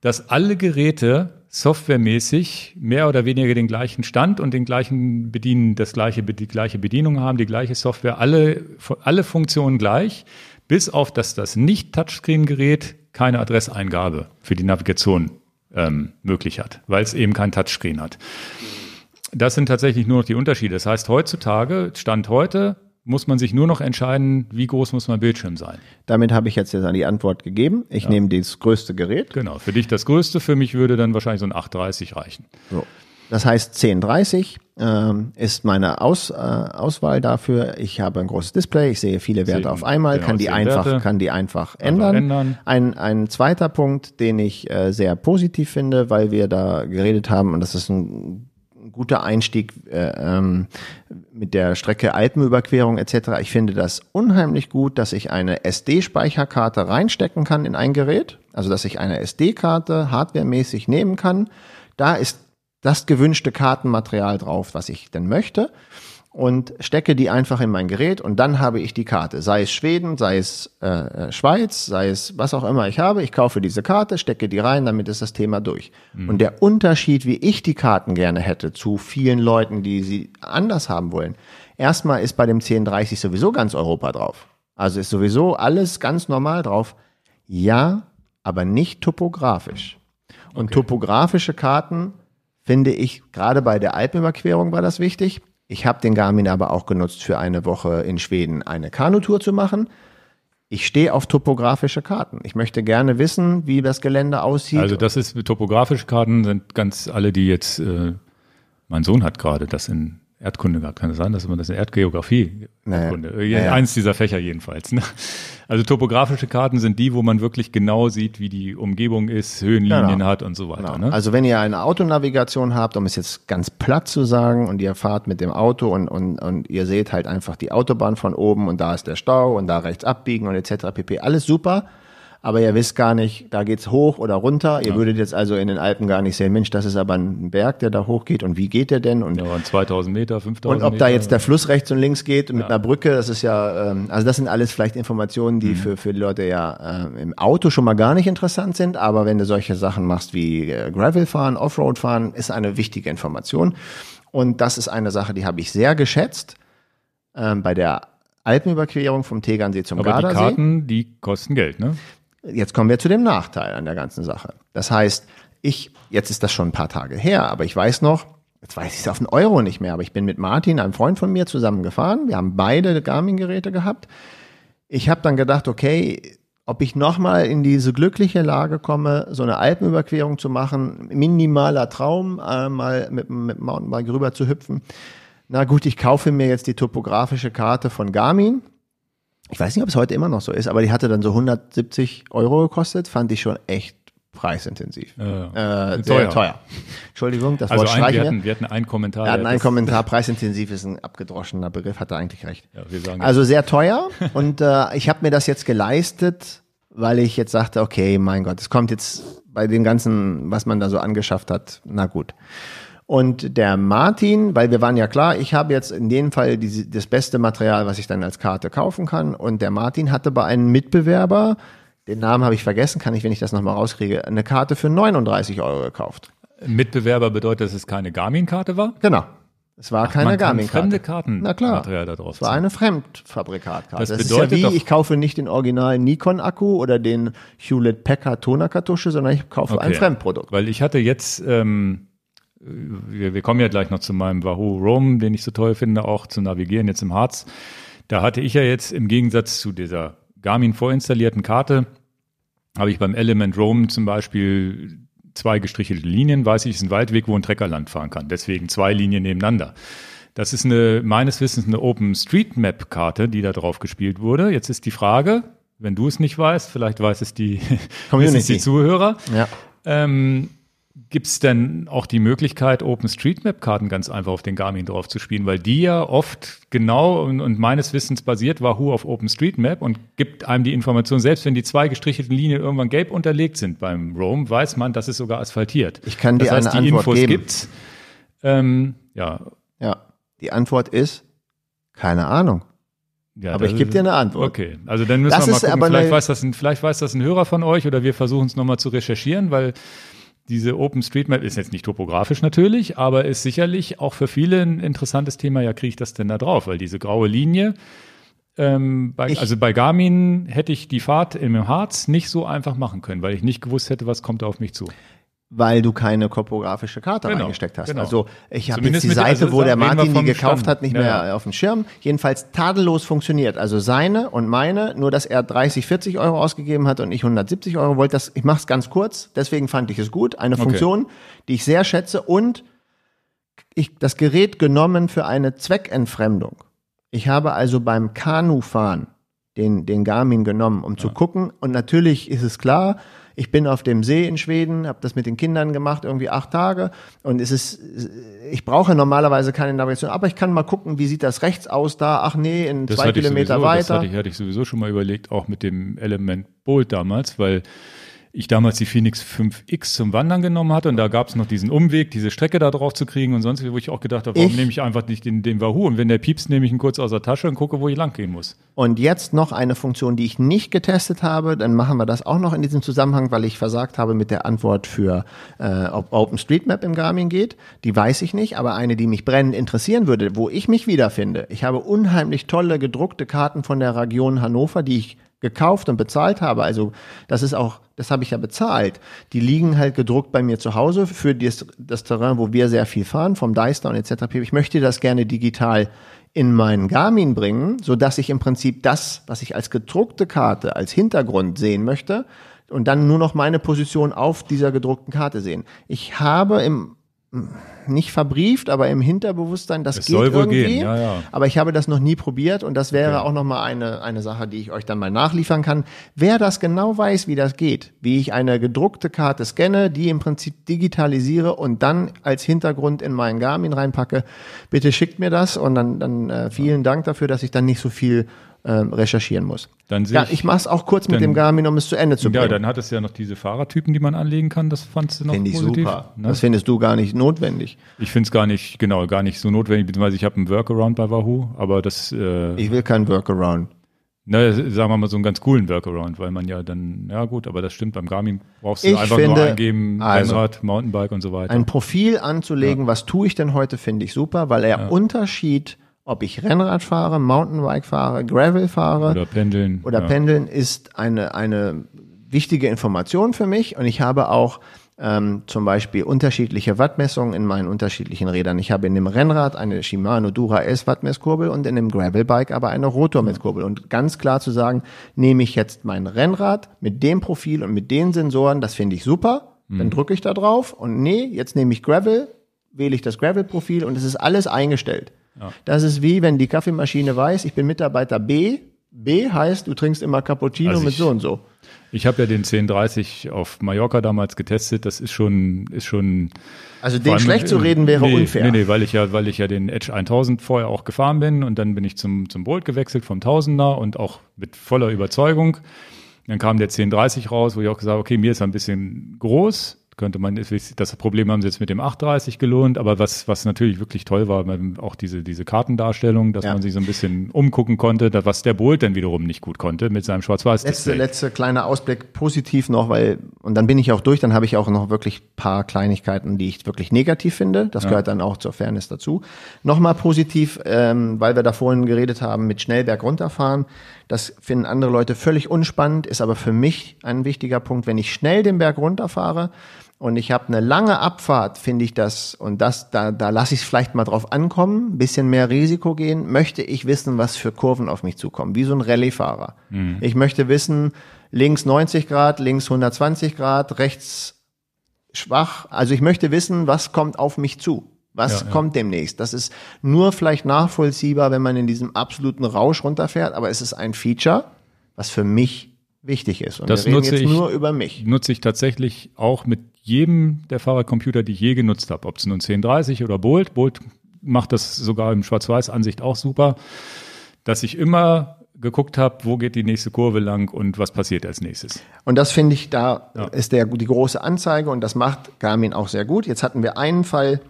dass alle Geräte softwaremäßig mehr oder weniger den gleichen Stand und den gleichen Bedienen, das gleiche, die gleiche Bedienung haben, die gleiche Software, alle, alle Funktionen gleich, bis auf dass das Nicht-Touchscreen-Gerät keine Adresseingabe für die Navigation ähm, möglich hat, weil es eben kein Touchscreen hat. Das sind tatsächlich nur noch die Unterschiede. Das heißt, heutzutage, Stand heute, muss man sich nur noch entscheiden, wie groß muss mein Bildschirm sein. Damit habe ich jetzt, jetzt die Antwort gegeben. Ich ja. nehme das größte Gerät. Genau, für dich das größte, für mich würde dann wahrscheinlich so ein 830 reichen. So. Das heißt 1030 ähm, ist meine Aus, äh, Auswahl dafür. Ich habe ein großes Display, ich sehe viele Werte auf einmal, genau, kann die einfach, Werte. kann die einfach ändern. ändern. Ein, ein zweiter Punkt, den ich äh, sehr positiv finde, weil wir da geredet haben, und das ist ein guter Einstieg äh, ähm, mit der Strecke Alpenüberquerung etc. Ich finde das unheimlich gut, dass ich eine SD-Speicherkarte reinstecken kann in ein Gerät, also dass ich eine SD-Karte hardwaremäßig nehmen kann. Da ist das gewünschte Kartenmaterial drauf, was ich denn möchte und stecke die einfach in mein Gerät und dann habe ich die Karte. Sei es Schweden, sei es äh, äh, Schweiz, sei es was auch immer ich habe. Ich kaufe diese Karte, stecke die rein, damit ist das Thema durch. Mhm. Und der Unterschied, wie ich die Karten gerne hätte zu vielen Leuten, die sie anders haben wollen, erstmal ist bei dem 1030 sowieso ganz Europa drauf. Also ist sowieso alles ganz normal drauf. Ja, aber nicht topografisch. Und okay. topografische Karten finde ich, gerade bei der Alpenüberquerung war das wichtig Ich habe den Garmin aber auch genutzt für eine Woche in Schweden eine Kanutour zu machen. Ich stehe auf topografische Karten. Ich möchte gerne wissen, wie das Gelände aussieht. Also das ist topografische Karten sind ganz alle, die jetzt äh, mein Sohn hat gerade das in Erdkunde gehabt. Kann es sein, dass man das in Erdgeografie. Erdkunde, äh, Naja. eins dieser Fächer jedenfalls. Ne? Also topografische Karten sind die, wo man wirklich genau sieht, wie die Umgebung ist, Höhenlinien Genau. hat und so weiter. Genau. Ne? Also wenn ihr eine Autonavigation habt, um es jetzt ganz platt zu sagen, und ihr fahrt mit dem Auto und, und, und ihr seht halt einfach die Autobahn von oben und da ist der Stau und da rechts abbiegen und etc. pp. Alles super. Aber ihr wisst gar nicht, da geht's hoch oder runter. Ihr würdet jetzt also in den Alpen gar nicht sehen, Mensch, das ist aber ein Berg, der da hochgeht und wie geht der denn? Und ja, und 2000 Meter, 5000 Und ob da jetzt der Fluss rechts und links geht mit einer Brücke, das ist ja, ähm, also das sind alles vielleicht Informationen, Mhm. die für, für die Leute ja äh, im Auto schon mal gar nicht interessant sind, aber wenn du solche Sachen machst wie äh, Gravel fahren, Offroad fahren, ist eine wichtige Information. Und das ist eine Sache, die habe ich sehr geschätzt ähm, bei der Alpenüberquerung vom Tegernsee zum Aber die Gardasee. Karten, die kosten Geld, ne? Jetzt kommen wir zu dem Nachteil an der ganzen Sache. Das heißt, ich, jetzt ist das schon ein paar Tage her, aber ich weiß noch, jetzt weiß ich es auf einen Euro nicht mehr, aber ich bin mit Martin, einem Freund von mir, zusammen gefahren. Wir haben beide Garmin-Geräte gehabt. Ich habe dann gedacht, okay, ob ich nochmal in diese glückliche Lage komme, so eine Alpenüberquerung zu machen, minimaler Traum, mal mit, mit Mountainbike rüber zu hüpfen. Na gut, ich kaufe mir jetzt die topografische Karte von Garmin. Ich weiß nicht, ob es heute immer noch so ist, aber die hatte dann so 170 Euro gekostet, fand ich schon echt preisintensiv. Äh, sehr Teuer. teuer. Entschuldigung, das Also Wort streichen wir, wir. hatten, wir hatten einen Kommentar. Er hat der einen Kommentar, preisintensiv ist ein abgedroschener Begriff, hat er eigentlich recht. Ja, wir sagen Also sehr teuer und äh, ich habe mir das jetzt geleistet, weil ich jetzt sagte, okay, mein Gott, es kommt jetzt bei dem ganzen, was man da so angeschafft hat, na gut. Und der Martin, weil wir waren ja klar, ich habe jetzt in dem Fall diese, das beste Material, was ich dann als Karte kaufen kann. Und der Martin hatte bei einem Mitbewerber, den Namen habe ich vergessen, kann ich, wenn ich das nochmal rauskriege, eine Karte für 39 Euro gekauft. Mitbewerber bedeutet, dass es keine Garmin-Karte war? Genau. Es war keine Man kann Garmin-Karte. fremde Karten Na klar. Material da drauf Es war eine Fremdfabrikatkarte. Das Das, ist bedeutet ja wie, doch- ich kaufe nicht den originalen Nikon-Akku oder den Hewlett-Packard Tonerkartusche, sondern ich kaufe ein Okay. Fremdprodukt. Weil ich hatte jetzt, ähm, wir, wir kommen ja gleich noch zu meinem Wahoo Roam, den ich so toll finde, auch zu navigieren jetzt im Harz. Da hatte ich ja jetzt im Gegensatz zu dieser Garmin vorinstallierten Karte, habe ich beim Element Roam zum Beispiel zwei gestrichelte Linien, weiß ich, ist ein Waldweg, wo ein Trecker lang fahren kann. Deswegen zwei Linien nebeneinander. Das ist eine, meines Wissens eine OpenStreetMap-Karte, die da drauf gespielt wurde. Jetzt ist die Frage, wenn du es nicht weißt, vielleicht weiß es die, wissen es die Zuhörer. Ja. Ähm, Gibt es denn auch die Möglichkeit, OpenStreetMap-Karten ganz einfach auf den Garmin drauf zu spielen? Weil die ja oft genau und, und meines Wissens basiert Wahoo auf OpenStreetMap und gibt einem die Information, selbst wenn die zwei gestrichelten Linien irgendwann gelb unterlegt sind beim Roam, weiß man, das ist sogar asphaltiert. Ich kann dir das heißt, eine die Antwort Infos geben. gibt's. Ähm, ja, Ja. Die Antwort ist, keine Ahnung. ja, Aber ich gebe dir eine Antwort. Okay, also dann müssen Das wir mal gucken. Vielleicht eine- weiß, das ein, vielleicht weiß das ein Hörer von euch oder wir versuchen es nochmal zu recherchieren, weil diese OpenStreetMap ist jetzt nicht topografisch natürlich, aber ist sicherlich auch für viele ein interessantes Thema. Ja, kriege ich das denn da drauf? Weil diese graue Linie, ähm, bei, also bei Garmin hätte ich die Fahrt im Harz nicht so einfach machen können, weil ich nicht gewusst hätte, was kommt da auf mich zu. Weil du keine topografische Karte Genau, reingesteckt hast. genau. Also ich habe jetzt die Seite, also wo der Martin die gekauft Stand. hat, nicht Ja, mehr ja. auf dem Schirm. Jedenfalls tadellos funktioniert. Also seine und meine, nur dass er 30, 40 Euro ausgegeben hat und ich 170 Euro wollte. Das, ich mache es ganz kurz, deswegen fand ich es gut. Eine Funktion, die ich sehr schätze und ich das Gerät genommen für eine Zweckentfremdung. Ich habe also beim Kanufahren den, den Garmin genommen, um zu gucken. Und natürlich ist es klar, ich bin auf dem See in Schweden, habe das mit den Kindern gemacht, irgendwie acht Tage. Und es ist, ich brauche normalerweise keine Navigation, aber ich kann mal gucken, wie sieht das rechts aus da? Ach nee, in Das zwei Kilometer sowieso, Das weiter. hatte ich, hatte ich sowieso schon mal überlegt, auch mit dem Element Bolt damals, weil ich damals die Phoenix 5X zum Wandern genommen hatte und da gab es noch diesen Umweg, diese Strecke da drauf zu kriegen und sonst, wie, wo ich auch gedacht habe, warum Ich- nehme ich einfach nicht den, den Wahoo und wenn der piepst, nehme ich ihn kurz aus der Tasche und gucke, wo ich lang gehen muss. Und jetzt noch eine Funktion, die ich nicht getestet habe. Dann machen wir das auch noch in diesem Zusammenhang, weil ich versagt habe mit der Antwort für, äh, ob OpenStreetMap im Garmin geht. Die weiß ich nicht, aber eine, die mich brennend interessieren würde, wo ich mich wiederfinde. Ich habe unheimlich tolle gedruckte Karten von der Region Hannover, die ich gekauft und bezahlt habe, also das ist auch, das habe ich ja bezahlt, die liegen halt gedruckt bei mir zu Hause für das, das Terrain, wo wir sehr viel fahren, vom Deister und etc. Ich möchte das gerne digital in meinen Garmin bringen, so dass ich im Prinzip das, was ich als gedruckte Karte als Hintergrund sehen möchte und dann nur noch meine Position auf dieser gedruckten Karte sehen. Ich habe im nicht verbrieft, aber im Hinterbewusstsein, das Es geht soll wohl irgendwie. gehen, ja, ja. Aber ich habe das noch nie probiert und das wäre Okay. auch noch mal eine, eine Sache, die ich euch dann mal nachliefern kann. Wer das genau weiß, wie das geht, wie ich eine gedruckte Karte scanne, die im Prinzip digitalisiere und dann als Hintergrund in meinen Garmin reinpacke, bitte schickt mir das und dann, dann äh, vielen Dank dafür, dass ich dann nicht so viel ähm, recherchieren muss. Dann Ja, ich, ich mache es auch kurz mit dann- dem Garmin, um es zu Ende zu ja, bringen. dann hat es ja noch diese Fahrertypen, die man anlegen kann. Das fandst du noch Finde ich positiv. super. Ne? Das findest du gar nicht notwendig. Ich finde es gar nicht, genau, gar nicht so notwendig, beziehungsweise ich habe einen Workaround bei Wahoo, aber das, äh, Ich will keinen Workaround. na, sagen wir mal so einen ganz coolen Workaround, weil man ja dann, ja gut, aber das stimmt, beim Garmin brauchst du Ich einfach finde, nur eingeben, also, Rennrad, Mountainbike und so weiter. Ein Profil anzulegen, was tue ich denn heute, finde ich super, weil er Unterschied, ob ich Rennrad fahre, Mountainbike fahre, Gravel fahre oder pendeln. oder ja. Pendeln, ist eine, eine wichtige Information für mich. Und ich habe auch ähm, zum Beispiel unterschiedliche Wattmessungen in meinen unterschiedlichen Rädern. Ich habe in dem Rennrad eine Shimano Dura S Wattmesskurbel und in dem Gravelbike aber eine Rotormesskurbel. Und ganz klar zu sagen, nehme ich jetzt mein Rennrad mit dem Profil und mit den Sensoren, das finde ich super. Dann drücke ich da drauf und nee, jetzt nehme ich Gravel, wähle ich das Gravel-Profil und es ist alles eingestellt. Das ist wie, wenn die Kaffeemaschine weiß, ich bin Mitarbeiter B. B heißt, du trinkst immer Cappuccino Also mit ich- so und so. Ich habe ja den 1030 auf Mallorca damals getestet. Das ist schon, ist schon. Also den schlecht zu reden wäre nee, unfair. Nee, nee, weil ich ja, weil ich ja den Edge 1000 vorher auch gefahren bin und dann bin ich zum, zum Bolt gewechselt vom 1000er und auch mit voller Überzeugung. Dann kam der 1030 raus, wo ich auch gesagt habe, okay, mir ist er ein bisschen groß. Könnte man, das Problem haben sie jetzt mit dem 830 gelohnt, aber was, was natürlich wirklich toll war, auch diese, diese Kartendarstellung, dass Ja. man sich so ein bisschen umgucken konnte, was der Bolt dann wiederum nicht gut konnte mit seinem Letzte, Schwarz-Weiß-Display. letzte kleiner Ausblick positiv noch, weil, und dann bin ich auch durch, dann habe ich auch noch wirklich paar Kleinigkeiten, die ich wirklich negativ finde. Das gehört dann auch zur Fairness dazu. Nochmal positiv, ähm, weil wir da vorhin geredet haben, mit Schnellberg runterfahren. Das finden andere Leute völlig unspannend, ist aber für mich ein wichtiger Punkt. Wenn ich schnell den Berg runterfahre und ich habe eine lange Abfahrt, finde ich das, und das, da, da lasse ich es vielleicht mal drauf ankommen, ein bisschen mehr Risiko gehen, möchte ich wissen, was für Kurven auf mich zukommen, wie so ein Rallye-Fahrer. Ich möchte wissen, links 90 Grad, links 120 Grad, rechts schwach. Also ich möchte wissen, was kommt auf mich zu. Was Ja, ja. kommt demnächst? Das ist nur vielleicht nachvollziehbar, wenn man in diesem absoluten Rausch runterfährt, aber es ist ein Feature, was für mich wichtig ist. Und Das wir nutze jetzt ich- nur über mich. nutze ich tatsächlich auch mit jedem der Fahrradcomputer, die ich je genutzt habe. Ob es nun 1030 oder Bolt. Bolt macht das sogar im Schwarz-Weiß-Ansicht auch super, dass ich immer geguckt habe, wo geht die nächste Kurve lang und was passiert als nächstes. Und das finde ich, da Ja. ist der, die große Anzeige und das macht Garmin auch sehr gut. Jetzt hatten wir einen Fall,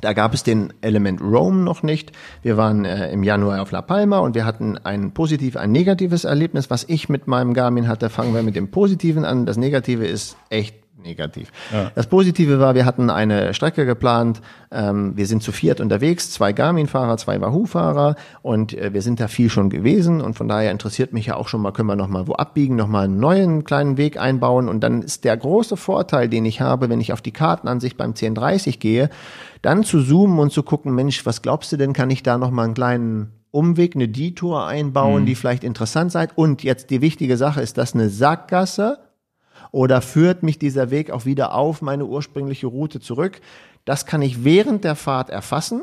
da gab es den Element Roam noch nicht. Wir waren äh, im Januar auf La Palma und wir hatten ein positives, ein negatives Erlebnis, was ich mit meinem Garmin hatte. Fangen wir mit dem Positiven an. Das Negative ist echt negativ. Ja. Das Positive war, wir hatten eine Strecke geplant. Ähm, wir sind zu viert unterwegs, zwei Garmin-Fahrer, zwei Wahoo-Fahrer und äh, wir sind da viel schon gewesen und von daher interessiert mich ja auch schon mal, können wir noch mal wo abbiegen, noch mal einen neuen kleinen Weg einbauen und dann ist der große Vorteil, den ich habe, wenn ich auf die Kartenansicht beim 1030 gehe, dann zu zoomen und zu gucken, Mensch, was glaubst du denn, kann ich da noch mal einen kleinen Umweg, eine Detour einbauen, die vielleicht interessant seid und jetzt die wichtige Sache, ist das eine Sackgasse oder führt mich dieser Weg auch wieder auf meine ursprüngliche Route zurück? Das kann ich während der Fahrt erfassen.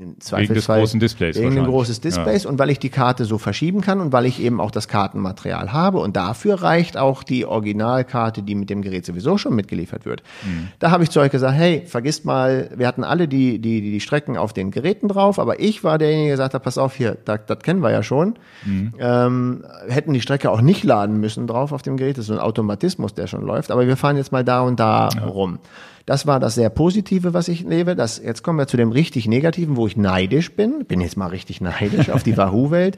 Im Zweifelsfall großen Displays Wegen des wahrscheinlich. großen Displays und weil ich die Karte so verschieben kann und weil ich eben auch das Kartenmaterial habe. Und dafür reicht auch die Originalkarte, die mit dem Gerät sowieso schon mitgeliefert wird. Mhm. Da habe ich zu euch gesagt, hey, vergisst mal, wir hatten alle die, die, die Strecken auf den Geräten drauf, aber ich war derjenige, der gesagt hat, pass auf hier, das, das kennen wir ja schon. Mhm. Ähm, hätten die Strecke auch nicht laden müssen drauf auf dem Gerät. Das ist so ein Automatismus, der schon läuft. Aber wir fahren jetzt mal da und da rum. Das war das sehr Positive, was ich lebe. Das, jetzt kommen wir zu dem richtig Negativen, wo ich neidisch bin. Bin jetzt mal richtig neidisch auf die Wahoo-Welt.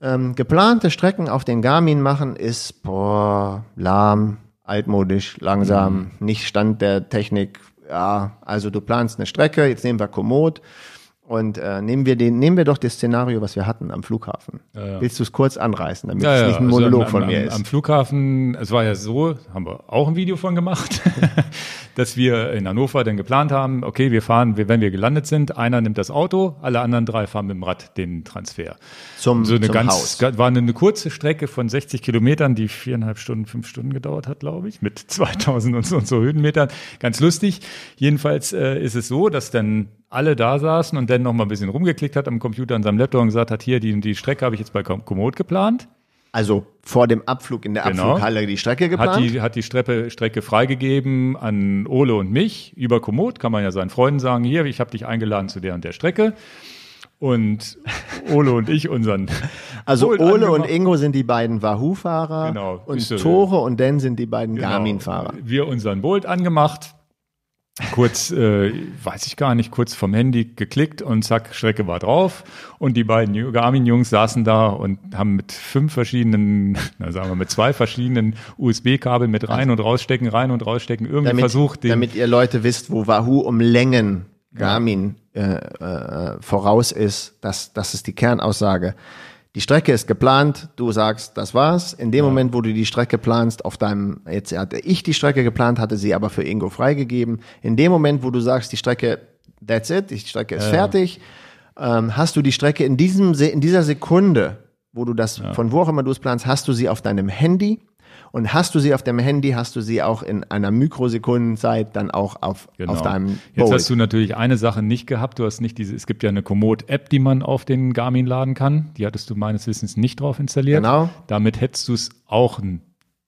Ähm, geplante Strecken auf den Garmin machen ist, boah, lahm, altmodisch, langsam, nicht Stand der Technik. Ja, also du planst eine Strecke, jetzt nehmen wir Komoot Und äh, nehmen wir den, nehmen wir doch das Szenario, was wir hatten am Flughafen. Ja, ja. Willst du es kurz anreißen, damit Ja, es ja, nicht ein also Monolog am, von mir am, ist? Am Flughafen, es war ja so, haben wir auch ein Video von gemacht, dass wir in Hannover dann geplant haben, okay, wir fahren, wenn wir gelandet sind, einer nimmt das Auto, alle anderen drei fahren mit dem Rad den Transfer. zum So eine zum ganz, Haus. war eine, eine kurze Strecke von 60 Kilometern, die viereinhalb Stunden, fünf Stunden gedauert hat, glaube ich, mit 2000 und so, und so Höhenmetern. Ganz lustig. Jedenfalls äh, ist es so, dass dann alle da saßen und dann noch mal ein bisschen rumgeklickt hat am Computer an seinem Laptop und gesagt hat, hier, die, die Strecke habe ich jetzt bei Komoot geplant. Also vor dem Abflug in der Genau. Abflughalle die Strecke geplant. Hat die, hat die Strecke, Strecke freigegeben an Ole und mich über Komoot. Kann man ja seinen Freunden sagen, hier, ich habe dich eingeladen zu der und der Strecke. Und Ole und ich unseren also Ole und. Ingo sind die beiden Wahoo-Fahrer Genau, und Tore und Dan sind die beiden Genau. Garmin-Fahrer. Wir unseren Bolt angemacht, kurz, äh, weiß ich gar nicht, kurz vom Handy geklickt und zack, Strecke war drauf. Und die beiden Ju- Garmin-Jungs saßen da und haben mit fünf verschiedenen, na sagen wir, mit zwei verschiedenen USB-Kabeln mit rein und rausstecken, rein und rausstecken, irgendwie Damit, versucht, den, damit ihr Leute wisst, wo Wahoo um Längen Garmin äh, äh, voraus ist, das, das ist die Kernaussage. Die Strecke ist geplant, du sagst, das war's. In dem Moment, wo du die Strecke planst, auf deinem, jetzt hatte ich die Strecke geplant, hatte sie aber für Ingo freigegeben. In dem Moment, wo du sagst, die Strecke, that's it, die Strecke ist fertig, ähm, hast du die Strecke in diesem, Se- in dieser Sekunde, wo du das, von wo auch immer du es planst, hast du sie auf deinem Handy. Und hast du sie auf dem Handy, hast du sie auch in einer Mikrosekundenzeit dann auch auf, Genau. auf deinem Jetzt Bolt. hast du natürlich eine Sache nicht gehabt. Du hast nicht diese, es gibt ja eine Komoot-App, die man auf den Garmin laden kann. Die hattest du meines Wissens nicht drauf installiert. Genau. Damit hättest du es auch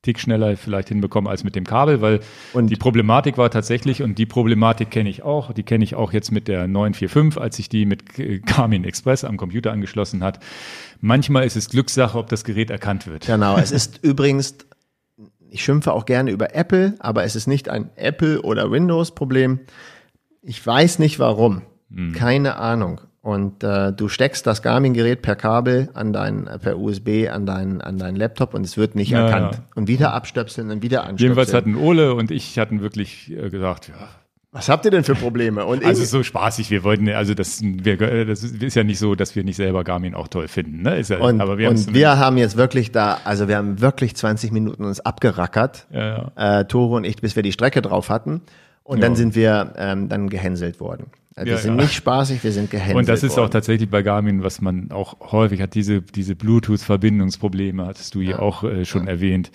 Tick schneller vielleicht hinbekommen als mit dem Kabel, weil Und- die Problematik war tatsächlich, und die Problematik kenne ich auch, die kenne ich auch jetzt mit der 945, als ich die mit äh, Garmin Express am Computer angeschlossen hat. Manchmal ist es Glückssache, ob das Gerät erkannt wird. Genau, es ist übrigens, ich schimpfe auch gerne über Apple, aber es ist nicht ein Apple- oder Windows-Problem. Ich weiß nicht warum. Hm. Keine Ahnung. Und äh, du steckst das Garmin-Gerät per Kabel an dein, per USB an deinen an deinen Laptop und es wird nicht Ja, erkannt. ja. Und wieder abstöpseln und wieder anstöpseln. Jedenfalls hatten Ole und ich hatten wirklich äh, gesagt, ja, Was habt ihr denn für Probleme? Und Also so spaßig, wir wollten, also das, wir, das ist ja nicht so, dass wir nicht selber Garmin auch toll finden, ne? Ist ja, und, aber wir haben und wir haben jetzt wirklich da, also wir haben wirklich 20 Minuten uns abgerackert, Ja, ja. Äh, Tore und ich, bis wir die Strecke drauf hatten. Und dann sind wir ähm, dann gehänselt worden. Äh, Wir Ja, sind ja. nicht spaßig, wir sind gehänselt Und das ist auch worden. tatsächlich bei Garmin, was man auch häufig hat, diese, diese Bluetooth-Verbindungsprobleme, hattest du hier auch äh, schon erwähnt.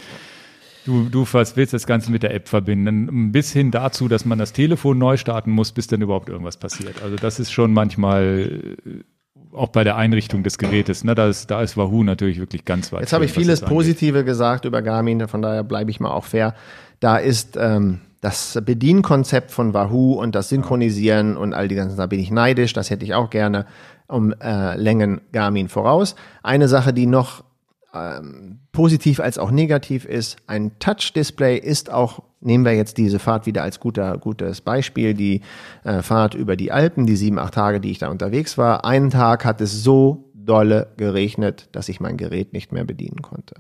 Du, du willst das Ganze mit der App verbinden, bis hin dazu, dass man das Telefon neu starten muss, bis dann überhaupt irgendwas passiert. Also das ist schon manchmal äh, auch bei der Einrichtung des Gerätes, ne, da ist, da ist Wahoo natürlich wirklich ganz weit. Jetzt habe ich vieles. Positive gesagt über Garmin, von daher bleibe ich mal auch fair. Da ist ähm, das Bedienkonzept von Wahoo und das Synchronisieren und all die ganzen, da bin ich neidisch, das hätte ich auch gerne um äh, Längen Garmin voraus. Eine Sache, die noch ähm, positiv als auch negativ ist, ein Touch-Display ist auch, nehmen wir jetzt diese Fahrt wieder als guter, gutes Beispiel, die äh, Fahrt über die Alpen, die sieben, acht Tage, die ich da unterwegs war. Einen Tag hat es so dolle geregnet, dass ich mein Gerät nicht mehr bedienen konnte.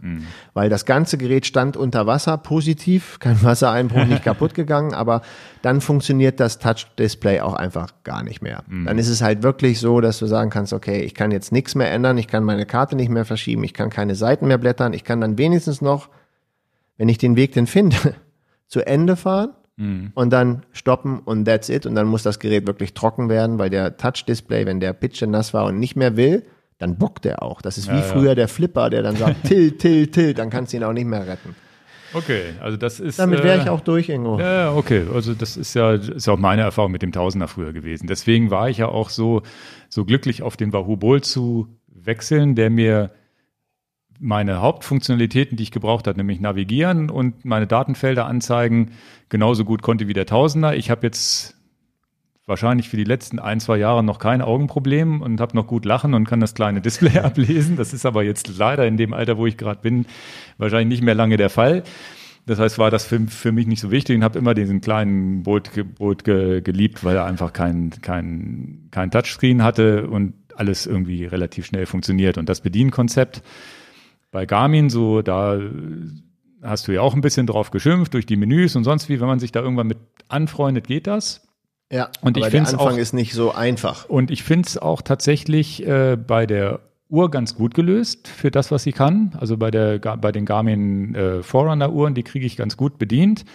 Weil das ganze Gerät stand unter Wasser, positiv, kein Wassereinbruch, nicht kaputt gegangen, aber dann funktioniert das Touch-Display auch einfach gar nicht mehr. Dann ist es halt wirklich so, dass du sagen kannst, okay, ich kann jetzt nichts mehr ändern, ich kann meine Karte nicht mehr verschieben, ich kann keine Seiten mehr blättern, ich kann dann wenigstens noch, wenn ich den Weg denn finde, zu Ende fahren und dann stoppen und that's it. Und dann muss das Gerät wirklich trocken werden, weil der Touch-Display, wenn der Pitche nass war und nicht mehr will, dann bockt er auch. Das ist wie Ja, ja. früher der Flipper, der dann sagt, tilt, tilt, tilt, dann kannst du ihn auch nicht mehr retten. Okay, also das ist. Damit wäre ich äh, auch durch, Ingo. Ja, okay. Also das ist ja ist auch meine Erfahrung mit dem Tausender früher gewesen. Deswegen war ich ja auch so so glücklich, auf den Wahoo Bolt zu wechseln, der mir meine Hauptfunktionalitäten, die ich gebraucht habe, nämlich navigieren und meine Datenfelder anzeigen, genauso gut konnte wie der Tausender. Ich habe jetzt wahrscheinlich für die letzten ein, zwei Jahre noch kein Augenproblem und habe noch gut lachen und kann das kleine Display ablesen. Das ist aber jetzt leider in dem Alter, wo ich gerade bin, wahrscheinlich nicht mehr lange der Fall. Das heißt, war das für, für mich nicht so wichtig und habe immer diesen kleinen Boot, Boot ge, geliebt, weil er einfach kein, kein, kein Touchscreen hatte und alles irgendwie relativ schnell funktioniert. Und das Bedienkonzept bei Garmin, so da hast du ja auch ein bisschen drauf geschimpft durch die Menüs und sonst wie, wenn man sich da irgendwann mit anfreundet, geht das. Ja, Und ich aber der Anfang auch- ist nicht so einfach. Und ich finde es auch tatsächlich äh, bei der Uhr ganz gut gelöst für das, was sie kann. Also bei, der, bei den Garmin äh, Forerunner-Uhren, die kriege ich ganz gut bedient.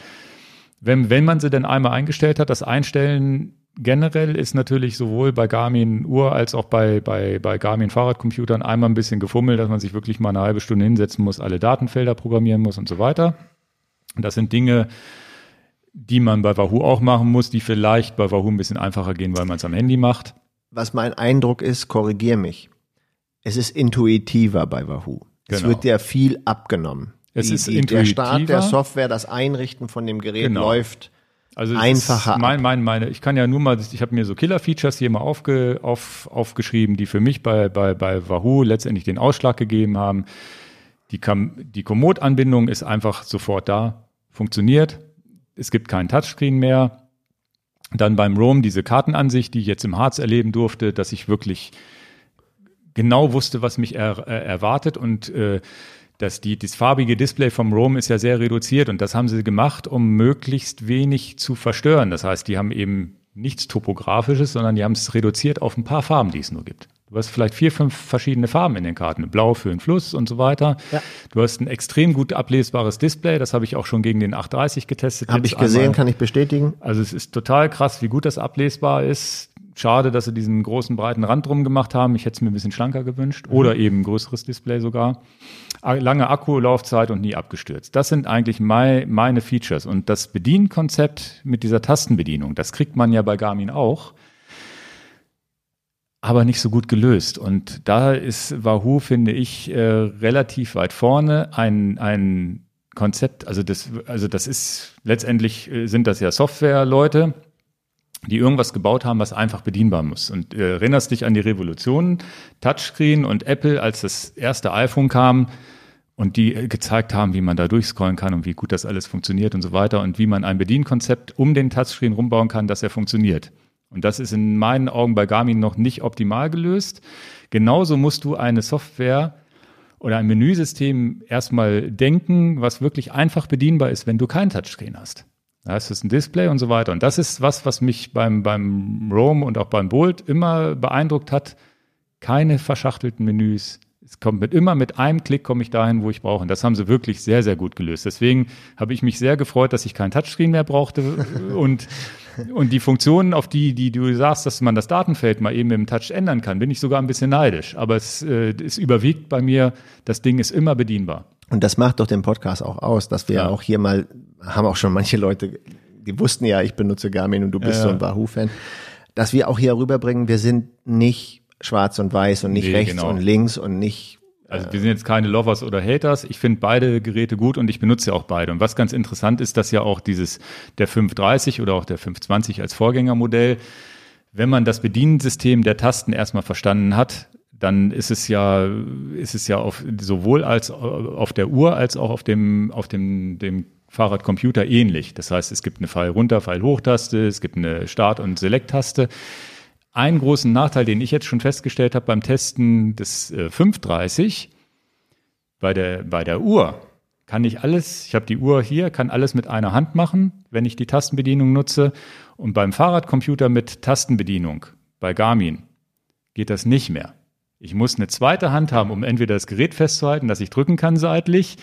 Wenn, wenn man sie denn einmal eingestellt hat, das Einstellen generell ist natürlich sowohl bei Garmin Uhr als auch bei, bei, bei Garmin Fahrradcomputern einmal ein bisschen gefummelt, dass man sich wirklich mal eine halbe Stunde hinsetzen muss, alle Datenfelder programmieren muss und so weiter. Und das sind Dinge, die man bei Wahoo auch machen muss, die vielleicht bei Wahoo ein bisschen einfacher gehen, weil man es am Handy macht. Was mein Eindruck ist, korrigier mich. Es ist intuitiver bei Wahoo. Es Genau. wird ja viel abgenommen. Es Die- ist die, Der Start der intuitiver. Software, das Einrichten von dem Gerät Genau. läuft. Also es Einfacher mein, mein, meine, ich kann ja nur mal, ich habe mir so Killer-Features hier mal aufge, auf, aufgeschrieben, die für mich bei, bei, bei Wahoo letztendlich den Ausschlag gegeben haben. Die, Kam- die Komoot-Anbindung ist einfach sofort da, funktioniert. Es gibt keinen Touchscreen mehr. Dann beim Roam diese Kartenansicht, die ich jetzt im Harz erleben durfte, dass ich wirklich genau wusste, was mich er, äh, erwartet und äh, dass die, das farbige Display vom Roam ist ja sehr reduziert und das haben sie gemacht, um möglichst wenig zu verstören. Das heißt, die haben eben nichts Topografisches, sondern die haben es reduziert auf ein paar Farben, die es nur gibt. Du hast vielleicht vier, fünf verschiedene Farben in den Karten. Blau für den Fluss und so weiter. Ja. Du hast ein extrem gut ablesbares Display. Das habe ich auch schon gegen den 830 getestet. Habe ich gesehen, einmal. kann ich bestätigen. Also es ist total krass, wie gut das ablesbar ist. Schade, dass sie diesen großen breiten Rand drum gemacht haben. Ich hätte es mir ein bisschen schlanker gewünscht. Oder eben ein größeres Display sogar. A- Lange Akkulaufzeit und nie abgestürzt. Das sind eigentlich mei meine Features. Und das Bedienkonzept mit dieser Tastenbedienung, das kriegt man ja bei Garmin auch. Aber nicht so gut gelöst. Und da ist Wahoo, finde ich, äh, relativ weit vorne. Ein, ein Konzept, also das, also das ist letztendlich äh, sind das ja Software-Leute, die irgendwas gebaut haben, was einfach bedienbar muss. Und äh, erinnerst dich an die Revolution, Touchscreen und Apple, als das erste iPhone kam und die äh, gezeigt haben, wie man da durchscrollen kann und wie gut das alles funktioniert und so weiter und wie man ein Bedienkonzept um den Touchscreen rumbauen kann, dass er funktioniert. Und das ist in meinen Augen bei Garmin noch nicht optimal gelöst. Genauso musst du eine Software oder ein Menüsystem erstmal denken, was wirklich einfach bedienbar ist, wenn du kein Touchscreen hast. Da ist es ein Display und so weiter. Und das ist was, was mich beim, beim Roam und auch beim Bolt immer beeindruckt hat. Keine verschachtelten Menüs. Es kommt mit, immer mit einem Klick komme ich dahin, wo ich brauche. Und das haben sie wirklich sehr, sehr gut gelöst. Deswegen habe ich mich sehr gefreut, dass ich kein Touchscreen mehr brauchte und, und die Funktionen, auf die, die du sagst, dass man das Datenfeld mal eben im Touch ändern kann, bin ich sogar ein bisschen neidisch. Aber es, äh, es überwiegt bei mir, das Ding ist immer bedienbar. Und das macht doch den Podcast auch aus, dass wir Ja. auch hier mal, haben auch schon manche Leute, die wussten ja, ich benutze Garmin und du bist Ja. so ein Wahoo-Fan, dass wir auch hier rüberbringen, wir sind nicht schwarz und weiß und nicht Nee, rechts genau. und links und nicht Also wir sind jetzt keine Lovers oder Haters. Ich finde beide Geräte gut und ich benutze ja auch beide. Und was ganz interessant ist, dass ja auch dieses der 530 oder auch der 520 als Vorgängermodell, wenn man das Bediensystem der Tasten erstmal verstanden hat, dann ist es ja, ist es ja auf, sowohl als auf der Uhr als auch auf dem, auf dem, dem Fahrradcomputer ähnlich. Das heißt, es gibt eine Pfeil runter, Pfeil hoch Taste, es gibt eine Start- und Select-Taste. Einen großen Nachteil, den ich jetzt schon festgestellt habe beim Testen des äh, 530, bei der, bei der Uhr kann ich alles, ich habe die Uhr hier, kann alles mit einer Hand machen, wenn ich die Tastenbedienung nutze. Und beim Fahrradcomputer mit Tastenbedienung, bei Garmin, geht das nicht mehr. Ich muss eine zweite Hand haben, um entweder das Gerät festzuhalten, dass ich drücken kann seitlich,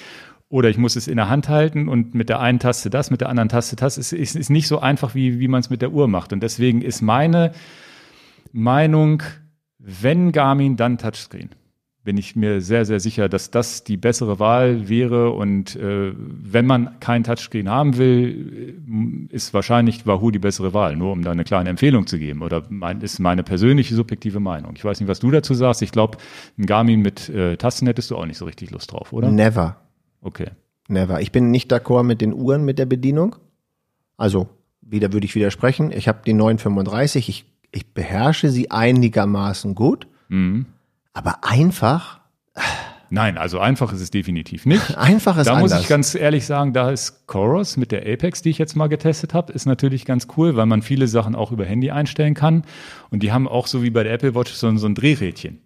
oder ich muss es in der Hand halten und mit der einen Taste das, mit der anderen Taste das. Es ist, ist nicht so einfach, wie, wie man es mit der Uhr macht. Und deswegen ist meine Meinung, wenn Garmin, dann Touchscreen. Bin ich mir sehr, sehr sicher, dass das die bessere Wahl wäre. Und äh, wenn man kein Touchscreen haben will, äh, ist wahrscheinlich Wahoo die bessere Wahl. Nur um da eine kleine Empfehlung zu geben. Oder mein, ist meine persönliche subjektive Meinung. Ich weiß nicht, was du dazu sagst. Ich glaube, ein Garmin mit äh, Tasten hättest du auch nicht so richtig Lust drauf, oder? never, Okay. never. Ich bin nicht d'accord mit den Uhren mit der Bedienung. Also, wieder würde ich widersprechen. Ich habe die 935, ich, ich beherrsche sie einigermaßen gut, Mhm. aber einfach, Nein, also einfach ist es definitiv nicht. einfach ist Da anders. muss ich ganz ehrlich sagen, da ist Chorus mit der Apex, die ich jetzt mal getestet habe, ist natürlich ganz cool, weil man viele Sachen auch über Handy einstellen kann. Und die haben auch so wie bei der Apple Watch so, so ein Drehrädchen.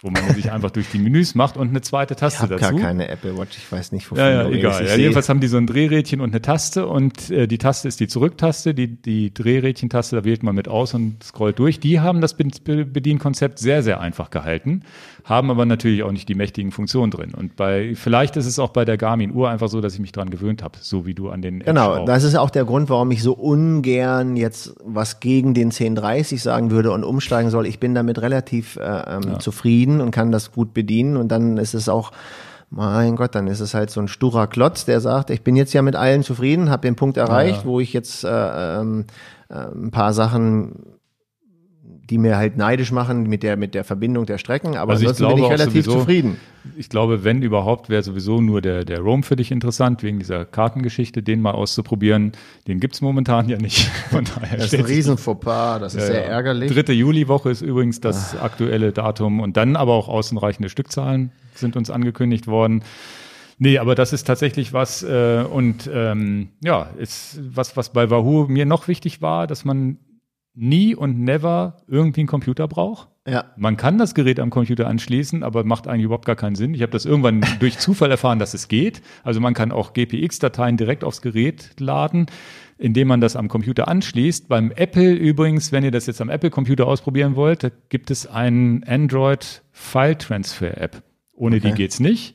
Wo man sich einfach durch die Menüs macht und eine zweite Taste ich dazu. gar keine Apple Watch, ich weiß nicht, wovon ja, ja, egal. Ja, jedenfalls haben die so ein Drehrädchen und eine Taste und äh, die Taste ist die Zurücktaste, die, die Drehrädchentaste, da wählt man mit aus und scrollt durch. Die haben das Bedienkonzept sehr, sehr einfach gehalten, haben aber natürlich auch nicht die mächtigen Funktionen drin. Und bei, vielleicht ist es auch bei der Garmin Uhr einfach so, dass ich mich dran gewöhnt habe, so wie du an den Genau, auch. das ist auch der Grund, warum ich so ungern jetzt was gegen den 1030 sagen würde und umsteigen soll. Ich bin damit relativ äh, ähm, ja. zufrieden und kann das gut bedienen und dann ist es auch mein Gott, dann ist es halt so ein sturer Klotz, der sagt, ich bin jetzt ja mit allen zufrieden, habe den Punkt erreicht, ja. wo ich jetzt äh, ähm, äh, ein paar Sachen die mir halt neidisch machen mit der mit der Verbindung der Strecken, aber also ansonsten bin ich relativ sowieso, zufrieden. Ich glaube, wenn überhaupt, wäre sowieso nur der der Roam für dich interessant wegen dieser Kartengeschichte, den mal auszuprobieren. Den gibt's momentan ja nicht. Von daher das ist ein riesen Fauxpas, das ist ja, sehr ärgerlich. Dritte Juliwoche ist übrigens das Ach. aktuelle Datum und dann aber auch außenreichende Stückzahlen sind uns angekündigt worden. Nee, aber das ist tatsächlich was äh, und ähm, ja, ist was, was bei Wahoo mir noch wichtig war, dass man nie und never irgendwie einen Computer braucht. Ja. Man kann das Gerät am Computer anschließen, aber macht eigentlich überhaupt gar keinen Sinn. Ich habe das irgendwann durch Zufall erfahren, dass es geht. Also man kann auch GPX-Dateien direkt aufs Gerät laden, indem man das am Computer anschließt. Beim Apple übrigens, wenn ihr das jetzt am Apple-Computer ausprobieren wollt, da gibt es einen Android File Transfer App. Ohne okay. die geht's nicht.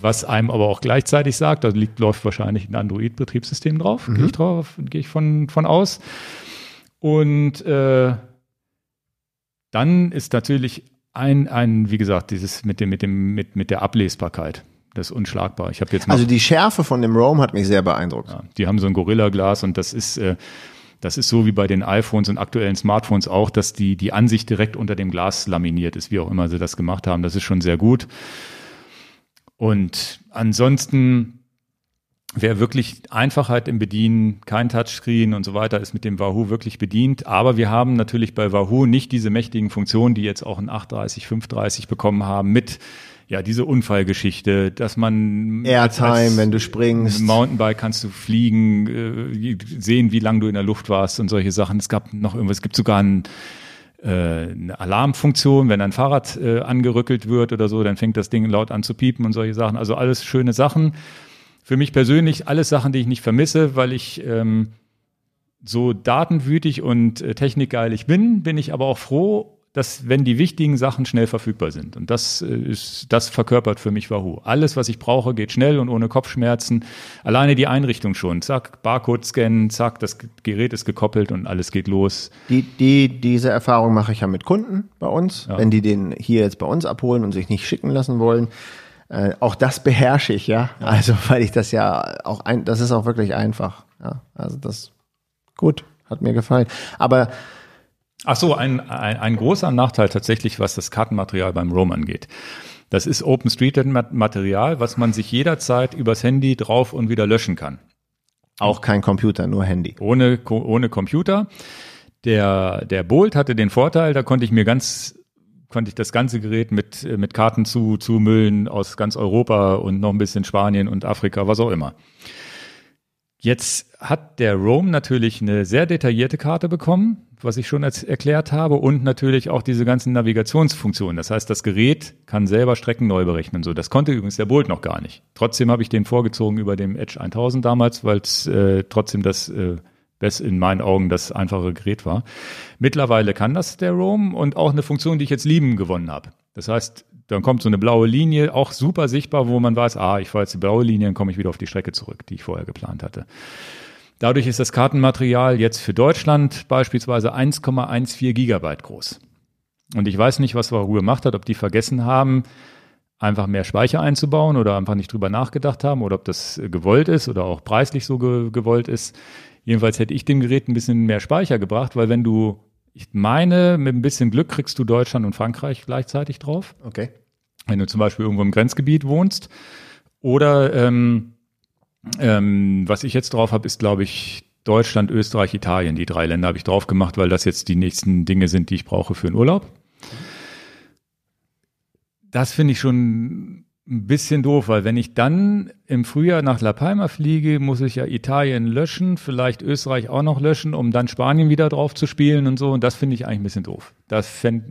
Was einem aber auch gleichzeitig sagt, da liegt, läuft wahrscheinlich ein Android-Betriebssystem drauf, mhm. gehe ich drauf, gehe ich von, von aus. Und äh, dann ist natürlich ein, ein, wie gesagt, dieses mit dem, mit dem, mit, mit der Ablesbarkeit. Das ist unschlagbar. Ich habe jetzt mal, also die Schärfe von dem Roam hat mich sehr beeindruckt. Ja, die haben so ein Gorilla-Glas und das ist, äh, das ist so wie bei den iPhones und aktuellen Smartphones auch, dass die, die Ansicht direkt unter dem Glas laminiert ist, wie auch immer sie das gemacht haben. Das ist schon sehr gut. Und ansonsten wer wirklich Einfachheit im Bedienen, kein Touchscreen und so weiter, ist mit dem Wahoo wirklich bedient. Aber wir haben natürlich bei Wahoo nicht diese mächtigen Funktionen, die jetzt auch ein 830, 530 bekommen haben mit ja, diese Unfallgeschichte, dass man Airtime, wenn du springst. Mountainbike kannst du fliegen, äh, sehen, wie lange du in der Luft warst und solche Sachen. Es gab noch irgendwas, es gibt sogar ein äh, eine Alarmfunktion, wenn ein Fahrrad äh, angerückelt wird oder so, dann fängt das Ding laut an zu piepen und solche Sachen. Also alles schöne Sachen für mich persönlich alles Sachen, die ich nicht vermisse, weil ich ähm, so datenwütig und äh, technikgeilig bin, bin ich aber auch froh, dass wenn die wichtigen Sachen schnell verfügbar sind. Und das äh, ist, das verkörpert für mich Wahoo. Alles, was ich brauche, geht schnell und ohne Kopfschmerzen. Alleine die Einrichtung schon. Zack, Barcode scannen, zack, das Gerät ist gekoppelt und alles geht los. Die, die, diese Erfahrung mache ich ja mit Kunden bei uns, ja. wenn die den hier jetzt bei uns abholen und sich nicht schicken lassen wollen. Äh, auch das beherrsche ich, ja. Also, weil ich das ja auch ein, das ist auch wirklich einfach. Ja, also das gut, hat mir gefallen. Aber Ach so, ein, ein, ein großer Nachteil tatsächlich, was das Kartenmaterial beim Roam angeht. Das ist OpenStreetMap-Material, was man sich jederzeit übers Handy drauf und wieder löschen kann. Auch kein Computer, nur Handy. Ohne, ohne Computer. Der, der Bolt hatte den Vorteil, da konnte ich mir ganz konnte ich das ganze Gerät mit, äh, mit Karten zu, zumüllen aus ganz Europa und noch ein bisschen Spanien und Afrika, was auch immer. Jetzt hat der Roam natürlich eine sehr detaillierte Karte bekommen, was ich schon erklärt habe, und natürlich auch diese ganzen Navigationsfunktionen. Das heißt, das Gerät kann selber Strecken neu berechnen. So, das konnte übrigens der Bolt noch gar nicht. Trotzdem habe ich den vorgezogen über dem Edge 1000 damals, weil es äh, trotzdem das äh, das in meinen Augen das einfache Gerät war. Mittlerweile kann das der Roam und auch eine Funktion, die ich jetzt lieben gewonnen habe. Das heißt, dann kommt so eine blaue Linie, auch super sichtbar, wo man weiß, ah, ich fahre jetzt die blaue Linie, dann komme ich wieder auf die Strecke zurück, die ich vorher geplant hatte. Dadurch ist das Kartenmaterial jetzt für Deutschland beispielsweise 1,14 Gigabyte groß. Und ich weiß nicht, was Wahoo gemacht hat, ob die vergessen haben, einfach mehr Speicher einzubauen oder einfach nicht drüber nachgedacht haben oder ob das gewollt ist oder auch preislich so ge gewollt ist. Jedenfalls hätte ich dem Gerät ein bisschen mehr Speicher gebracht, weil wenn du, ich meine, mit ein bisschen Glück kriegst du Deutschland und Frankreich gleichzeitig drauf. Okay. Wenn du zum Beispiel irgendwo im Grenzgebiet wohnst. Oder ähm, ähm, was ich jetzt drauf habe, ist, glaube ich, Deutschland, Österreich, Italien. Die drei Länder habe ich drauf gemacht, weil das jetzt die nächsten Dinge sind, die ich brauche für den Urlaub. Das finde ich schon ein bisschen doof, weil wenn ich dann im Frühjahr nach La Palma fliege, muss ich ja Italien löschen, vielleicht Österreich auch noch löschen, um dann Spanien wieder drauf zu spielen und so. Und das finde ich eigentlich ein bisschen doof. Das fänd,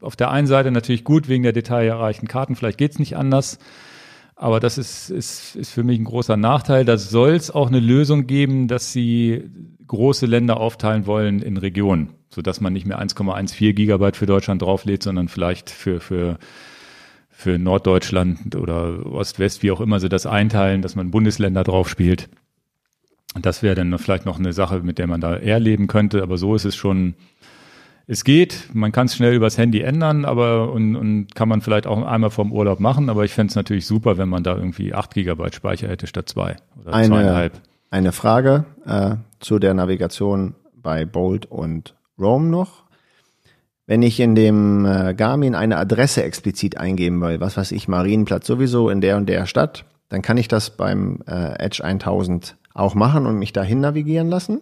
auf der einen Seite natürlich gut wegen der detailerreichten Karten, vielleicht geht's nicht anders. Aber das ist, ist, ist für mich ein großer Nachteil. Da soll es auch eine Lösung geben, dass sie große Länder aufteilen wollen in Regionen, sodass man nicht mehr 1,14 Gigabyte für Deutschland drauflädt, sondern vielleicht für, für, für Norddeutschland oder Ost-West, wie auch immer sie das einteilen, dass man Bundesländer drauf spielt. Und das wäre dann vielleicht noch eine Sache, mit der man da eher leben könnte. Aber so ist es schon, es geht, man kann es schnell übers Handy ändern, aber und, und kann man vielleicht auch einmal vom Urlaub machen, aber ich fände es natürlich super, wenn man da irgendwie 8 Gigabyte Speicher hätte statt zwei oder Eine- zweieinhalb. Eine Frage äh, zu der Navigation bei Bolt und Roam noch. Wenn ich in dem äh, Garmin eine Adresse explizit eingeben will, was weiß ich, Marienplatz sowieso in der und der Stadt, dann kann ich das beim äh, Edge 1000 auch machen und mich dahin navigieren lassen.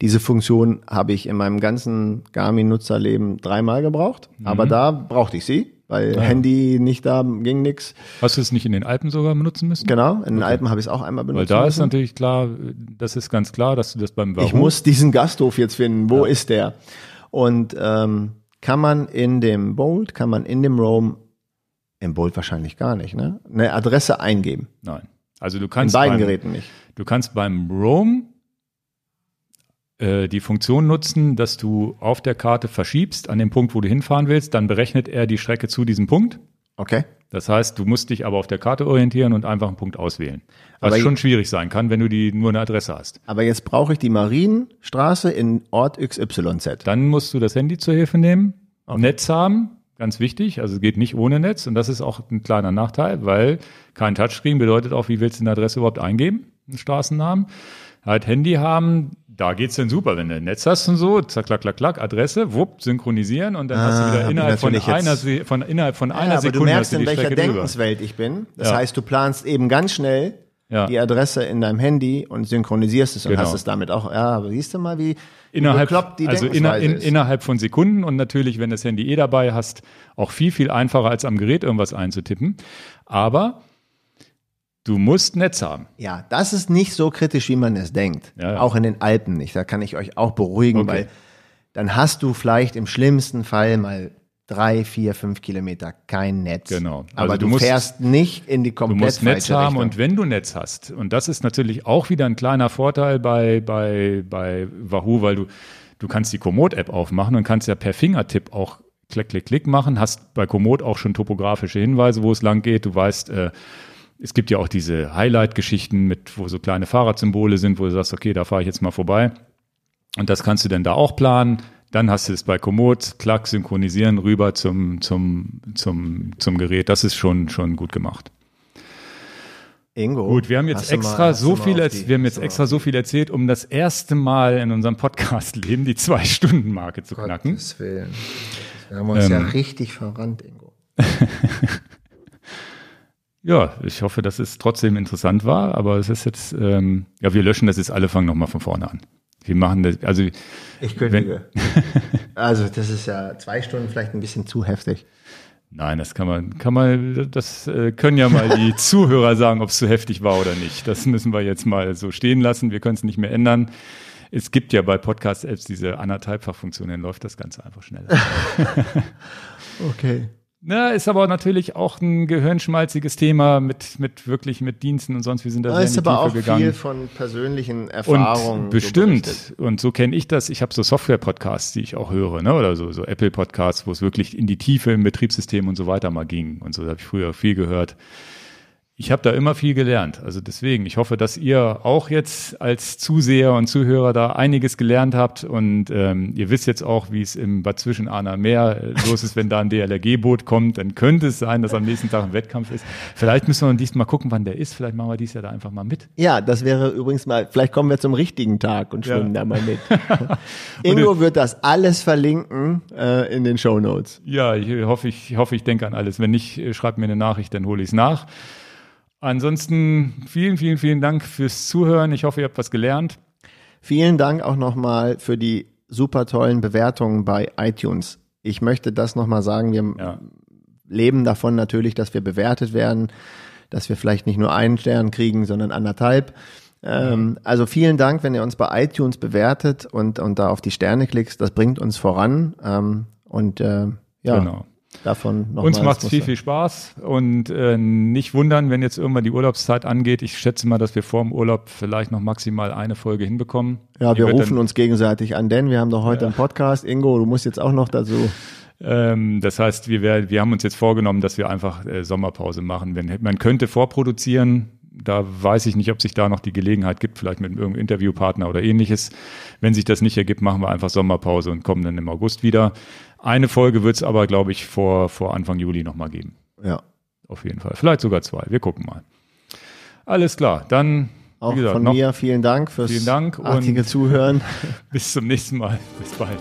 Diese Funktion habe ich in meinem ganzen Garmin-Nutzerleben dreimal gebraucht, aber da brauchte ich sie, weil Handy nicht da ging nix. Hast du es nicht in den Alpen sogar benutzen müssen? Genau, in den Alpen habe ich es auch einmal benutzt. Weil da ist müssen. natürlich klar, das ist ganz klar, dass du das beim Wahoo Ich muss diesen Gasthof jetzt finden. Wo ist der? Und ähm, kann man in dem Bolt, kann man in dem Roam, im Bolt wahrscheinlich gar nicht, ne? Eine Adresse eingeben. Nein. Also du In kannst beiden beim, Geräten nicht. Du kannst beim Roam äh, die Funktion nutzen, dass du auf der Karte verschiebst an den Punkt, wo du hinfahren willst, dann berechnet er die Strecke zu diesem Punkt. Okay. Das heißt, du musst dich aber auf der Karte orientieren und einfach einen Punkt auswählen. Was Aber schon schwierig sein kann, wenn du die nur eine Adresse hast. Aber jetzt brauche ich die Marienstraße in Ort XYZ. Dann musst du das Handy zur Hilfe nehmen, Netz haben, ganz wichtig, also es geht nicht ohne Netz und das ist auch ein kleiner Nachteil, weil kein Touchscreen bedeutet auch, wie willst du eine Adresse überhaupt eingeben, einen Straßennamen. Halt Handy haben, da geht's dann super, wenn du ein Netz hast und so, zack, klack, klack, klack, Adresse, wupp, synchronisieren und dann hast du Ah, wieder ich innerhalb von einer, Se- von, innerhalb von einer Ja, aber Sekunde du merkst, in die welcher Strecke drüber. Denkenswelt ich bin. Das Ja. heißt, du planst eben ganz schnell Ja. die Adresse in deinem Handy und synchronisierst es und Genau. hast es damit auch. Ja, aber siehst du mal, wie, innerhalb, bekloppt die also inner, in, innerhalb von Sekunden und natürlich, wenn du das Handy eh dabei hast, auch viel, viel einfacher als am Gerät irgendwas einzutippen. Aber du musst Netz haben. Ja, das ist nicht so kritisch, wie man es denkt. Ja, ja. Auch in den Alpen nicht. Da kann ich euch auch beruhigen, Okay. weil dann hast du vielleicht im schlimmsten Fall mal drei, vier, fünf Kilometer kein Netz. Genau. Also Aber du du, musst- fährst nicht in die Du komplett musst Netz haben Richtung. und wenn du Netz hast, und das ist natürlich auch wieder ein kleiner Vorteil bei, bei, bei Wahoo, weil du, du kannst die Komoot-App aufmachen und kannst ja per Fingertipp auch klick, klick, klick machen, hast bei Komoot auch schon topografische Hinweise, wo es lang geht. Du weißt, äh, es gibt ja auch diese Highlight-Geschichten mit, wo so kleine Fahrradsymbole sind, wo du sagst, okay, da fahre ich jetzt mal vorbei. Und das kannst du dann da auch planen. Dann hast du es bei Komoot, klack, synchronisieren, rüber zum, zum, zum, zum Gerät. Das ist schon, schon gut gemacht. Ingo, Gut, wir haben jetzt mal- extra du so mal viel, die- wir haben jetzt mal extra so viel erzählt, um das erste Mal in unserem Podcast-Leben die Zwei-Stunden-Marke zu knacken. Willen. Wir haben uns ja Ähm. richtig verrannt, Ingo. Ja, ich hoffe, dass es trotzdem interessant war, aber es ist jetzt, ähm, ja, wir löschen das jetzt alle, fangen nochmal von vorne an. Wir machen das, also Ich kündige. also, das ist ja zwei Stunden vielleicht ein bisschen zu heftig. nein, das kann man, kann man, das äh, können ja mal die Zuhörer sagen, ob es zu heftig war oder nicht. Das müssen wir jetzt mal so stehen lassen. Wir können es nicht mehr ändern. Es gibt ja bei Podcast-Apps diese anderthalbfach-Funktion, dann läuft das Ganze einfach schneller. Okay. Na, ist aber natürlich auch ein gehirnschmalziges Thema mit, mit wirklich mit Diensten und sonst. Wir sind da sehr in ist die aber Tiefe auch gegangen. viel von persönlichen Erfahrungen. Und so bestimmt. berichtet. und so kenne ich das. Ich habe so Software-Podcasts, die ich auch höre, ne? oder so, so Apple-Podcasts, wo es wirklich in die Tiefe im Betriebssystem und so weiter mal ging. Und so habe ich früher viel gehört. Ich habe da immer viel gelernt. Also deswegen, ich hoffe, dass ihr auch jetzt als Zuseher und Zuhörer da einiges gelernt habt. Und ähm, ihr wisst jetzt auch, wie es im Bad Zwischenahner Meer äh, los ist, wenn da ein DLRG-Boot kommt. Dann könnte es sein, dass am nächsten Tag ein Wettkampf ist. Vielleicht müssen wir diesmal gucken, wann der ist. Vielleicht machen wir dies Jahr da einfach mal mit. Ja, das wäre übrigens mal, vielleicht kommen wir zum richtigen Tag und schwimmen Ja. da mal mit. Ingo wird das alles verlinken äh, in den Show Notes. Ja, ich hoffe, ich hoffe, ich denke an alles. Wenn nicht, äh, schreibt mir eine Nachricht, dann hole ich es nach. Ansonsten vielen, vielen, vielen Dank fürs Zuhören. Ich hoffe, ihr habt was gelernt. Vielen Dank auch nochmal für die super tollen Bewertungen bei iTunes. Ich möchte das nochmal sagen. Wir Ja. leben davon natürlich, dass wir bewertet werden, dass wir vielleicht nicht nur einen Stern kriegen, sondern anderthalb. Ähm, also vielen Dank, wenn ihr uns bei iTunes bewertet und, und da auf die Sterne klickst. Das bringt uns voran. Ähm, und äh, ja, Genau. Davon noch Uns macht es viel, viel Spaß und äh, nicht wundern, wenn jetzt irgendwann die Urlaubszeit angeht. Ich schätze mal, dass wir vor dem Urlaub vielleicht noch maximal eine Folge hinbekommen. Ja, wir rufen uns gegenseitig an, denn wir haben doch heute ja. einen Podcast. Ingo, du musst jetzt auch noch dazu. Ähm, das heißt, wir, wir haben uns jetzt vorgenommen, dass wir einfach äh, Sommerpause machen. Wenn, man könnte vorproduzieren, da weiß ich nicht, ob sich da noch die Gelegenheit gibt, vielleicht mit irgendeinem Interviewpartner oder ähnliches. Wenn sich das nicht ergibt, machen wir einfach Sommerpause und kommen dann im August wieder. Eine Folge wird es aber, glaube ich, vor, vor Anfang Juli nochmal geben. Ja. Auf jeden Fall. Vielleicht sogar zwei. Wir gucken mal. Alles klar. Dann auch gesagt, von mir vielen Dank fürs vielen Dank artige Zuhören. Bis zum nächsten Mal. Bis bald.